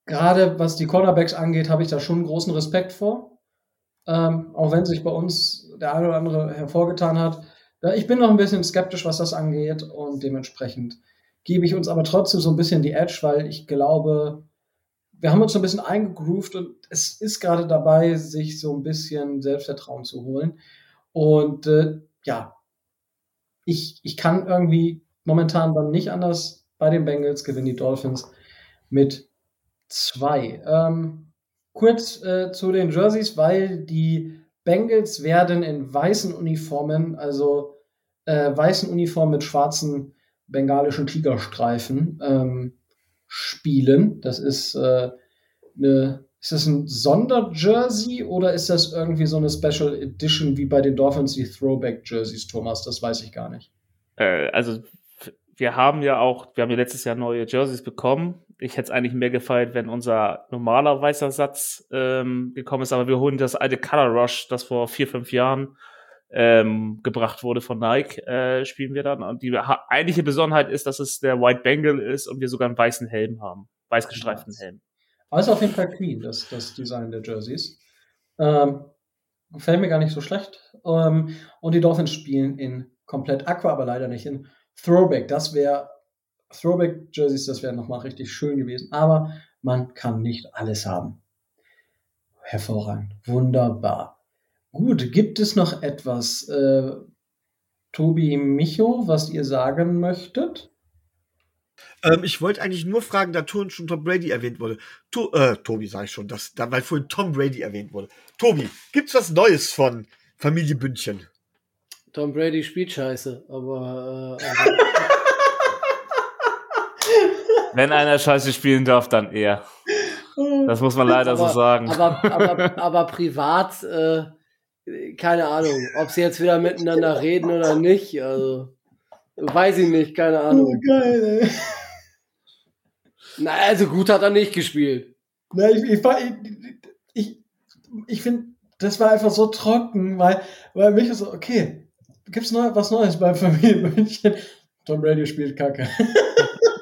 gerade was die Cornerbacks angeht, habe ich da schon großen Respekt vor. Ähm, auch wenn sich bei uns der eine oder andere hervorgetan hat. Ich bin noch ein bisschen skeptisch, was das angeht und dementsprechend gebe ich uns aber trotzdem so ein bisschen die Edge, weil ich glaube, wir haben uns so ein bisschen eingegroovt und es ist gerade dabei, sich so ein bisschen Selbstvertrauen zu holen. Und äh, ja, ich, ich kann irgendwie momentan dann nicht anders bei den Bengals gewinnen die Dolphins mit zwei. Ähm, kurz äh, zu den Jerseys, weil die Bengals werden in weißen Uniformen, also äh, weißen Uniformen mit schwarzen bengalischen Tigerstreifen ähm, spielen. Das ist äh, eine ist das ein Sonderjersey oder ist das irgendwie so eine Special Edition wie bei den Dolphins, die Throwback Jerseys, Thomas? Das weiß ich gar nicht. Äh, also, wir haben ja auch, wir haben ja letztes Jahr neue Jerseys bekommen. Ich hätte es eigentlich mehr gefeiert, wenn unser normaler weißer Satz ähm, gekommen ist, aber wir holen das alte Color Rush, das vor vier, fünf Jahren ähm, gebracht wurde von Nike, äh, spielen wir dann. Und die eigentliche Besonderheit ist, dass es der White Bengal ist und wir sogar einen weißen Helm haben. Weiß gestreiften Helm. Ist auf jeden Fall clean, das, das Design der Jerseys. Ähm, gefällt mir gar nicht so schlecht. Ähm, und die Dolphins spielen in komplett Aqua, aber leider nicht in Throwback. Das wäre Throwback Jerseys, das wäre nochmal richtig schön gewesen. Aber man kann nicht alles haben. Hervorragend. Wunderbar. Gut, gibt es noch etwas, äh, Tobi Micho, was ihr sagen möchtet? Ähm, ich wollte eigentlich nur fragen, da schon Tom Brady erwähnt wurde. To äh, Tobi sage ich schon, das, da, weil vorhin Tom Brady erwähnt wurde. Tobi, gibt's was Neues von Familie Bündchen? Tom Brady spielt scheiße, aber, äh, aber Wenn einer scheiße spielen darf, dann er. Das muss man leider aber, so sagen. Aber, aber, aber privat, äh, keine Ahnung, ob sie jetzt wieder miteinander reden oder nicht. Also, weiß ich nicht, keine Ahnung. Oh, geil, ey. Na, also gut hat er nicht gespielt. Na, ich, ich, ich, ich finde, das war einfach so trocken, weil, weil mich ist so, okay, gibt's neu, was Neues beim Familienmünchen? Tom Brady spielt Kacke.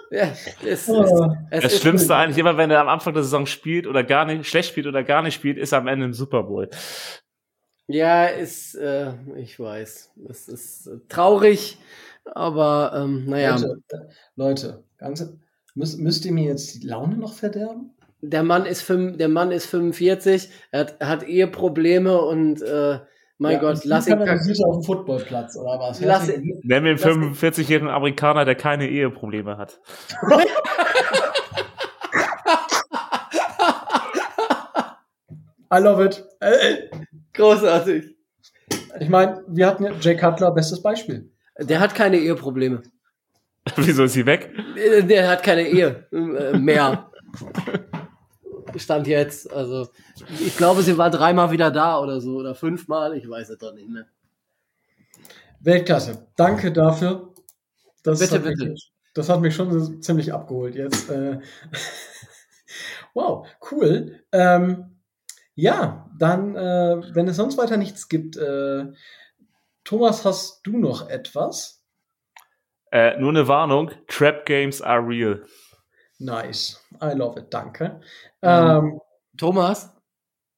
Ja, es, oh. es, das Schlimmste cool. eigentlich immer, wenn er am Anfang der Saison spielt oder gar nicht, schlecht spielt oder gar nicht spielt, ist er am Ende im Super Bowl. Ja, ist, äh, ich weiß, es ist traurig, aber ähm, naja. Leute, Leute ganz, müsst, müsst ihr mir jetzt die Laune noch verderben? Der Mann ist, fünf, der Mann ist 45, er hat, hat Eheprobleme und äh, mein ja, Gott, lass ihn kacken. auf dem Footballplatz oder was? Lass ihn, Nenn mir einen 45-jährigen Amerikaner, der keine Eheprobleme hat. I love it. Äh, äh. Großartig. Ich meine, wir hatten ja Jay Cutler, bestes Beispiel. Der hat keine Eheprobleme. Wieso ist sie weg? Der hat keine Ehe äh, mehr. Stand jetzt. Also, ich glaube, sie war dreimal wieder da oder so oder fünfmal. Ich weiß es doch nicht mehr. Weltklasse. Danke dafür. Das bitte, bitte. Mich, das hat mich schon ziemlich abgeholt jetzt. Äh, wow, cool. Ähm, ja, dann, äh, wenn es sonst weiter nichts gibt, äh, Thomas, hast du noch etwas? Äh, nur eine Warnung: Trap Games are real. Nice. I love it. Danke. Ähm, ähm, Thomas?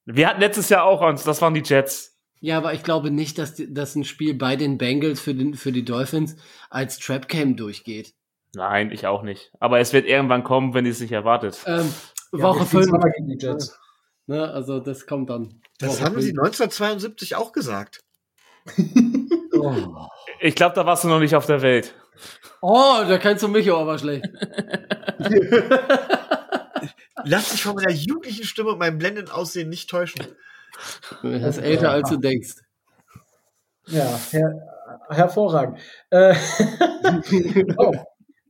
Wir hatten letztes Jahr auch uns, das waren die Jets. Ja, aber ich glaube nicht, dass, die, dass ein Spiel bei den Bengals für, den, für die Dolphins als Trap Game durchgeht. Nein, ich auch nicht. Aber es wird irgendwann kommen, wenn ihr es nicht erwartet. Ähm, Woche 5. Ne? Also das kommt dann. Das haben sie 1972 auch gesagt. Oh. Ich glaube, da warst du noch nicht auf der Welt. Oh, da kennst du mich aber schlecht. Lass dich von meiner jugendlichen Stimme und meinem blendenden Aussehen nicht täuschen. Das ist älter, als du denkst. Ja, her hervorragend. Äh, oh.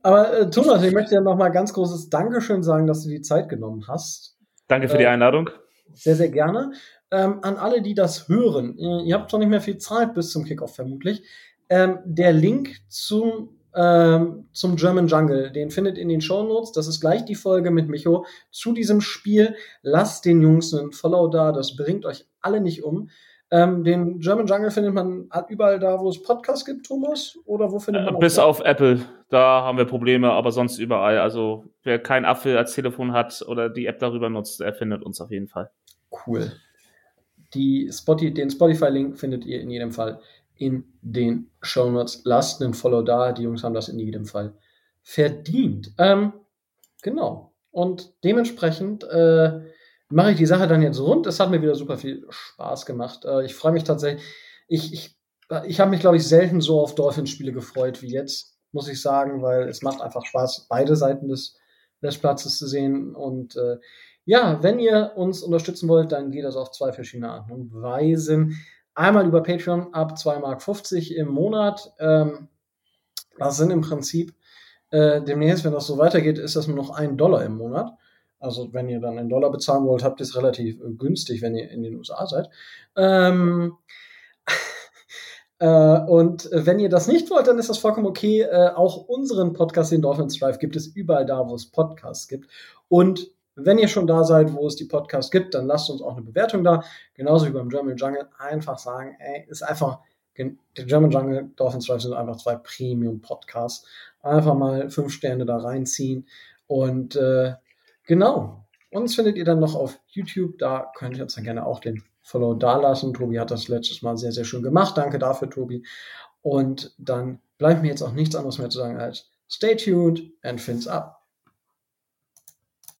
Aber äh, Thomas, ich möchte ja noch mal ganz großes Dankeschön sagen, dass du die Zeit genommen hast. Danke für die Äh, Einladung. Sehr, sehr gerne. Ähm, an alle, die das hören, ihr, ihr habt schon nicht mehr viel Zeit bis zum Kickoff vermutlich. Ähm, der Link zum, ähm, zum German Jungle, den findet in den Show Notes. Das ist gleich die Folge mit Micho zu diesem Spiel. Lasst den Jungs einen Follow da, das bringt euch alle nicht um. Ähm, den German Jungle findet man überall da, wo es Podcasts gibt, Thomas? Oder wo findet man Äh, auch Bis da? auf Apple, da haben wir Probleme, aber sonst überall. Also wer kein Apfel als Telefon hat oder die App darüber nutzt, der findet uns auf jeden Fall. Cool. Die Spotify, den Spotify-Link findet ihr in jedem Fall in den Show Notes. Lasst einen Follow da. Die Jungs haben das in jedem Fall verdient. Ähm, genau. Und dementsprechend äh, mache ich die Sache dann jetzt rund. Es hat mir wieder super viel Spaß gemacht. Äh, ich freue mich tatsächlich. Ich, ich, ich habe mich, glaube ich, selten so auf Dolphins-Spiele gefreut wie jetzt, muss ich sagen, weil es macht einfach Spaß, beide Seiten des, des Platzes zu sehen. Und äh, ja, wenn ihr uns unterstützen wollt, dann geht das auf zwei verschiedene Arten und Weisen. Einmal über Patreon ab 2,50 Mark im Monat. Ähm, das sind im Prinzip äh, demnächst, wenn das so weitergeht, ist das nur noch ein Dollar im Monat. Also wenn ihr dann einen Dollar bezahlen wollt, habt ihr es relativ äh, günstig, wenn ihr in den USA seid. Ähm, äh, und wenn ihr das nicht wollt, dann ist das vollkommen okay. Äh, auch unseren Podcast, den Dolphins Drive, gibt es überall da, wo es Podcasts gibt. Und wenn ihr schon da seid, wo es die Podcasts gibt, dann lasst uns auch eine Bewertung da. Genauso wie beim German Jungle. Einfach sagen, ey, ist einfach, der German Jungle, Dolphins Drive sind einfach zwei Premium-Podcasts. Einfach mal fünf Sterne da reinziehen. Und äh, genau. Uns findet ihr dann noch auf YouTube. Da könnt ihr uns dann gerne auch den Follow dalassen. Tobi hat das letztes Mal sehr, sehr schön gemacht. Danke dafür, Tobi. Und dann bleibt mir jetzt auch nichts anderes mehr zu sagen als stay tuned and fins up.